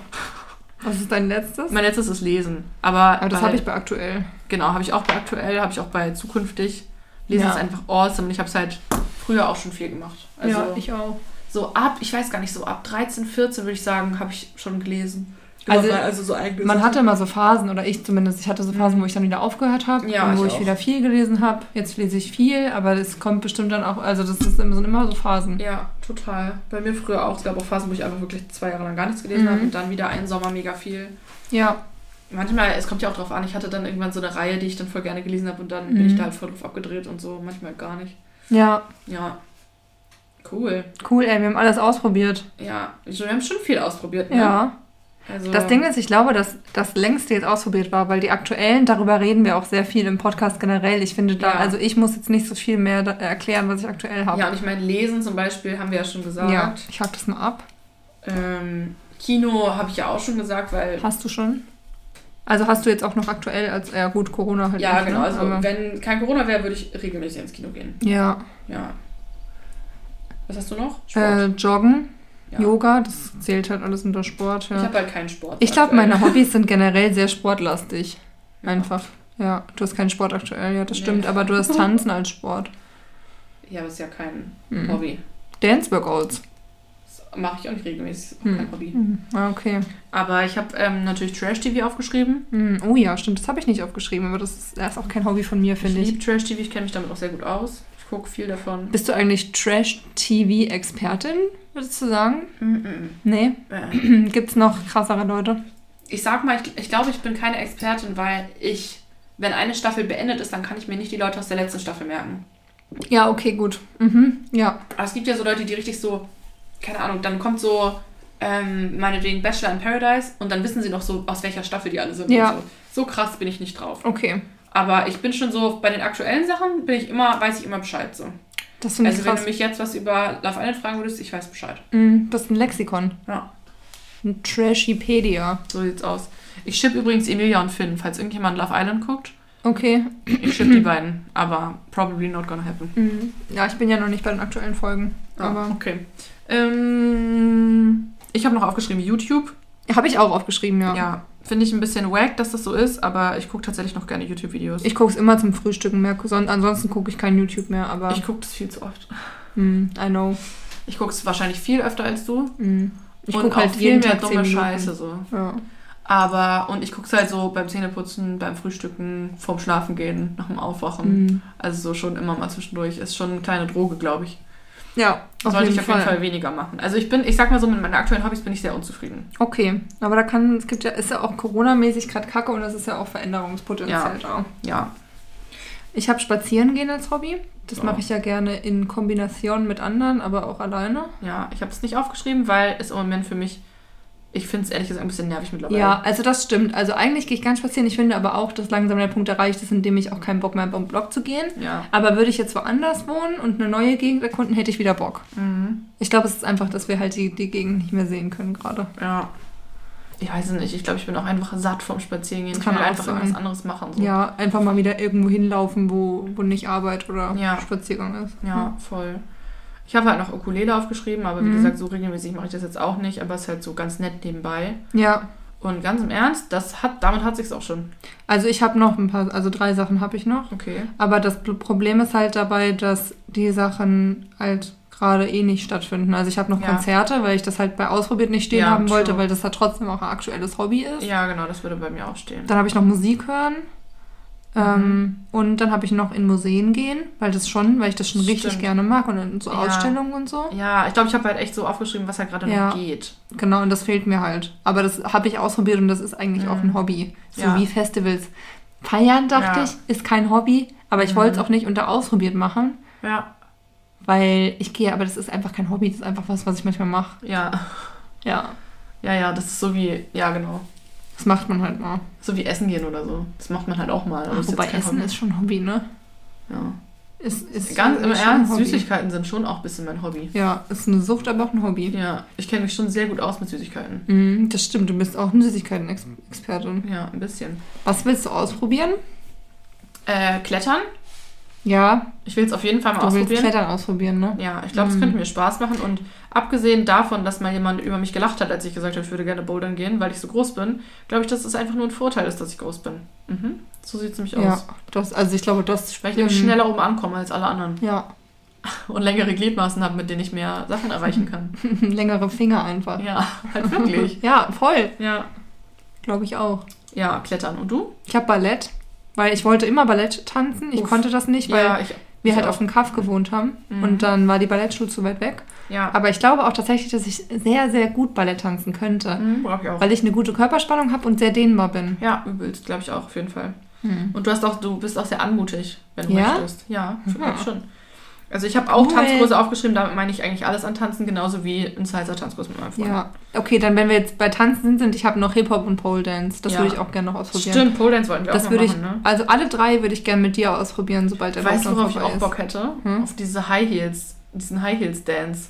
S3: Was ist dein letztes?
S2: Mein letztes ist Lesen. Aber,
S3: Aber das habe ich bei aktuell.
S2: Genau, habe ich auch bei aktuell, habe ich auch bei zukünftig. Lesen
S3: Ja.
S2: ist einfach awesome und ich habe es halt früher auch schon viel gemacht. Also
S3: ja, ich auch.
S2: so ab, ich weiß gar nicht, so ab 13, 14 würde ich sagen, habe ich schon gelesen.
S3: Also,
S2: also so
S3: Man hatte immer so Phasen, oder ich zumindest, ich hatte so Phasen,
S2: Mhm.
S3: wo ich dann wieder aufgehört habe
S2: Ja,
S3: und wo
S2: ich
S3: ich wieder viel gelesen habe. Jetzt lese ich viel, aber es kommt bestimmt dann auch, also das ist immer, sind immer so Phasen.
S2: Ja, total. Bei mir früher auch. Es gab auch Phasen, wo ich einfach wirklich zwei Jahre lang gar nichts gelesen
S3: Mhm.
S2: habe und dann wieder einen Sommer mega viel.
S3: Ja,
S2: Manchmal, es kommt ja auch drauf an, ich hatte dann irgendwann so eine Reihe, die ich dann voll gerne gelesen habe und dann
S3: Mhm.
S2: bin ich da halt voll drauf abgedreht und so. Manchmal gar nicht.
S3: ja,
S2: Ja. Cool.
S3: cool, ey, wir haben alles ausprobiert.
S2: Ja, wir haben schon viel ausprobiert. Ne?
S3: Ja.
S2: Also,
S3: Das Ding ist, ich glaube, dass das längste jetzt ausprobiert war, weil die aktuellen, darüber reden wir auch sehr viel im Podcast generell. Ich finde da,
S2: Ja.
S3: also ich muss jetzt nicht so viel mehr da, erklären, was ich aktuell habe.
S2: Ja, und ich meine, Lesen zum Beispiel haben wir ja schon gesagt.
S3: Ja, ich hack das mal ab.
S2: Ähm, Kino habe ich ja auch schon gesagt, weil.
S3: Hast du schon? Also hast du jetzt auch noch aktuell als, ja gut, Corona halt
S2: Ja,
S3: nicht,
S2: genau.
S3: ne?
S2: Also,
S3: Aber-
S2: wenn kein Corona wäre, würde ich regelmäßig ins Kino gehen.
S3: ja,
S2: Ja. Was hast du noch?
S3: äh, Joggen,
S2: Ja.
S3: Yoga, das zählt halt alles unter Sport.
S2: Ich
S3: Ja.
S2: habe halt keinen Sport.
S3: Ich glaube, meine Hobbys sind generell sehr sportlastig.
S2: Ja.
S3: Einfach. Ja, du hast keinen Sport aktuell, ja, das
S2: Nee.
S3: stimmt, aber du hast Tanzen als Sport.
S2: Ja, aber ist ja kein
S3: Mhm.
S2: Hobby.
S3: Dance-Workouts.
S2: Das mache ich auch nicht regelmäßig. Ist auch
S3: Mhm.
S2: kein Hobby.
S3: Mhm. Ah, okay.
S2: Aber ich habe ähm, natürlich Trash-TV aufgeschrieben.
S3: Mhm. Oh ja, stimmt, das habe ich nicht aufgeschrieben, aber das ist, das ist auch kein Hobby von mir, finde
S2: ich
S3: ich.
S2: liebe Trash-TV, ich kenne mich damit auch sehr gut aus. Ich gucke viel davon.
S3: Bist du eigentlich Trash-TV-Expertin, würdest du sagen?
S2: Mhm.
S3: Nee.
S2: Äh.
S3: Gibt's noch krassere Leute?
S2: Ich sag mal, ich, ich glaube, ich bin keine Expertin, weil ich, wenn eine Staffel beendet ist, dann kann ich mir nicht die Leute aus der letzten Staffel merken.
S3: Ja, okay, gut. Mhm. Ja.
S2: Aber es gibt ja so Leute, die richtig so, keine Ahnung, dann kommt so, ähm, meinetwegen Bachelor in Paradise und dann wissen sie noch so, aus welcher Staffel die alle sind.
S3: Ja.
S2: So. so krass bin ich nicht drauf.
S3: Okay.
S2: Aber ich bin schon so, bei den aktuellen Sachen bin ich immer, weiß ich immer Bescheid so.
S3: Das finde ich
S2: Also wenn du mich jetzt was über Love Island fragen würdest, ich weiß Bescheid.
S3: Mhm, das ist ein Lexikon.
S2: Ja,
S3: Ein Trashipedia.
S2: so sieht's aus. Ich ship übrigens Emilia und Finn, falls irgendjemand Love Island guckt.
S3: Okay.
S2: Ich ship die beiden, aber probably not gonna happen.
S3: Mhm. Ja, ich bin ja noch nicht bei den aktuellen Folgen.
S2: Ah,
S3: Aber
S2: okay. Ähm, ich habe noch aufgeschrieben YouTube.
S3: habe ich auch aufgeschrieben, ja.
S2: Ja, finde ich ein bisschen wack, dass das so ist, aber ich gucke tatsächlich noch gerne YouTube-Videos.
S3: Ich gucke es immer zum Frühstücken mehr. Son ansonsten gucke ich kein YouTube mehr, aber
S2: Ich gucke das viel zu oft.
S3: mm, I know.
S2: Ich gucke es wahrscheinlich viel öfter als du.
S3: Mm. Ich gucke halt
S2: viel mehr
S3: Tag
S2: dumme
S3: 10 Minuten.
S2: Scheiße so.
S3: Ja.
S2: Aber, und ich gucke es halt so beim Zähneputzen, beim Frühstücken, vorm Schlafen gehen, nach dem Aufwachen.
S3: Mm.
S2: Also so schon immer mal zwischendurch. Ist schon eine kleine Droge, glaube ich.
S3: Ja,
S2: Sollte ich auf
S3: Fall.
S2: jeden Fall weniger machen. Also ich bin, ich sag mal so, mit meinen aktuellen Hobbys bin ich sehr unzufrieden.
S3: Okay, aber da kann, es gibt ja, ist ja auch Corona-mäßig gerade Kacke und es ist ja auch Veränderungspotenzial da.
S2: Ja.
S3: Ich habe Spazieren gehen als Hobby. Das
S2: Ja.
S3: mache ich ja gerne in Kombination mit anderen, aber auch alleine.
S2: Ja, ich habe es nicht aufgeschrieben, weil es im Moment für mich, ich finde es ehrlich gesagt ein bisschen nervig mittlerweile.
S3: Ja, also das stimmt. Also eigentlich gehe ich gern spazieren. Ich finde aber auch, dass langsam der Punkt erreicht ist, in dem ich auch keinen Bock mehr habe, um Block zu gehen.
S2: Ja.
S3: Aber würde ich jetzt woanders wohnen und eine neue Gegend erkunden, hätte ich wieder Bock.
S2: Mhm.
S3: Ich glaube, es ist einfach, dass wir halt die, die Gegend nicht mehr sehen können gerade.
S2: Ja. Ich weiß es nicht. Ich glaube, ich bin auch einfach satt vom Spazierengehen. Ich
S3: kann
S2: einfach
S3: sein.
S2: irgendwas anderes machen. So.
S3: Ja, einfach mal wieder irgendwo hinlaufen, wo, wo nicht Arbeit oder
S2: Ja.
S3: Spaziergang ist.
S2: Ja, voll. Ich habe halt noch Ukulele aufgeschrieben, aber wie
S3: Mhm.
S2: gesagt, so regelmäßig mache ich das jetzt auch nicht, aber es ist halt so ganz nett nebenbei.
S3: Ja.
S2: Und ganz im Ernst, das hat, damit hat sich's auch schon.
S3: Also ich habe noch ein paar, also drei Sachen habe ich noch.
S2: Okay.
S3: Aber das Problem ist halt dabei, dass die Sachen halt gerade eh nicht stattfinden. Also ich habe noch
S2: Ja.
S3: Konzerte, weil ich das halt bei Ausprobiert nicht stehen
S2: Ja,
S3: haben wollte,
S2: true.
S3: weil das halt trotzdem auch ein aktuelles Hobby ist.
S2: Ja, genau, das würde bei mir auch stehen.
S3: Dann habe ich noch Musik hören.
S2: Mhm.
S3: Ähm, und dann habe ich noch in Museen gehen, weil das schon, weil ich das schon richtig
S2: Stimmt.
S3: gerne mag und in so
S2: Ja.
S3: Ausstellungen und so.
S2: Ja, ich glaube, ich habe halt echt so aufgeschrieben, was halt gerade
S3: Ja.
S2: noch geht.
S3: Genau, und das fehlt mir halt. Aber das habe ich ausprobiert und das ist eigentlich
S2: Mhm.
S3: auch ein Hobby. So
S2: Ja.
S3: wie Festivals. Feiern, dachte ich, ist kein Hobby, aber ich
S2: Mhm.
S3: wollte es auch nicht unter ausprobiert machen,
S2: Ja,
S3: weil ich gehe, aber das ist einfach kein Hobby, das ist einfach was, was ich manchmal mache.
S2: ja,
S3: Ja,
S2: ja, ja, das ist so wie, ja, genau.
S3: Das macht man halt mal.
S2: So wie Essen gehen oder so. Das macht man halt auch mal. ist
S3: Wobei Essen
S2: Hobby.
S3: ist schon Hobby, ne?
S2: Ja.
S3: Ist, ist
S2: Ganz im Ernst. Süßigkeiten sind schon auch ein bisschen mein Hobby.
S3: Ja, ist eine Sucht, aber auch ein Hobby.
S2: Ja, ich kenne mich schon sehr gut aus mit Süßigkeiten.
S3: Mhm, das stimmt, du bist auch eine Süßigkeiten-Expertin.
S2: Ja, ein bisschen.
S3: Was willst du ausprobieren?
S2: Äh, Klettern.
S3: Ja,
S2: Ich will es auf jeden Fall mal
S3: du willst
S2: ausprobieren.
S3: Klettern ausprobieren, ne?
S2: Ja, ich glaube, es
S3: Mhm.
S2: könnte mir Spaß machen. Und abgesehen davon, dass mal jemand über mich gelacht hat, als ich gesagt habe, ich würde gerne bouldern gehen, weil ich so groß bin, glaube ich, dass es einfach nur ein Vorteil ist, dass ich groß bin. Mhm. So sieht es nämlich
S3: Ja,
S2: aus.
S3: das, also ich glaube, das
S2: Weil ich nämlich schneller oben ankomme als alle anderen.
S3: Ja,
S2: Und längere Gliedmaßen habe, mit denen ich mehr Sachen erreichen kann.
S3: längere Finger einfach.
S2: ja, halt wirklich.
S3: Ja, voll.
S2: Ja.
S3: Glaube ich auch.
S2: Ja, Klettern. Und du?
S3: Ich habe Ballett, weil ich wollte immer Ballett tanzen. Ich
S2: Uff.
S3: konnte das nicht, weil
S2: ja, ich,
S3: wir
S2: ich
S3: halt
S2: auch.
S3: auf dem Kaff gewohnt haben.
S2: Mhm.
S3: Und dann war die Ballettschule zu weit weg.
S2: Ja,
S3: Aber ich glaube auch tatsächlich, dass ich sehr, sehr gut Ballett tanzen könnte.
S2: mhm, glaube ich auch.
S3: Weil ich eine gute Körperspannung habe und sehr dehnbar bin.
S2: Ja, übelst, glaube ich auch, auf jeden Fall.
S3: Hm.
S2: Und du hast auch, du bist auch sehr anmutig, wenn du
S3: Ja?
S2: möchtest. Ja,
S3: Mhm.
S2: finde ich schon. Also ich habe auch
S3: Cool.
S2: Tanzkurse aufgeschrieben, damit meine ich eigentlich alles an Tanzen, genauso wie ein Salsa-Tanzkurs mit meinem Freund.
S3: Ja. Okay, dann wenn wir jetzt bei Tanzen sind, ich habe noch Hip-Hop und Pole Dance. Das
S2: Ja.
S3: würde ich auch gerne noch ausprobieren.
S2: Stimmt, Pole Dance wollten wir
S3: Das
S2: auch
S3: würde
S2: mal
S3: ich,
S2: machen, ne?
S3: also alle drei würde ich gerne mit dir ausprobieren, sobald der
S2: Weißt du, worauf ich auch. Bock hätte?
S3: Hm?
S2: Auf diese High Heels, diesen High Heels Dance.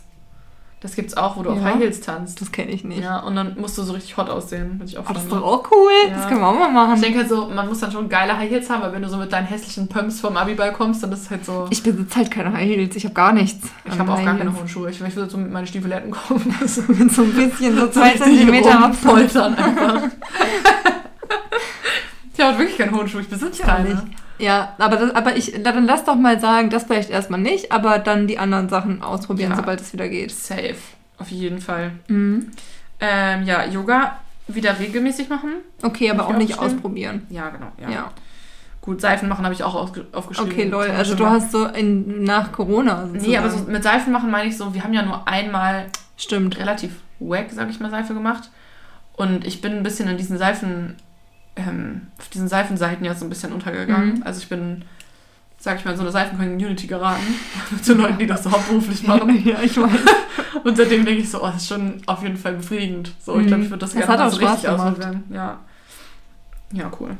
S2: Das gibt's auch, wo du auf
S3: Ja.
S2: High Heels tanzt.
S3: Das kenne ich nicht.
S2: Ja, und dann musst du so richtig hot aussehen. Ich auch
S3: Aber das ist doch auch cool.
S2: Ja.
S3: Das können wir auch mal machen.
S2: Ich denke halt so, man muss dann schon geile High Heels haben, weil wenn du so mit deinen hässlichen Pumps vom Abiball kommst, dann ist es halt so.
S3: Ich besitze halt keine High Heels. Ich habe gar nichts.
S2: Ich habe auch
S3: High
S2: gar keine hohen Schuhe. Ich, ich würde so mit meinen Stiefeletten kommen. so
S3: Mit so ein bisschen, so zwei Zentimeter
S2: rumpoltern einfach. ich habe wirklich keine hohen Schuhe. Ich besitze keine.
S3: nicht. Ja, aber, das, aber ich, dann lass doch mal sagen, das vielleicht erstmal nicht, aber dann die anderen Sachen ausprobieren,
S2: Ja.
S3: sobald es wieder geht.
S2: Safe. Auf jeden Fall.
S3: Mhm.
S2: Ähm, ja, Yoga wieder regelmäßig machen.
S3: Okay, aber auch nicht ausprobieren.
S2: Ja, genau. Ja.
S3: Ja.
S2: Gut, Seifen machen habe ich auch aufgeschrieben.
S3: Okay, lol. Also du hast so in, nach Corona sozusagen.
S2: Nee, aber so mit Seifen machen meine ich so, wir haben ja nur einmal
S3: Stimmt.
S2: relativ wack, sag ich mal, Seife gemacht. Und ich bin ein bisschen in diesen Seifen, ähm, auf diesen Seifenseiten ja so ein bisschen untergegangen.
S3: Mhm.
S2: Also ich bin, sag ich mal, in so eine Seifen-Community geraten. zu Leuten, die das so hauptberuflich machen.
S3: Ja, ich weiß.
S2: Und seitdem denke ich so, oh, das ist schon auf jeden Fall befriedigend. So, ich
S3: Mhm.
S2: glaube, ich würde das
S3: Das
S2: gerne
S3: hat
S2: mal
S3: auch
S2: so
S3: Spaß
S2: richtig ausprobieren. Ja. Ja, cool.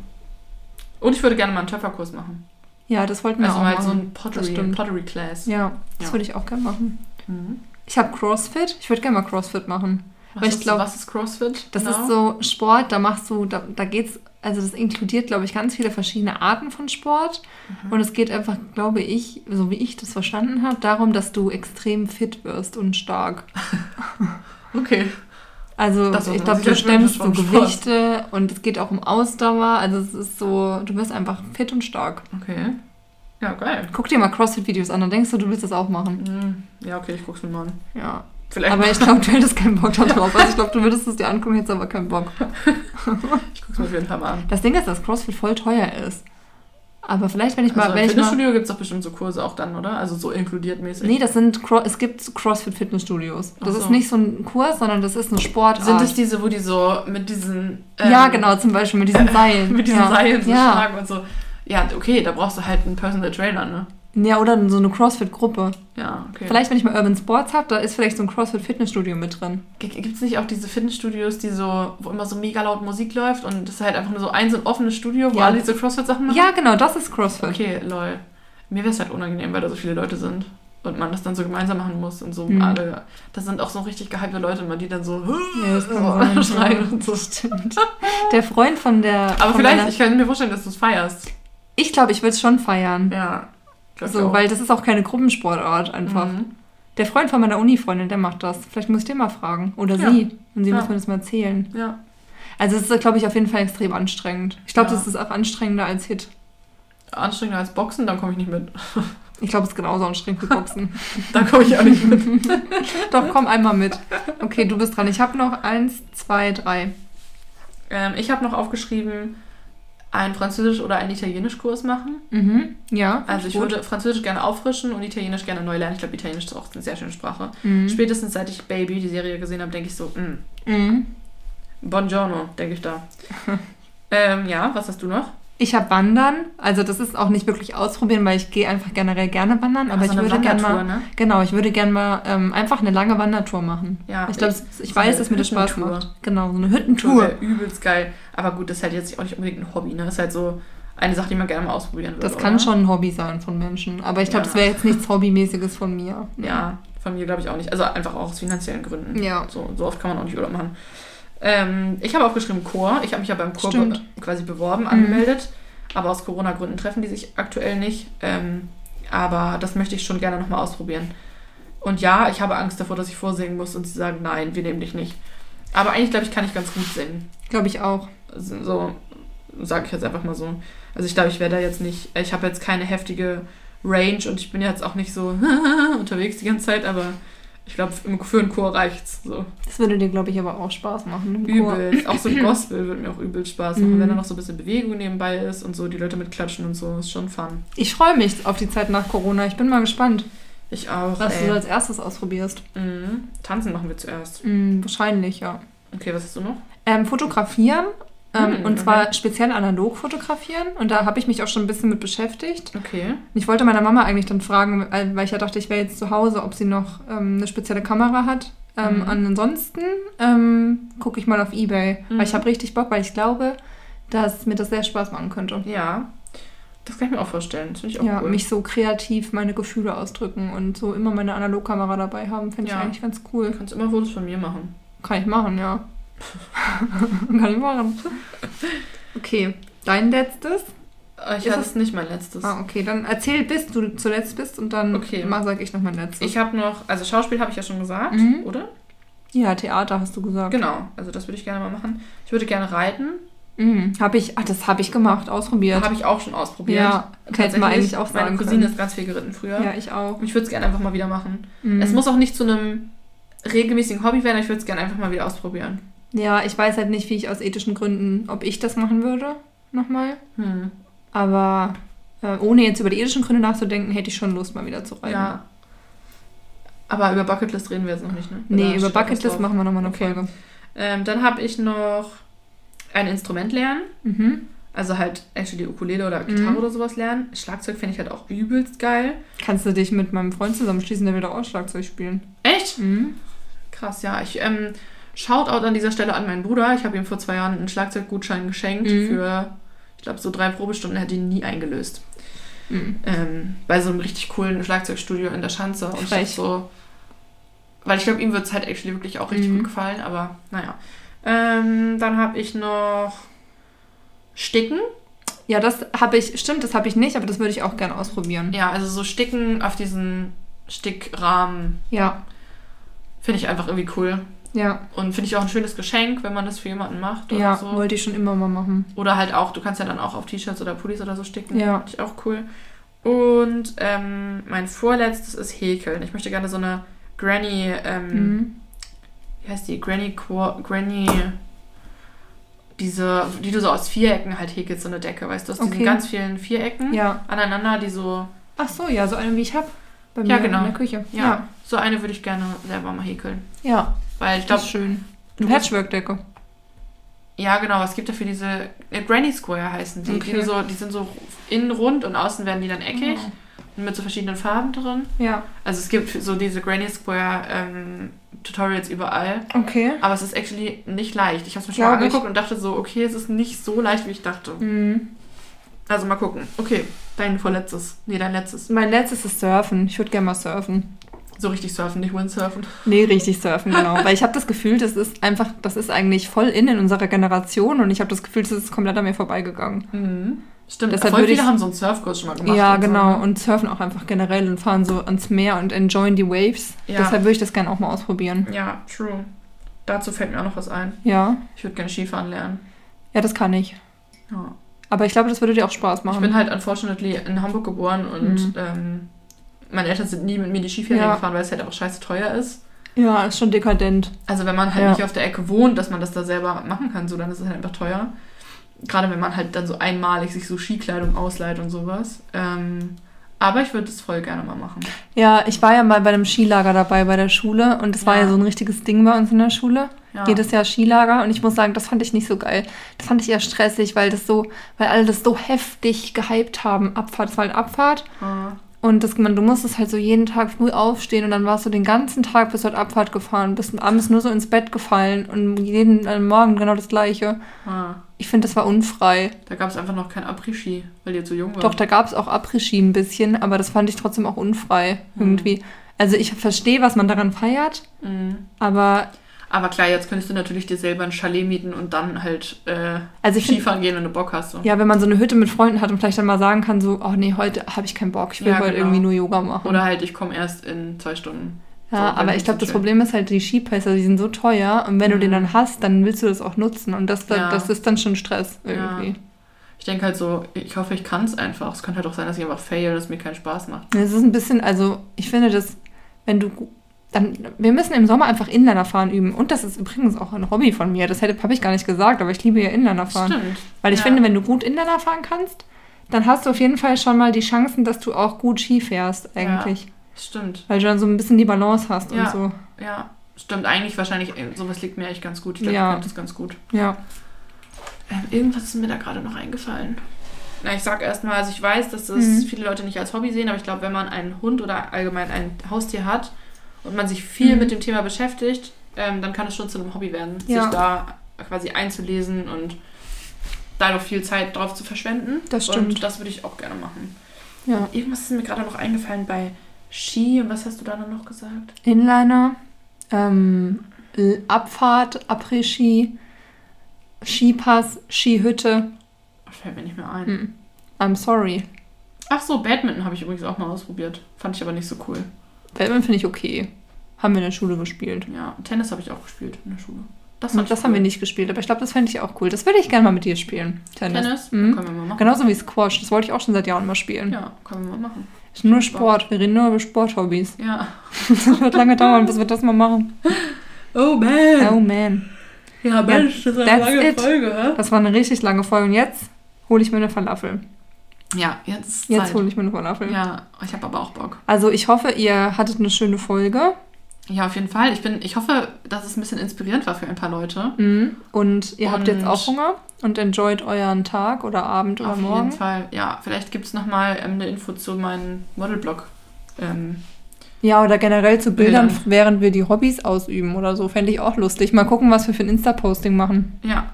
S2: Und ich würde gerne mal einen Töpferkurs machen.
S3: Ja, das wollten wir
S2: Also
S3: auch
S2: mal
S3: machen.
S2: so ein Pottery. Pottery Class.
S3: Ja, das
S2: Ja.
S3: würde ich auch gerne machen.
S2: Mhm.
S3: Ich habe CrossFit. Ich würde gerne mal CrossFit machen.
S2: Was,
S3: Weil ich
S2: ist,
S3: glaub,
S2: was ist CrossFit?
S3: Das
S2: genau?
S3: ist so Sport, da machst du, da, da geht's, also das inkludiert, glaube ich, ganz viele verschiedene Arten von Sport.
S2: Mhm.
S3: Und es geht einfach, glaube ich, so wie ich das verstanden habe, darum, dass du extrem fit wirst und stark.
S2: Okay.
S3: Also
S2: Das
S3: ich glaube, du stemmst so. Gewichte und es geht auch um Ausdauer. Also es ist so, du wirst einfach fit und stark.
S2: Okay. Ja, geil.
S3: Guck dir mal CrossFit-Videos an, dann denkst du, du willst das auch machen.
S2: Mhm. Ja, okay, ich guck's mir mal an.
S3: Ja.
S2: Vielleicht
S3: Aber ich glaube, du hättest keinen Bock darauf. Also ich glaube, du würdest es dir angucken, hättest aber keinen Bock.
S2: ich guck's mir auf jeden Fall mal an.
S3: Das Ding ist, dass CrossFit voll teuer ist. Aber vielleicht, wenn ich mal,
S2: Also
S3: wenn
S2: Fitnessstudio gibt's doch bestimmt so Kurse auch dann, oder? Also so inkludiert mäßig.
S3: Nee, das sind Cro es gibt CrossFit Fitnessstudios. Das
S2: so.
S3: ist nicht so ein Kurs, sondern das ist eine Sportart.
S2: Sind es diese, wo die so mit diesen... ähm,
S3: ja, genau, zum Beispiel mit diesen Seilen.
S2: Mit diesen
S3: ja.
S2: Seilen so
S3: ja.
S2: schlagen und so. Ja, okay, da brauchst du halt einen Personal Trainer, ne?
S3: Ja, oder so eine CrossFit-Gruppe.
S2: Ja, okay.
S3: Vielleicht, wenn ich mal Urban Sports habe, da ist vielleicht so ein CrossFit-Fitnessstudio mit drin.
S2: Gibt es nicht auch diese Fitnessstudios, die so, wo immer so mega laut Musik läuft und das ist halt einfach nur so ein so ein offenes Studio, wo
S3: Ja.
S2: alle diese CrossFit-Sachen machen?
S3: Ja, genau, das ist CrossFit.
S2: Okay, lol. Mir wäre es halt unangenehm, weil da so viele Leute sind und man das dann so gemeinsam machen muss und so
S3: Hm.
S2: alle. Das sind auch so richtig gehypte Leute immer, die dann so,
S3: Ja, das kann
S2: so
S3: sein.
S2: schreien und so.
S3: Stimmt. Der Freund von der.
S2: Aber
S3: von
S2: vielleicht,
S3: meiner-
S2: ich kann mir vorstellen, dass du es feierst.
S3: ich glaube, ich würde es schon feiern.
S2: Ja. Glaub ich
S3: So,
S2: auch.
S3: weil das ist auch keine Gruppensportart einfach.
S2: Mhm.
S3: Der Freund von meiner Uni-Freundin, der macht das. Vielleicht muss ich den mal fragen. Oder
S2: Ja.
S3: sie. Und sie
S2: Ja.
S3: muss mir das mal erzählen.
S2: Ja.
S3: Also es ist, glaube ich, auf jeden Fall extrem anstrengend. Ich glaube,
S2: Ja.
S3: das ist auch anstrengender als Hit.
S2: Anstrengender als Boxen, dann komme ich nicht mit.
S3: Ich glaube, es ist genauso anstrengend wie Boxen.
S2: Da komme ich auch nicht mit.
S3: Doch, komm einmal mit. Okay, du bist dran. Ich habe noch eins, zwei, drei.
S2: Ähm, ich habe noch aufgeschrieben, einen Französisch- oder einen Italienisch-Kurs machen.
S3: Mhm. Ja.
S2: Also ich
S3: gut.
S2: würde Französisch gerne auffrischen und Italienisch gerne neu lernen. Ich glaube, Italienisch ist auch eine sehr schöne Sprache.
S3: Mhm.
S2: Spätestens seit ich Baby, die Serie gesehen habe, denke ich so, mm,
S3: Mhm.
S2: Buongiorno, denke ich da. ähm, ja, was hast du noch?
S3: Ich habe Wandern. Also das ist auch nicht wirklich ausprobieren, weil ich gehe einfach generell gerne wandern. Aber
S2: so
S3: ich würde gerne mal,
S2: ne?
S3: genau, ich würde gerne mal ähm, einfach eine lange Wandertour machen.
S2: Ja,
S3: ich glaube,
S2: ich-
S3: ich,
S2: so
S3: weiß, dass mir das Spaß macht. Genau, so eine
S2: Tour
S3: Hüttentour.
S2: wäre übelst geil. Aber gut, das ist halt jetzt auch nicht unbedingt ein Hobby, ne? Das ist halt so eine Sache, die man gerne mal ausprobieren würde.
S3: Das kann
S2: oder?
S3: schon ein Hobby sein von Menschen. Aber ich glaube,
S2: Ja.
S3: das wäre jetzt nichts Hobbymäßiges von mir.
S2: Ja, von mir glaube ich auch nicht. Also einfach auch aus finanziellen Gründen.
S3: Ja.
S2: So, so oft kann man auch nicht Urlaub machen. Ähm, ich habe aufgeschrieben Chor. Ich habe mich ja beim Chor be quasi beworben,
S3: Mhm.
S2: angemeldet. Aber aus Corona-Gründen treffen die sich aktuell nicht. Ähm, aber das möchte ich schon gerne nochmal ausprobieren. Und ja, ich habe Angst davor, dass ich vorsingen muss und sie sagen, nein, wir nehmen dich nicht. Aber eigentlich glaube ich, kann ich ganz gut singen.
S3: Glaube ich auch.
S2: So sage ich jetzt einfach mal so. Also ich glaube, ich werde da jetzt nicht, ich habe jetzt keine heftige Range und ich bin jetzt auch nicht so unterwegs die ganze Zeit, aber ich glaube, für einen Chor reicht's. So.
S3: Das würde dir, glaube ich, aber auch Spaß machen.
S2: Übel. Auch so Gospel würde mir auch übel Spaß machen,
S3: Mhm.
S2: wenn da noch so ein bisschen Bewegung nebenbei ist und so die Leute mitklatschen und so. Ist schon fun.
S3: Ich freue mich auf die Zeit nach Corona. Ich bin mal gespannt,
S2: Ich auch.
S3: was
S2: ey.
S3: du als erstes ausprobierst.
S2: Mhm. Tanzen machen wir zuerst.
S3: Mm, wahrscheinlich, ja.
S2: Okay, was hast du noch?
S3: Ähm, fotografieren. Ähm,
S2: Hm,
S3: und zwar speziell analog fotografieren. Und da habe ich mich auch schon ein bisschen mit beschäftigt.
S2: Okay.
S3: Ich wollte meiner Mama eigentlich dann fragen, weil ich ja dachte, ich wäre jetzt zu Hause, ob sie noch ähm, eine spezielle Kamera hat. Ähm,
S2: Mhm.
S3: Ansonsten ähm, gucke ich mal auf Ebay.
S2: Mhm.
S3: Weil ich habe richtig Bock, weil ich glaube, dass mir das sehr Spaß machen könnte.
S2: Ja. Das kann ich mir auch vorstellen. Das finde ich auch
S3: Ja,
S2: cool.
S3: mich so kreativ meine Gefühle ausdrücken und so immer meine Analogkamera dabei haben, finde
S2: Ja.
S3: ich eigentlich ganz
S2: Du
S3: cool.
S2: kannst immer Fotos von mir machen.
S3: Kann ich machen, ja. Kann ich machen. Okay, dein letztes?
S2: Äh, Ich
S3: Ist
S2: hatte
S3: es-
S2: nicht mein letztes.
S3: Ah, okay, dann erzähl, bis du zuletzt bist und dann
S2: Okay.
S3: mal sag ich noch mein letztes.
S2: Ich habe noch, also Schauspiel habe ich ja schon gesagt,
S3: Mhm.
S2: oder?
S3: ja, Theater hast du gesagt.
S2: Genau, also das würde ich gerne mal machen. Ich würde gerne reiten.
S3: Mhm. Habe ich, ach, das habe ich gemacht, ausprobiert.
S2: Habe ich auch schon ausprobiert.
S3: Ja, hätten wir eigentlich auch
S2: Meine
S3: sagen
S2: Cousine
S3: können.
S2: ist ganz viel geritten früher.
S3: Ja, ich auch.
S2: Und ich würde es gerne einfach mal wieder machen.
S3: Mhm.
S2: Es muss auch nicht zu einem regelmäßigen Hobby werden, ich würde es gerne einfach mal wieder ausprobieren.
S3: Ja, ich weiß halt nicht, wie ich aus ethischen Gründen, ob ich das machen würde, nochmal.
S2: Hm.
S3: Aber äh, ohne jetzt über die ethischen Gründe nachzudenken, hätte ich schon Lust, mal wieder zu reiten.
S2: Ja. Aber über Bucketlist reden wir jetzt noch nicht, ne?
S3: Nee, über Bucketlist machen wir nochmal eine
S2: Okay.
S3: Folge.
S2: Ähm, dann habe ich noch ein Instrument lernen.
S3: Mhm.
S2: Also halt actually Ukulele oder Gitarre
S3: Mhm.
S2: oder sowas lernen. Schlagzeug finde ich halt auch übelst geil.
S3: Kannst du dich mit meinem Freund zusammenschließen, der will auch Schlagzeug spielen?
S2: Echt?
S3: Mhm.
S2: Krass, ja. Ich ähm, Shoutout an dieser Stelle an meinen Bruder. Ich habe ihm vor zwei Jahren einen Schlagzeuggutschein geschenkt
S3: Mhm.
S2: für, ich glaube, so drei Probestunden. Er hat ihn nie eingelöst.
S3: Mhm.
S2: Ähm, bei so einem richtig coolen Schlagzeugstudio in der Schanze. Und ich so. Weil ich glaube, ihm wird es halt actually wirklich auch richtig
S3: Mhm.
S2: gut gefallen, aber naja. Ähm, dann habe ich noch Sticken.
S3: Ja, das habe ich, stimmt, das habe ich nicht, aber das würde ich auch gerne ausprobieren.
S2: Ja, also so Sticken auf diesen Stickrahmen
S3: Ja,
S2: finde ich einfach irgendwie cool.
S3: Ja,
S2: Und finde ich auch ein schönes Geschenk, wenn man das für jemanden macht oder
S3: ja,
S2: so.
S3: wollte ich schon immer mal machen.
S2: Oder halt auch, du kannst ja dann auch auf T-Shirts oder Pullis oder so sticken.
S3: Ja.
S2: Finde ich auch cool. Und ähm, mein vorletztes ist Häkeln. Ich möchte gerne so eine Granny, ähm,
S3: Mhm.
S2: wie heißt die? Granny Granny. Diese, die du so aus Vierecken halt häkelst, so eine Decke, weißt du, aus diesen
S3: Okay.
S2: ganz vielen Vierecken
S3: Ja.
S2: aneinander, die so.
S3: Ach so, ja, so eine wie ich habe. Bei mir
S2: Ja, genau.
S3: in der Küche.
S2: Ja,
S3: Ja,
S2: so eine würde ich gerne selber mal häkeln.
S3: ja
S2: Weil ich glaube,
S3: schön. Eine Patchwork-Decke.
S2: Ja, genau. Es gibt dafür diese äh, Granny Square heißen die.
S3: Okay.
S2: Die, so, die sind so innen rund und außen werden die dann eckig und mit so verschiedenen Farben drin.
S3: Ja,
S2: Also es gibt so diese Granny Square ähm, Tutorials überall.
S3: okay.
S2: Aber es ist actually nicht leicht. Ich habe es mir schon mal
S3: ich.
S2: angeguckt und dachte so, okay, es ist nicht so leicht, wie ich dachte.
S3: Mhm.
S2: Also mal gucken. Okay, dein vorletztes. Nee, dein letztes.
S3: Mein letztes ist Surfen. Ich würde gerne mal surfen.
S2: So richtig surfen, nicht Windsurfen.
S3: Nee, richtig surfen, genau. Weil ich habe das Gefühl, das ist einfach, das ist eigentlich voll in in unserer Generation und ich habe das Gefühl, das ist komplett an mir vorbeigegangen.
S2: Mhm. Stimmt,
S3: Deshalb
S2: voll viele
S3: ich-
S2: haben so einen Surfkurs schon mal gemacht.
S3: ja,
S2: und so,
S3: genau.
S2: ne?
S3: Und surfen auch einfach generell und fahren so ans Meer und enjoyen die Waves.
S2: Ja.
S3: Deshalb würde ich das gerne auch mal ausprobieren.
S2: Ja, true. Dazu fällt mir auch noch was ein.
S3: Ja.
S2: Ich würde gerne Skifahren lernen.
S3: Ja, das kann ich.
S2: Ja.
S3: Aber ich glaube, das würde dir auch Spaß
S2: Ich
S3: machen.
S2: bin halt unfortunately in Hamburg geboren und
S3: Mhm.
S2: ähm, meine Eltern sind nie mit mir die Skiferien
S3: Ja.
S2: gefahren, weil es halt auch scheiße teuer ist.
S3: ja, ist schon dekadent.
S2: Also wenn man halt
S3: Ja.
S2: nicht auf der Ecke wohnt, dass man das da selber machen kann, so dann ist es halt einfach teuer. Gerade wenn man halt dann so einmalig sich so Skikleidung ausleiht und sowas. Ähm, aber ich würde es voll gerne mal machen.
S3: Ja, ich war ja mal bei einem Skilager dabei bei der Schule und das war
S2: Ja.
S3: ja so ein richtiges Ding bei uns in der Schule.
S2: Ja.
S3: Jedes Jahr Skilager und ich muss sagen, das fand ich nicht so geil. Das fand ich eher stressig, weil das so, weil alle das so heftig gehypt haben. Abfahrt, das war halt Abfahrt
S2: Ja.
S3: Und das, man, du musstest halt so jeden Tag früh aufstehen und dann warst du den ganzen Tag bis dort Abfahrt gefahren, bist abends nur so ins Bett gefallen und jeden äh, Morgen genau das gleiche.
S2: Ja.
S3: Ich finde, das war unfrei.
S2: Da gab es einfach noch kein Après-Ski, weil ihr zu jung wart.
S3: Doch, da gab es auch Après-Ski ein bisschen, aber das fand ich trotzdem auch unfrei irgendwie. Also ich verstehe, was man daran feiert,
S2: Mhm.
S3: aber
S2: Aber klar, jetzt könntest du natürlich dir selber ein Chalet mieten und dann halt äh,
S3: Also ich find-
S2: Skifahren gehen, wenn du Bock hast. So.
S3: ja, wenn man so eine Hütte mit Freunden hat und vielleicht dann mal sagen kann, so, oh nee, heute habe ich keinen Bock, ich will
S2: Ja,
S3: heute
S2: genau.
S3: irgendwie nur Yoga machen.
S2: Oder halt, ich komme erst in zwei Stunden.
S3: ja,
S2: so,
S3: aber ich glaube, das. Problem ist halt, die Skipässe, die sind so teuer und wenn du den
S2: Mhm.
S3: dann hast, dann willst du das auch nutzen und das,
S2: Ja.
S3: das ist dann schon Stress
S2: Ja.
S3: irgendwie.
S2: Ich denke halt so, ich hoffe, ich kann es einfach. Es könnte halt auch sein, dass ich einfach fail und es mir keinen Spaß macht.
S3: Es ist ein bisschen, also ich finde das, wenn du, dann, wir müssen im Sommer einfach Inlinerfahren üben und das ist übrigens auch ein Hobby von mir, das hätte- habe ich gar nicht gesagt, aber ich liebe ja Inlinerfahren.
S2: Stimmt.
S3: Weil ich
S2: Ja.
S3: finde, wenn du gut Inliner fahren kannst, dann hast du auf jeden Fall schon mal die Chancen, dass du auch gut Ski fährst, eigentlich.
S2: Stimmt.
S3: Weil du dann so ein bisschen die Balance hast
S2: Ja.
S3: und so.
S2: Ja. Stimmt, eigentlich wahrscheinlich, äh, sowas liegt mir echt ganz gut. Ich glaube,
S3: Ja.
S2: ich das ganz gut.
S3: Ja.
S2: Ähm, irgendwas ist mir da gerade noch eingefallen. Na, ich sag erstmal, also ich weiß, dass das
S3: Mhm.
S2: viele Leute nicht als Hobby sehen, aber ich glaube, wenn man einen Hund oder allgemein ein Haustier hat und man sich viel
S3: Mhm.
S2: mit dem Thema beschäftigt, ähm, dann kann es schon zu einem Hobby werden,
S3: Ja.
S2: sich da quasi einzulesen und da noch viel Zeit drauf zu verschwenden.
S3: Das
S2: Und
S3: stimmt.
S2: das würde ich auch gerne machen.
S3: ja.
S2: Irgendwas ist mir gerade noch eingefallen bei Ski und was hast du da dann noch gesagt?
S3: Inliner, ähm, Abfahrt, Après-Ski, Skipass, Skihütte.
S2: Fällt mir nicht mehr ein.
S3: Hm. I'm sorry.
S2: Ach so, Badminton habe ich übrigens auch mal ausprobiert. Fand ich aber nicht so cool.
S3: Batman finde ich okay. Haben wir in der Schule gespielt.
S2: Ja, Tennis habe ich auch gespielt in der Schule. Das, fand
S3: das
S2: ich
S3: haben
S2: cool.
S3: wir nicht gespielt, aber ich glaube, das fände ich auch cool. Das würde ich gerne mal mit dir spielen. Tennis.
S2: Tennis?
S3: Mhm.
S2: Können wir mal machen.
S3: Genauso wie Squash. Das wollte ich auch schon seit Jahren mal spielen.
S2: Ja, können wir mal machen.
S3: Ist nur Sport. Wir reden nur über Sporthobbys.
S2: Ja.
S3: Das wird lange dauern, bis wir das mal machen.
S2: Oh man.
S3: Oh man.
S2: Ja,
S3: Mensch,
S2: das
S3: war eine lange it.
S2: Folge, hä?
S3: Das war eine richtig lange Folge. Und jetzt hole ich mir eine Falafel.
S2: Ja, jetzt
S3: Jetzt
S2: Zeit.
S3: hole ich mir eine Falafel.
S2: Ja, ich habe aber auch Bock.
S3: Also ich hoffe, ihr hattet eine schöne Folge.
S2: Ja, auf jeden Fall. Ich, bin, ich hoffe, dass es ein bisschen inspirierend war für ein paar Leute.
S3: Mhm. Und ihr habt
S2: Und-
S3: jetzt auch Hunger und enjoyt euren Tag oder Abend oder
S2: auf
S3: morgen.
S2: jeden Fall. Ja, vielleicht gibt es nochmal ähm, eine Info zu meinem Modelblog. Ähm,
S3: Ja, oder generell zu Bildern,
S2: Bildern.
S3: während wir die Hobbys ausüben oder so. Fände ich auch lustig. Mal gucken, was wir für ein Insta-Posting machen.
S2: ja.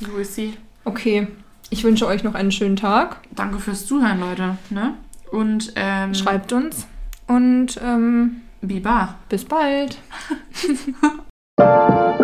S2: You will see.
S3: Okay. Ich wünsche euch noch einen schönen Tag.
S2: Danke fürs Zuhören, Leute. Ne? Und ähm,
S3: Schreibt uns. Und ähm,
S2: Biba.
S3: bis bald.